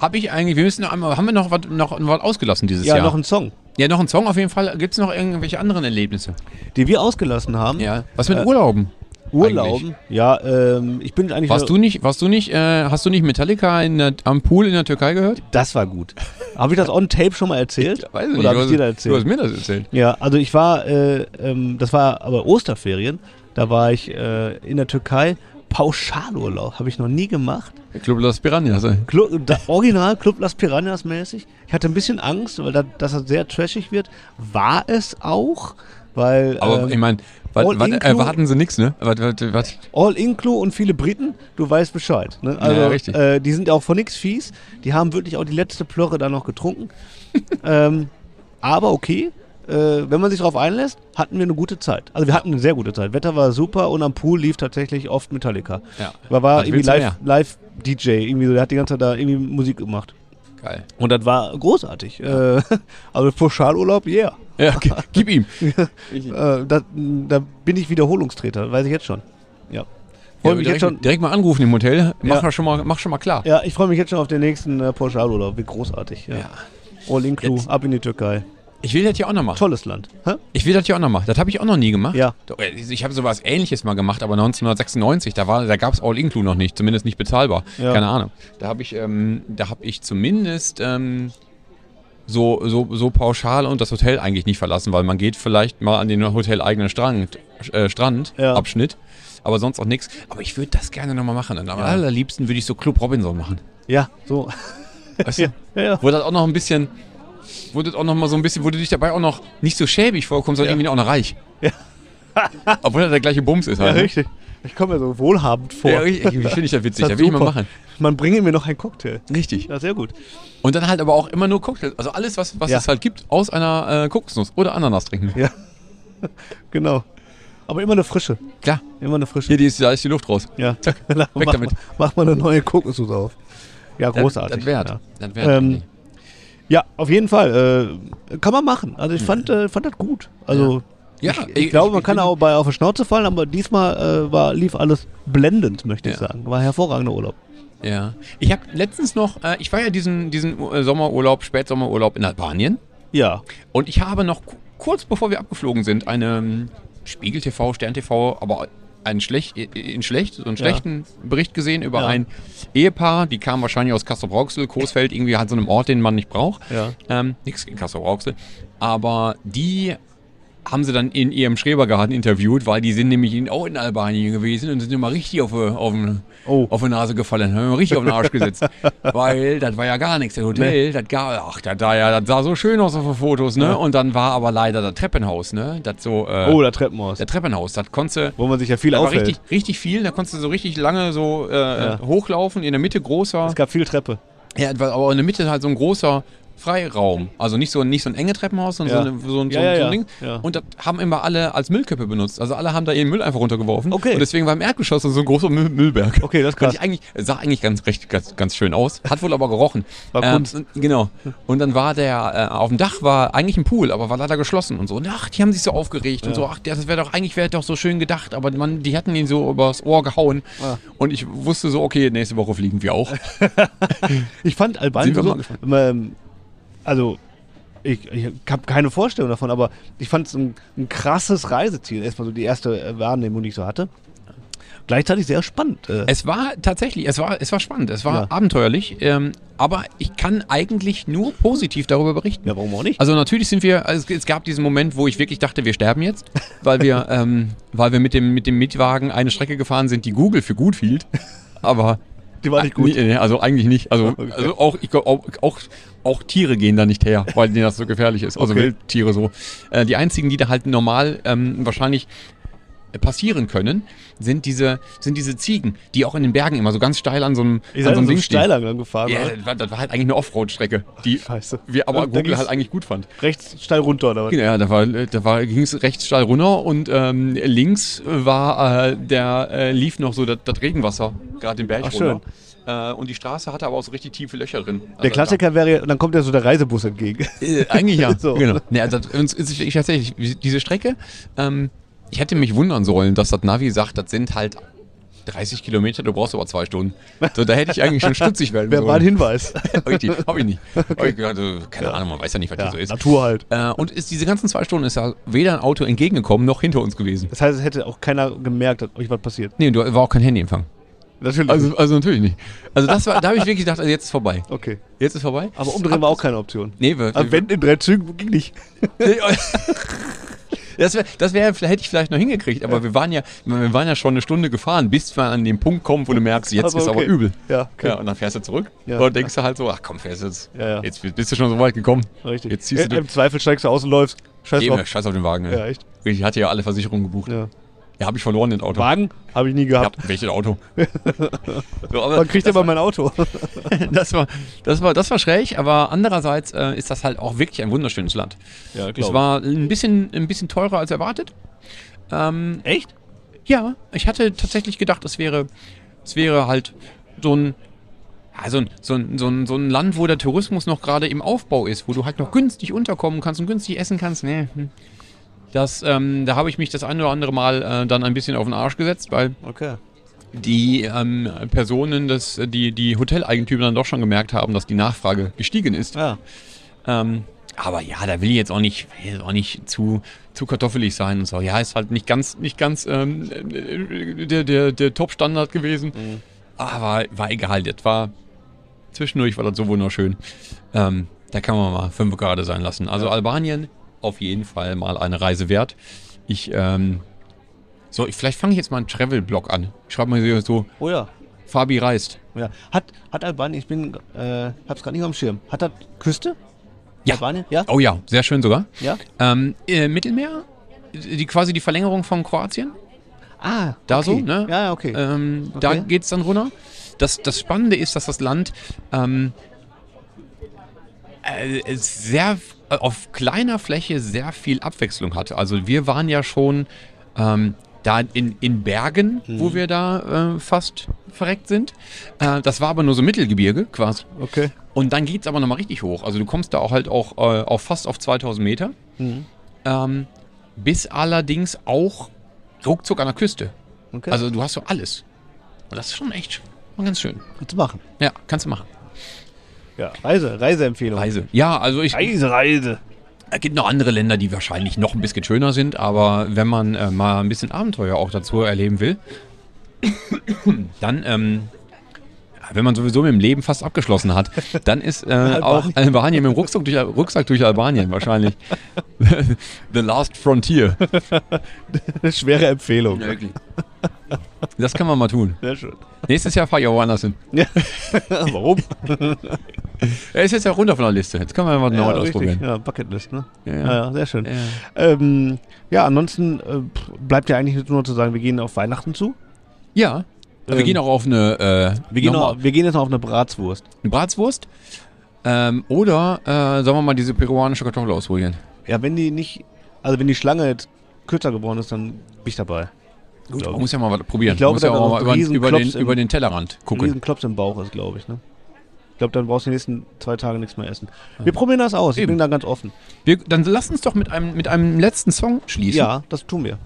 Hab ich eigentlich, wir müssen noch einmal, haben wir noch was, noch was ausgelassen dieses ja, Jahr? noch ein Song, ja, noch ein Song auf jeden Fall. Gibt es noch irgendwelche anderen Erlebnisse? den wir ausgelassen haben. Ja. Was mit Äh, Urlauben? Urlauben. Ja, ähm, ich bin eigentlich. Warst du nicht, warst du nicht, äh, hast du nicht Metallica in der, am Pool in der Türkei gehört? Das war gut. Habe ich das on tape schon mal erzählt? Weiß ich Oder habe Du ich dir hast- das Du hast erzählt? mir das erzählt. Ja, also ich war, äh, ähm, das war aber Osterferien. Da war ich äh, in der Türkei Pauschalurlaub habe ich noch nie gemacht. Club Las Piranhas. ey. Club, da, Original Club Las Piranhas mäßig. Ich hatte ein bisschen Angst, weil da, dass das sehr trashig wird. War es auch, weil Aber ähm, ich meine, erwarten sie nichts, ne? Was, was, was, All Inclu und viele Briten, du weißt Bescheid. Ne? Also, Ja, richtig. Äh, die sind auch von nix fies. Die haben wirklich auch die letzte Plörre da noch getrunken. *laughs* ähm, aber okay, äh, wenn man sich darauf einlässt, hatten wir eine gute Zeit. Also wir hatten eine sehr gute Zeit. Wetter war super und am Pool lief tatsächlich oft Metallica. Ja. Da war Was irgendwie willst du live, mehr? live DJ, irgendwie so, der hat die ganze Zeit da irgendwie Musik gemacht. Geil. Und das war großartig. Äh, *laughs* also Pauschalurlaub, yeah. Ja, gi- gib ihm. *laughs* Äh, da, da bin ich Wiederholungstreter, weiß ich jetzt schon. Ja. Freue Ja, mich direkt, jetzt schon. direkt mal anrufen im Hotel. Mach, Ja. schon, mal, mach schon mal klar. Ja, ich freue mich jetzt schon auf den nächsten äh, Pauschalurlaub. Wie großartig. Ja. Ja. All inclu, Jetzt- ab in die Türkei. Ich will das hier auch noch machen. Tolles Land. Hä? Ich will das hier auch noch machen. Das habe ich auch noch nie gemacht. Ja. Äh, Ich habe sowas ähnliches mal gemacht, aber 1996, da, war- da gab es All-Inclu noch nicht, zumindest nicht bezahlbar. Ja. Keine Ahnung. Da habe ich, ähm, da hab ich zumindest ähm, so, so, so pauschal und das Hotel eigentlich nicht verlassen, weil man geht vielleicht mal an den hoteleigenen Strand, äh, Strand Ja. Aber sonst auch nichts. Aber ich würde das gerne nochmal machen. Und am allerliebsten würde ich so Club Robinson machen. Ja, so. Weißt du? ja, *laughs* ja, ja. Wo das auch noch ein bisschen, das auch noch mal so ein bisschen, du dich dabei auch noch nicht so schäbig vorkommst, sondern Ja. irgendwie auch noch reich. Ja. *laughs* Obwohl das der gleiche Bums ist Ja, halt. ne? richtig. Ich komme mir so wohlhabend vor. Ja, richtig. Wie finde ich das witzig? Das Das will ich mal machen. Man bringe mir noch einen Cocktail. Richtig. Ja, sehr gut. Und dann halt aber auch immer nur Cocktails. Also alles, was, was Ja. es halt gibt, aus einer äh, Kokosnuss oder Ananas trinken. Ja. *laughs* genau. Aber immer eine frische. Klar. Immer eine frische. Hier, die ist, da ist die Luft raus. Ja. Zack. *laughs* mach, Weg damit. Mach mal eine neue Kokosnuss auf. Ja, großartig. Das wert. Ja. Das wert. Ähm, Ja, auf jeden Fall. Äh, kann man machen. Also ich fand, äh, fand das gut. Also Ja, ich, ich glaube, man kann auch bei auf die Schnauze fallen, aber diesmal äh, war, lief alles blendend, möchte ich Ja. sagen. War hervorragender Urlaub. Ja. Ich habe letztens noch, äh, ich war ja diesen, diesen äh, Sommerurlaub, Spätsommerurlaub in Albanien. Ja. Und ich habe noch ku- kurz bevor wir abgeflogen sind, eine ähm, Spiegel TV, Stern TV, aber einen schlecht, in schlecht, so einen Ja. schlechten Bericht gesehen über Ja. ein Ehepaar, die kam wahrscheinlich aus Kassel-Brauxel, Coesfeld, irgendwie halt so einem Ort, den man nicht braucht. Ja. Ähm, nix gegen Kassel-Brauxel. Aber die haben sie dann in ihrem Schrebergarten interviewt, weil die sind nämlich in, auch in Albanien gewesen und sind immer richtig auf, die- auf, Oh. auf die Nase gefallen, haben richtig auf den Arsch gesetzt. *laughs* weil das war ja gar nichts. Das Hotel, das, gar, ach, das, sah ja, das sah so schön aus auf den Fotos, ne? Ja. Und dann war aber leider das Treppenhaus, ne? Das so, äh, Oh, der Treppenhaus. der Treppenhaus, das konntest Wo man sich ja viel da war aufhält. richtig, richtig viel, da konntest du so richtig lange so äh, Ja. hochlaufen, in der Mitte großer. Es gab viel Treppe. Ja, aber in der Mitte halt so ein großer Freiraum. Also nicht so, nicht so ein enge Treppenhaus, sondern Ja. so, so, ein- so, Ja, ja, so ein Ding. Und das haben immer alle als Müllkippe benutzt. Also alle haben da ihren Müll einfach runtergeworfen. Okay. Und deswegen war im Erdgeschoss so ein großer Müll Müllberg. Okay, das krass. ich eigentlich, sah eigentlich ganz, recht, ganz, ganz schön aus. Hat wohl aber gerochen. War Ähm, Kunst. genau. Und dann war der, äh, auf dem Dach war eigentlich ein Pool, aber war leider geschlossen und so. Und ach, die haben sich so aufgeregt und so. Ach, das wäre doch, eigentlich wäre doch so schön gedacht, aber man, die hatten ihn so übers Ohr gehauen. Ah. Und ich wusste so, okay, nächste Woche fliegen wir auch. *laughs* Ich fand Albanien so, also ich, ich habe keine Vorstellung davon, aber ich fand es ein, ein krasses Reiseziel. Erstmal so die erste äh, Wahrnehmung, die ich so hatte. Gleichzeitig sehr spannend. Äh, Es war tatsächlich, es war, es war spannend, es war Ja. abenteuerlich, ähm, aber ich kann eigentlich nur positiv darüber berichten. ja, warum auch nicht? Also natürlich sind wir, also es, es gab diesen Moment, wo ich wirklich dachte, wir sterben jetzt, *laughs* weil wir, ähm, weil wir mit dem, mit dem Mietwagen eine Strecke gefahren sind, die Google für gut hielt. Aber die war nicht gut. Nee, also eigentlich nicht. Also, *laughs* Okay. also auch, ich, auch, auch, auch Tiere gehen da nicht her, weil denen das so gefährlich ist. Also Okay. Wildtiere so. Äh, die einzigen, die da halt normal ähm, wahrscheinlich passieren können, sind diese, sind diese Ziegen, die auch in den Bergen immer so ganz steil an so einem, Ihr an so einem so Ding einen stehen. Steiler gefahren, Ja, oder? das war, halt eigentlich eine Offroad-Strecke, die *laughs* Scheiße. wir aber Da Google halt eigentlich gut fand. Rechts steil runter, oder was? Ja, da war, da war, ging es rechts steil runter und ähm, links war äh, der äh, lief noch so das, Regenwasser gerade den Berg Ach, schön. runter. Äh, und die Straße hatte aber auch so richtig tiefe Löcher drin. Also Der Klassiker wäre, dann kommt ja so der Reisebus entgegen. Äh, eigentlich ja. *laughs* So. Genau. Nee, also, uns ist wirklich tatsächlich diese Strecke. Ähm, ich hätte mich wundern sollen, dass das Navi sagt, das sind halt 30 Kilometer, du brauchst aber zwei Stunden. So, da hätte ich eigentlich schon stutzig werden Wer war ein sollen. Hinweis? Richtig, *laughs* hab ich nicht. Hab ich *laughs* äh, keine Ahnung, man weiß ja nicht, was ja, hier so ist. Natur halt. Äh, und ist diese ganzen zwei Stunden ist ja weder ein Auto entgegengekommen noch hinter uns gewesen. Das heißt, es hätte auch keiner gemerkt, dass euch was passiert. Nee, du war auch kein Handyempfang. Natürlich. Also, also natürlich nicht. Also das war, da habe ich wirklich gedacht, also jetzt ist vorbei. okay. Jetzt ist vorbei. Aber umdrehen war auch keine Option. Nee, wir, Aber wenn in drei Zügen ging nicht. *laughs* Das, wär, das wär, hätte ich vielleicht noch hingekriegt, aber wir waren ja, wir waren ja schon eine Stunde gefahren, bis wir an den Punkt kommen, wo du merkst, jetzt Also, ist aber okay. übel. Ja, okay. Ja, und dann fährst du zurück Ja. und denkst du halt so, ach komm, fährst jetzt. Ja, ja. Jetzt bist du schon so weit gekommen. Richtig. Jetzt ziehst du Äh, Im Zweifel steigst du aus und läufst. Scheiß Eben, drauf. scheiß auf den Wagen. ey. Ja, echt. Ich hatte ja alle Versicherungen gebucht. Ja, Ja. habe ich verloren, den Auto. Wagen habe ich nie Ja, gehabt. welches Auto? *laughs* so, aber Dann kriegt er mal mein Auto. *laughs* das, war, das, war, das war schräg, aber andererseits äh, ist das halt auch wirklich ein wunderschönes Land. Ja, Es war ein bisschen, ein bisschen teurer als erwartet. Ähm, Echt? ja, ich hatte tatsächlich gedacht, es wäre, es wäre halt so ein, ja, so, ein, so, ein, so, ein, so ein Land, wo der Tourismus noch gerade im Aufbau ist, wo du halt noch günstig unterkommen kannst und günstig essen kannst. Nee, hm. Das, ähm, da habe ich mich das ein oder andere Mal äh, dann ein bisschen auf den Arsch gesetzt, weil Okay. die ähm, Personen, des, die, die Hoteleigentümer dann doch schon gemerkt haben, dass die Nachfrage gestiegen ist. Ja. Ähm, aber ja, da will ich jetzt auch nicht, jetzt auch nicht zu, zu kartoffelig sein und so. Ja, ist halt nicht ganz, nicht ganz ähm, äh, der, der, der Top-Standard gewesen. Aber war egal, das war zwischendurch war das so wunderschön. Ähm, da kann man mal fünf gerade sein lassen. Also Albanien auf jeden Fall mal eine Reise wert. Ich, ähm, so, ich, vielleicht fange ich jetzt mal einen Travel-Blog an. Ich schreibe mal so, Oh ja. Fabi reist. ja. Hat, hat Albanien, ich bin, äh, hab's gerade nicht am Schirm. Hat das Küste? Ja. Albanien? Ja? Oh ja, sehr schön sogar. Ja? Ähm, äh, Mittelmeer, die, quasi die Verlängerung von Kroatien. Ah, Da okay. so, ne? Ja, okay. Ähm, Da Okay. geht's dann runter. Das, das Spannende ist, dass das Land ähm, äh, sehr auf kleiner Fläche sehr viel Abwechslung hatte. Also wir waren ja schon ähm, da in, in Bergen, Mhm. wo wir da äh, fast verreckt sind. Äh, das war aber nur so Mittelgebirge quasi. okay. Und dann geht's aber nochmal richtig hoch. Also du kommst da auch halt auch äh, auf fast auf 2000 Meter. Mhm. Ähm, bis allerdings auch ruckzuck an der Küste. okay. Also du hast so alles. Und das ist schon echt schon ganz schön. Kannst du machen. Ja, kannst du machen. Ja. Reise, Reiseempfehlung. Reise. Ja, also ich. Reise, Reise. Es gibt noch andere Länder, die wahrscheinlich noch ein bisschen schöner sind, aber wenn man äh, mal ein bisschen Abenteuer auch dazu erleben will, *coughs* dann, ähm, wenn man sowieso mit dem Leben fast abgeschlossen hat, dann ist äh, auch Albanien mit dem Rucksack durch, Rucksack durch Albanien wahrscheinlich *laughs* the last frontier. *laughs* Eine schwere Empfehlung. Wirklich. Das kann man mal tun. Sehr schön. Nächstes Jahr fahre ich auch woanders hin. Ja. *laughs* Warum? Er ist jetzt ja runter von der Liste. Jetzt können wir mal neu ausprobieren. Ja, Bucketlist, ne? Ja. Ja, ja sehr schön. Ja. Ähm, ja, ansonsten äh, bleibt ja eigentlich nur zu sagen, wir gehen auf Weihnachten zu. Ja. wir Ähm, gehen auch auf eine, äh, Wir gehen, nochmal auch, wir gehen jetzt noch auf eine Bratswurst. eine Bratswurst. Ähm, oder äh, sollen wir mal diese peruanische Kartoffel ausprobieren? Ja, wenn die nicht, also wenn die Schlange jetzt kürzer geworden ist, dann bin ich dabei. Gut, man muss ja mal was probieren. Ich glaube, muss ja auch noch mal über, den, über den Tellerrand gucken. riesen Klops im Bauch ist, glaube ich, ne? Ich glaube, dann brauchst du die nächsten zwei Tage nichts mehr essen. Wir probieren das aus. Ich Eben. bin da ganz offen. Wir, dann lass uns doch mit einem, mit einem letzten Song schließen. Ja, das tun wir.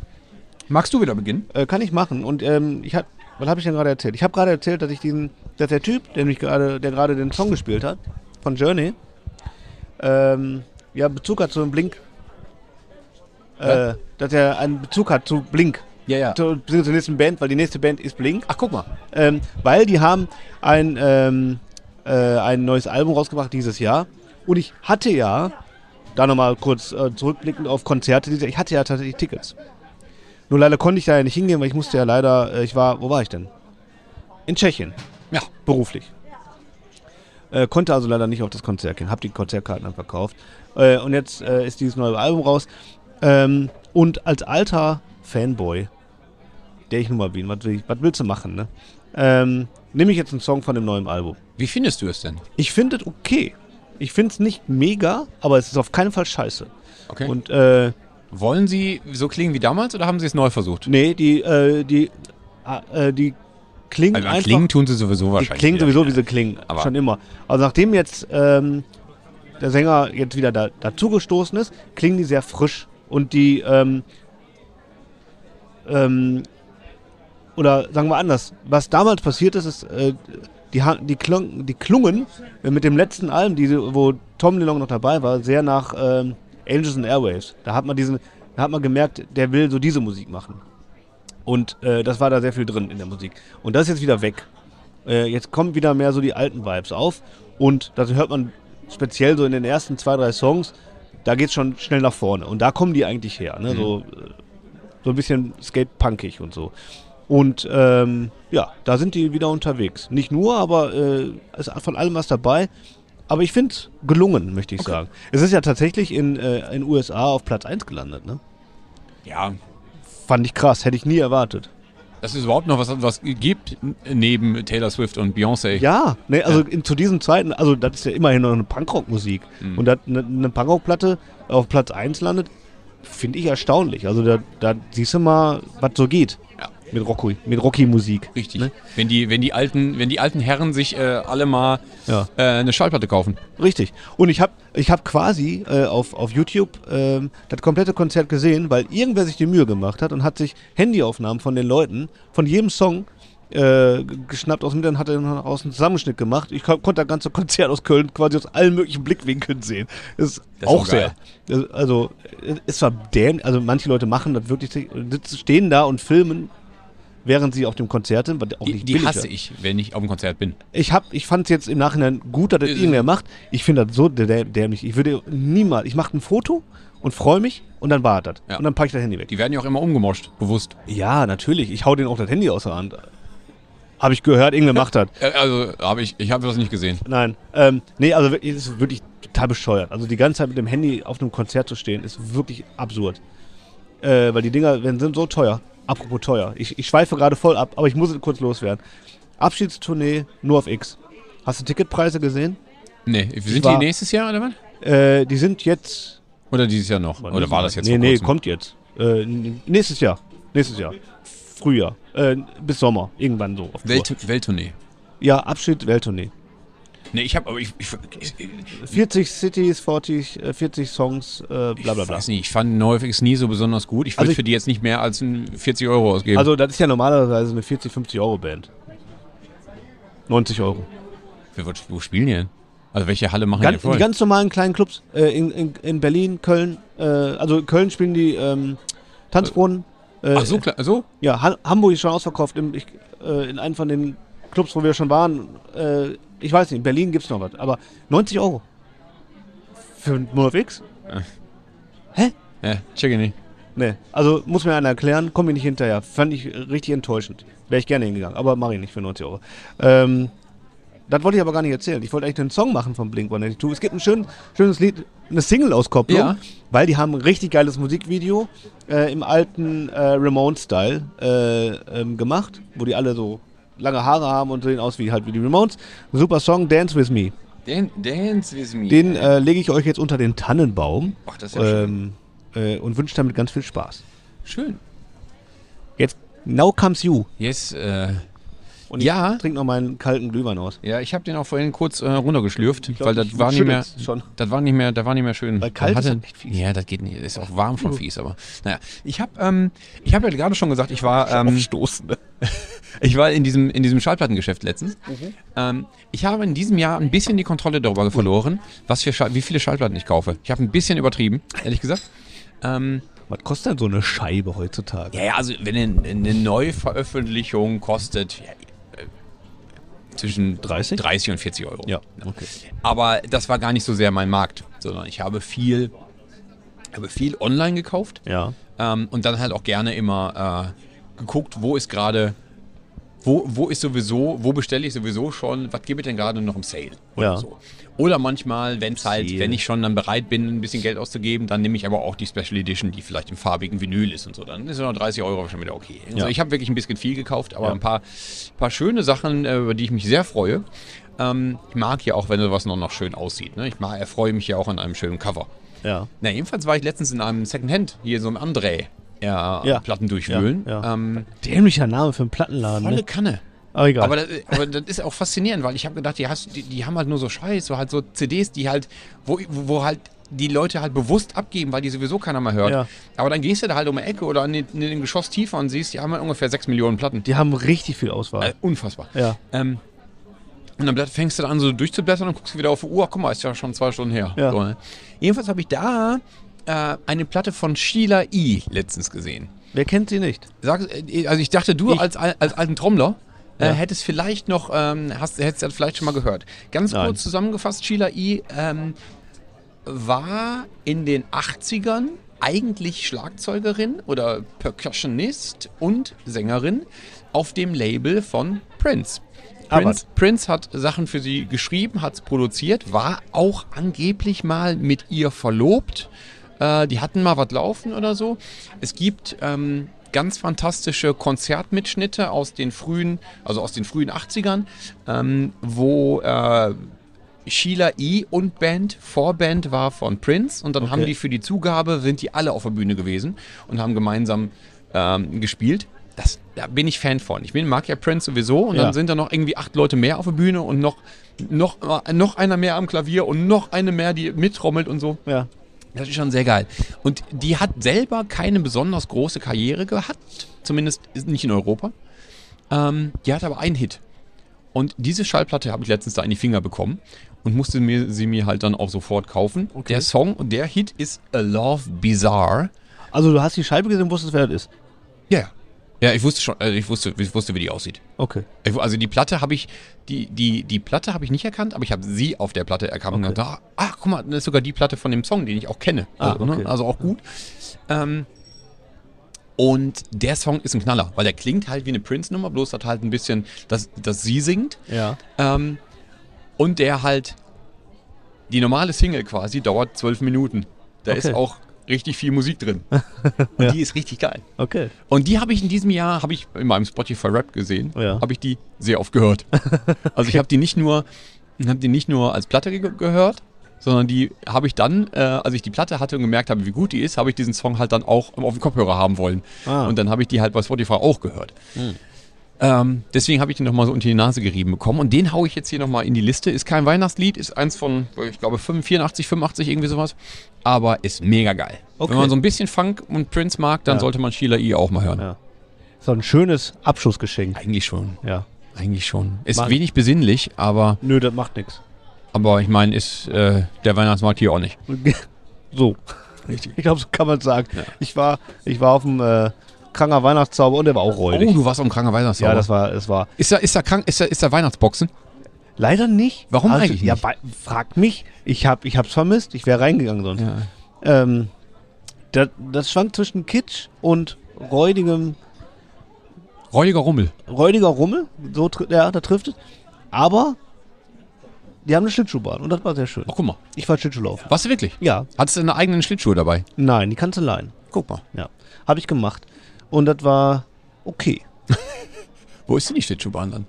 Magst du wieder beginnen? Äh, kann ich machen. Und ähm, ich hab, was habe ich denn gerade erzählt? Ich habe gerade erzählt, dass ich diesen, dass der Typ, der mich gerade, der gerade den Song gespielt hat, von Journey, ähm, ja Bezug hat zu einem Blink. Äh, dass er einen Bezug hat zu Blink. Ja, ja. Zu, beziehungsweise zur nächsten Band, weil die nächste Band ist Blink. Ach, guck mal. Ähm, weil die haben ein, ähm, äh, ein neues Album rausgebracht dieses Jahr. Und ich hatte ja, da nochmal kurz äh, zurückblickend auf Konzerte, ich hatte ja tatsächlich Tickets. Nur leider konnte ich da ja nicht hingehen, weil ich musste ja leider, äh, ich war, wo war ich denn? In Tschechien, Ja. beruflich. Äh, konnte also leider nicht auf das Konzert gehen, habe die Konzertkarten dann verkauft. Äh, und jetzt äh, ist dieses neue Album raus. Ähm, und als alter Fanboy, der ich nun mal bin, was, will ich, was willst du machen, ne? Ähm, nehme ich jetzt einen Song von dem neuen Album. Wie findest du es denn? Ich finde es okay. Ich finde es nicht mega, aber es ist auf keinen Fall scheiße. Okay. Und äh, Wollen sie so klingen wie damals oder haben sie es neu versucht? nee, die, äh, die, äh, die klingen Also, einfach. klingen tun sie sowieso Die wahrscheinlich. klingen wieder. sowieso, wie sie klingen. Aber- schon immer. Also nachdem jetzt ähm, der Sänger jetzt wieder da, dazugestoßen ist, klingen die sehr frisch. Und die, ähm, ähm, oder sagen wir anders, was damals passiert ist, ist, äh, die, die, klung, die klungen äh, mit dem letzten Album, die, wo Tom DeLonge noch dabei war, sehr nach ähm, Angels and Airwaves. Da hat man diesen, da hat man gemerkt, der will so diese Musik machen. Und äh, das war da sehr viel drin in der Musik. Und das ist jetzt wieder weg. Äh, jetzt kommen wieder mehr so die alten Vibes auf. Und das hört man speziell so in den ersten zwei, drei Songs. da geht's schon schnell nach vorne. Und da kommen die eigentlich her. Ne? So, äh, so ein bisschen skate-punkig und so. Und ähm, ja, da sind die wieder unterwegs. Nicht nur, aber äh, es ist von allem was dabei. Aber ich finde es gelungen, möchte ich sagen. Es ist ja tatsächlich in äh, in USA auf Platz 1 gelandet. Ne? Ja, Fand ich krass, hätte ich nie erwartet. dass es überhaupt noch was, was gibt neben Taylor Swift und Beyoncé. Ja, ne, also in, zu diesem zweiten, also das ist ja immerhin noch eine Punkrock-Musik. Mhm. Und eine, eine Punkrock-Platte auf Platz 1 landet, finde ich erstaunlich. Also da, da siehst du mal, was so geht Ja. Mit Rocky, mit Rocky-Musik. Richtig. Ne? Wenn, die, wenn, die alten, wenn die alten Herren sich äh, alle mal Ja. äh, eine Schallplatte kaufen. Richtig. Und ich habe ich hab quasi äh, auf, auf YouTube ähm, das komplette Konzert gesehen, weil irgendwer sich die Mühe gemacht hat und hat sich Handyaufnahmen von den Leuten, von jedem Song äh, geschnappt aus dem Internet, hat er dann aus einem Zusammenschnitt gemacht. Ich kon- konnte das ganze Konzert aus Köln quasi aus allen möglichen Blickwinkeln sehen. Das ist Das ist auch sehr. Also, ist zwar dämlich, also manche Leute machen das wirklich, sitzen- stehen da und filmen, während sie auf dem Konzert sind, auch Die, nicht die billig hasse ich, wenn ich auf dem Konzert bin. Ich, hab- ich fand es jetzt im Nachhinein gut, dass das Ist- irgendwer macht. Ich finde das so dä- dämlich. Ich würde niemals, ich mache ein Foto und freue mich und dann war das. Ja. Und dann packe ich das Handy weg. Die werden ja auch immer umgemoscht, bewusst. Ja, natürlich. Ich hau denen auch das Handy aus der Hand. Habe ich gehört, irgendwer macht das. *laughs* Äh, also, habe ich, ich habe das nicht gesehen. Nein. Ähm, nee, also wirklich, es ist wirklich total bescheuert. Also die ganze Zeit mit dem Handy auf einem Konzert zu stehen, ist wirklich absurd. Äh, weil die Dinger werden, sind so teuer. Apropos teuer. Ich, ich schweife gerade voll ab, aber ich muss kurz loswerden. Abschiedstournee nur auf X. Hast du Ticketpreise gesehen? Nee, sind war- die nächstes Jahr oder was? Äh, die sind jetzt. Oder dieses Jahr noch? Oder war das jetzt Nee, nee, kommt jetzt. Äh, nächstes Jahr. Nächstes Jahr. Frühjahr. Äh, bis Sommer. Irgendwann so. Welt, Welttournee. Ja, Abschied, Welttournee. Nee, ich habe aber ich, ich, ich, 40 Cities, 40, äh, 40 Songs, äh, bla bla ich bla. weiß nicht, ich fand NoFX nie so besonders gut. Ich würde Also ich- für die jetzt nicht mehr als ein 40 Euro ausgeben. Also, das ist ja normalerweise eine 40, 50 Euro Band. 90 Euro. Wo, wo spielen die denn? Also welche Halle machen Ganz, die voll? die ganz normalen kleinen Clubs äh, in, in, in Berlin, Köln. Äh, also, in Köln spielen die ähm, Tanzbrunnen. Äh, Ach so, klar, so? Ja, Ha- Hamburg ist schon ausverkauft. Im, ich, äh, in einem von den Clubs, wo wir schon waren. Äh, ich weiß nicht, in Berlin gibt es noch was. Aber 90 Euro. Für MoFX? Ja, check ich nicht. Nee. Also muss mir einer erklären, komme ich nicht hinterher. Fand ich richtig enttäuschend. Wäre ich gerne hingegangen, aber mache ich nicht für 90 Euro. Ähm, das wollte ich aber gar nicht erzählen. Ich wollte eigentlich einen Song machen von Blink 182. Es gibt ein schön, schönes Lied, eine Single-Auskopplung, Ja. weil die haben ein richtig geiles Musikvideo äh, im alten äh, Ramones-Style äh, ähm, gemacht, wo die alle so lange Haare haben und sehen aus wie halt wie die Ramones. Super Song, Dance With Me. Dan, Dance with me. Den äh, lege ich euch jetzt unter den Tannenbaum Ach, das ist ja schön. ähm, äh, und wünsche damit ganz viel Spaß. Schön. Jetzt, now comes you. Yes, äh, Und Ja. ich trinke noch meinen kalten Glühwein aus. ja, ich habe den auch vorhin kurz äh, runtergeschlürft, glaub, weil das war nicht mehr, schon. das war nicht mehr, das war nicht mehr schön. Weil kalt Das ist hatte, halt echt fies. Ja, das geht nicht. Ist auch warm schon fies, aber naja. Ich habe, ähm, ich habe ja gerade schon gesagt, ich war, ähm. Ne? *laughs* ich war in diesem in diesem Schallplattengeschäft letztens. Mhm. Ähm, ich habe in diesem Jahr ein bisschen die Kontrolle darüber verloren, was für Schall, wie viele Schallplatten ich kaufe. Ich habe ein bisschen übertrieben, ehrlich gesagt. Ähm, Was kostet denn so eine Scheibe heutzutage? Ja, ja, also wenn eine, eine Neuveröffentlichung kostet ja, zwischen 30? 30 und 40 Euro. Ja, okay. Aber das war gar nicht so sehr mein Markt, sondern ich habe viel, habe viel online gekauft Ja. ähm, und dann halt auch gerne immer äh, geguckt, wo ist gerade, wo, wo ist sowieso, wo bestelle ich sowieso schon, was gebe ich denn gerade noch im Sale oder Ja. so. Oder manchmal, wenn es halt, wenn ich schon dann bereit bin, ein bisschen Geld auszugeben, dann nehme ich aber auch die Special Edition, die vielleicht im farbigen Vinyl ist und so. Dann ist ja noch 30 Euro schon wieder okay. Also Ja. ich habe wirklich ein bisschen viel gekauft, aber Ja. ein paar, paar schöne Sachen, äh, über die ich mich sehr freue. Ähm, ich mag ja auch, wenn sowas noch, noch schön aussieht. Ne? Ich mag, erfreue mich ja auch an einem schönen Cover. Ja. Na, jedenfalls war ich letztens in einem Secondhand, hier so im André, ja, Ja. Platten durchwühlen. Ja, ja. Ähm, Dämlicher Name für einen Plattenladen. volle Ne? Kanne. Aber egal. Aber das, aber das ist auch faszinierend, weil ich habe gedacht, die, hast, die, die haben halt nur so Scheiß, so halt so CDs, die halt, wo, wo halt die Leute halt bewusst abgeben, weil die sowieso keiner mehr hört. Ja. Aber dann gehst du da halt um die Ecke oder in den, Geschoss tiefer und siehst, die haben halt ungefähr 6 Millionen Platten. die haben richtig viel Auswahl. Äh, unfassbar. ja. Ähm, und dann fängst du da an, so durchzublättern und guckst wieder auf die Uhr. Guck mal, ist ja schon zwei Stunden her. Ja. So, ne? Jedenfalls habe ich da äh, eine Platte von Sheila E. letztens gesehen. Wer kennt sie nicht? Sag, äh, also ich dachte, du Ich- als, al- als alten Trommler äh, Ja. hättest vielleicht noch, ähm, hast, hättest das vielleicht schon mal gehört. Ganz Nein. kurz zusammengefasst, Sheila E. Ähm, war in den 80ern eigentlich Schlagzeugerin oder Percussionist und Sängerin auf dem Label von Prince. Ah, Prince, Prince hat Sachen für sie geschrieben, hat es produziert, war auch angeblich mal mit ihr verlobt. Äh, die hatten mal was laufen oder so. Es gibt ähm, ganz fantastische Konzertmitschnitte aus den frühen, also aus den frühen 80ern, ähm, wo äh, Sheila E. und Band, Vorband war von Prince und dann Okay. haben die für die Zugabe, sind die alle auf der Bühne gewesen und haben gemeinsam ähm, gespielt. Das, da bin ich Fan von. Ich bin, mag ja Prince sowieso und Ja. dann sind da noch irgendwie acht Leute mehr auf der Bühne und noch, noch, noch einer mehr am Klavier und noch eine mehr, die mittrommelt und so. Ja. Das ist schon sehr geil. Und die hat selber keine besonders große Karriere gehabt, zumindest nicht in Europa. Ähm, die hat aber einen Hit. Und diese Schallplatte habe ich letztens da in die Finger bekommen und musste mir, sie mir halt dann auch sofort kaufen. Der Song und der Hit ist A Love Bizarre. Also du hast die Scheibe gesehen und wusstest, wer das ist. Ja, ja. Ja, ich wusste schon, also ich wusste, ich wusste, wie die aussieht. Okay. Ich, also die Platte habe ich, die, die, die Platte habe ich nicht erkannt, aber ich habe sie auf der Platte erkannt und Okay. gedacht, ah, ach, guck mal, das ist sogar die Platte von dem Song, den ich auch kenne. Ah, also, ne? okay. also auch gut. Ähm, und der Song ist ein Knaller, weil der klingt halt wie eine Prince-Nummer, bloß hat halt ein bisschen, dass, dass sie singt. Ja. Ähm, und der halt, die normale Single quasi dauert zwölf Minuten. Da Okay. ist auch richtig viel Musik drin. *laughs* Und Ja. die ist richtig geil. Okay. Und die habe ich in diesem Jahr, habe ich in meinem Spotify Rap gesehen, Ja. habe ich die sehr oft gehört. *laughs* Also ich habe die nicht nur, habe die nicht nur als Platte ge gehört, sondern die habe ich dann, äh, als ich die Platte hatte und gemerkt habe, wie gut die ist, habe ich diesen Song halt dann auch auf dem Kopfhörer haben wollen. Ah. Und dann habe ich die halt bei Spotify auch gehört. Ähm, deswegen habe ich den nochmal so unter die Nase gerieben bekommen. Und den haue ich jetzt hier nochmal in die Liste. Ist kein Weihnachtslied, ist eins von, ich glaube, 84, 85, irgendwie sowas. Aber ist mega geil. Okay. Wenn man so ein bisschen Funk und Prince mag, dann Ja. sollte man Sheila E. auch mal hören. Ja. So ein schönes Abschlussgeschenk. Eigentlich schon. Ja. Eigentlich schon. Ist Mann. wenig besinnlich, aber, Nö, das macht nichts. aber ich meine, ist äh, der Weihnachtsmarkt hier auch nicht. *laughs* So. Richtig. Ich glaube, so kann man sagen. Ich war, ich war auf dem äh, kranker Weihnachtszauber und der war auch räudig. Oh, du warst am kranker Weihnachtszauber. ja, das war, es war. ist da, ist da krank, ist da, ist da Weihnachtsboxen? Leider nicht. Warum eigentlich Ja, nicht? bei, frag mich. Ich hab, ich hab's vermisst. Ich wäre reingegangen sonst. Ja. Ähm, das, das schwankt zwischen Kitsch und räudigem, Räudiger Rummel. räudiger Rummel. So, ja, da trifft es. Aber die haben eine Schlittschuhbahn und das war sehr schön. Ach, guck mal. Ich war Schlittschuhlaufen. Warst du wirklich? Ja, Hattest du eine eigenen Schlittschuhe dabei? nein, die kannst du leihen. Guck mal. Ja, habe ich gemacht. Und das war okay. *laughs* Wo ist denn die Schlittschuhbahn dann?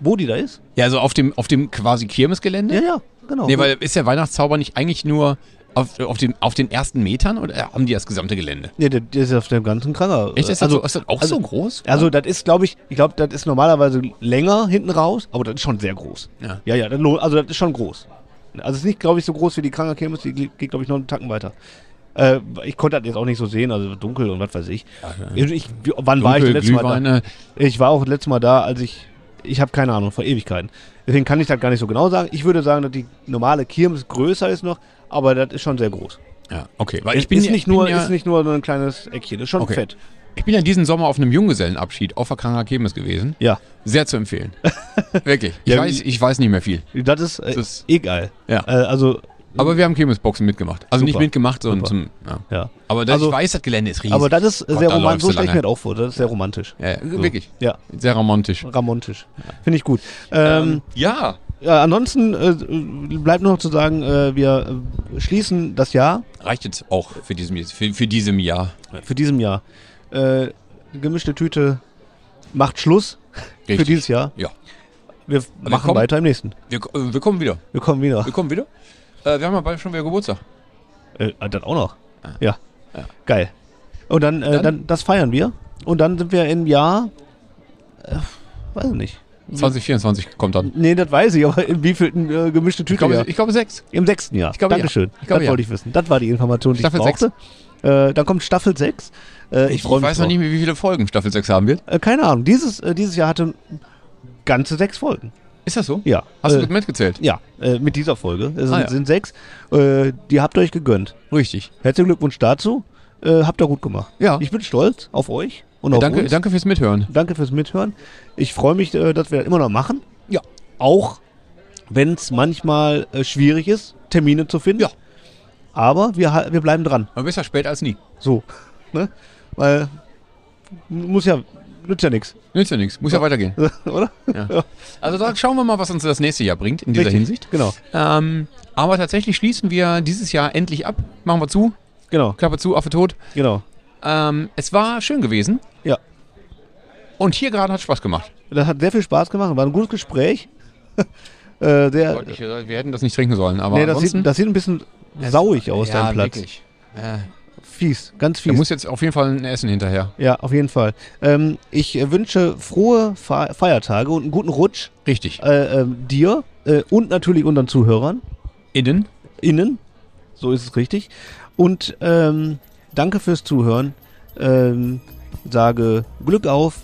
Wo die da ist? Ja, also auf dem, auf dem quasi Kirmesgelände? Ja, ja, genau. Nee, weil ist der Weihnachtszauber nicht eigentlich nur auf, auf, den, auf den ersten Metern oder haben die das gesamte Gelände? Nee, der, der ist auf dem ganzen Kranger. Echt? Ist das, also, so, ist das auch also- so groß? Also das ist, glaube ich, ich glaube, das ist normalerweise länger hinten raus, aber das ist schon sehr groß. Ja. Ja, ja, das, also das ist schon groß. Also es ist nicht, glaube ich, so groß wie die Kranger Kirmes, die geht, glaube ich, noch einen Tacken weiter. Äh, ich konnte das jetzt auch nicht so sehen, also dunkel und was weiß ich. Ich, wann war ich das Dunkel, letzte Mal da? Glühweine. Ich war auch das letzte Mal da, als ich, ich habe keine Ahnung, vor Ewigkeiten. Deswegen kann ich das gar nicht so genau sagen. Ich würde sagen, dass die normale Kirmes größer ist noch, aber das ist schon sehr groß. Ja, okay. Weil ich bin, ist, ja- nicht ich bin nur, ja, ist nicht nur so ein kleines Eckchen, ist schon Okay. fett. Ich bin ja diesen Sommer auf einem Junggesellenabschied auf der Kranger Kirmes gewesen. Ja, Sehr zu empfehlen. *laughs* Wirklich. Ich, Ja, weiß, ich weiß nicht mehr viel. das ist, äh, Das ist- eh geil. Ja. Äh, also, Aber wir haben Kirmesboxen mitgemacht. Also nicht Super. mitgemacht, sondern Super. zum. Ja. ja. Aber das, Also- ich weiß, das Gelände ist riesig. Aber das ist Gott, sehr romantisch. So stelle ich mir das auch vor. Das ist sehr romantisch. ja, So. wirklich. Ja, Sehr romantisch. romantisch. Finde ich gut. Ähm, ja. ja, ansonsten äh, bleibt nur noch zu sagen, äh, wir äh, schließen das Jahr Reicht jetzt auch für diesem, für, für diesem Jahr. für diesem Jahr. Äh, gemischte Tüte macht Schluss für Richtig. dieses Jahr. Ja. Wir machen kommen- weiter im nächsten. Wir, äh, wir kommen wieder. Wir kommen wieder. Wir kommen wieder. Äh, wir haben ja bald schon wieder Geburtstag. Äh, das auch noch. Ja. Ja. Geil. Und dann, äh, Dann- dann, das feiern wir. Und dann sind wir im Jahr, äh, weiß ich nicht. 2024 kommt dann. Nee, das weiß ich, aber in wievielten äh, gemischte Ich Tüte glaube, Jahr? ich glaube sechs. Im sechsten Jahr. Ich glaube, ja. Dankeschön. Ich glaube, das ja. wollte ich wissen. Das war die Information, die Staffel ich brauchte. Äh, dann kommt Staffel 6. Äh, ich Ich, mich weiß noch nicht mehr, wie viele Folgen Staffel 6 haben wird. Äh, keine Ahnung. Dieses, äh, dieses Jahr hatte ganze sechs Folgen. Ist das so? Ja. Hast äh, du mitgezählt? Ja, äh, mit dieser Folge. Es sind, Ah, ja. sind sechs. Äh, die habt ihr euch gegönnt. Richtig. Herzlichen Glückwunsch dazu. Äh, habt ihr gut gemacht. Ja. Ich bin stolz auf euch und auf danke, uns. danke fürs Mithören. Danke fürs Mithören. Ich freue mich, äh, dass wir das immer noch machen. Ja. Auch wenn es manchmal äh, schwierig ist, Termine zu finden. Ja. Aber wir, wir bleiben dran. Aber besser spät als nie. So. *laughs* Ne? Weil muss ja, nützt ja nichts. Nützt ja nichts. Muss ja, weitergehen. *laughs* Oder? Ja. Also da schauen wir mal, was uns das nächste Jahr bringt in dieser Richtig. Hinsicht. Genau. Ähm, aber tatsächlich schließen wir dieses Jahr endlich ab. Machen wir zu. Genau. Klappe zu, Affe tot. Genau. Ähm, es war schön gewesen. Ja. Und hier gerade hat Spaß gemacht. Das hat sehr viel Spaß gemacht. War ein gutes Gespräch. *laughs* äh, der, ich, wir hätten das nicht trinken sollen, aber nee, das, sieht, das sieht ein bisschen sauig aus, ja, dein Platz. Wirklich. Äh, Fies, ganz da fies. muss jetzt auf jeden Fall ein Essen hinterher. Ja, auf jeden Fall. Ähm, ich äh, wünsche frohe Fe Feiertage und einen guten Rutsch Richtig. äh, ähm, dir äh, und natürlich unseren Zuhörern Innen. innen. So ist es richtig. Und ähm, danke fürs Zuhören. Ähm, sage Glück auf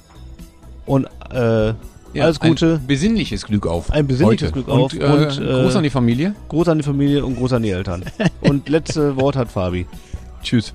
und äh, alles Gute. Ein besinnliches Glück auf. Ein besinnliches heute. Glück auf Und, äh, und, äh, Gruß an die Familie. Groß an die Familie und groß an die Eltern. *laughs* und letzte Wort hat Fabi. Tschüss.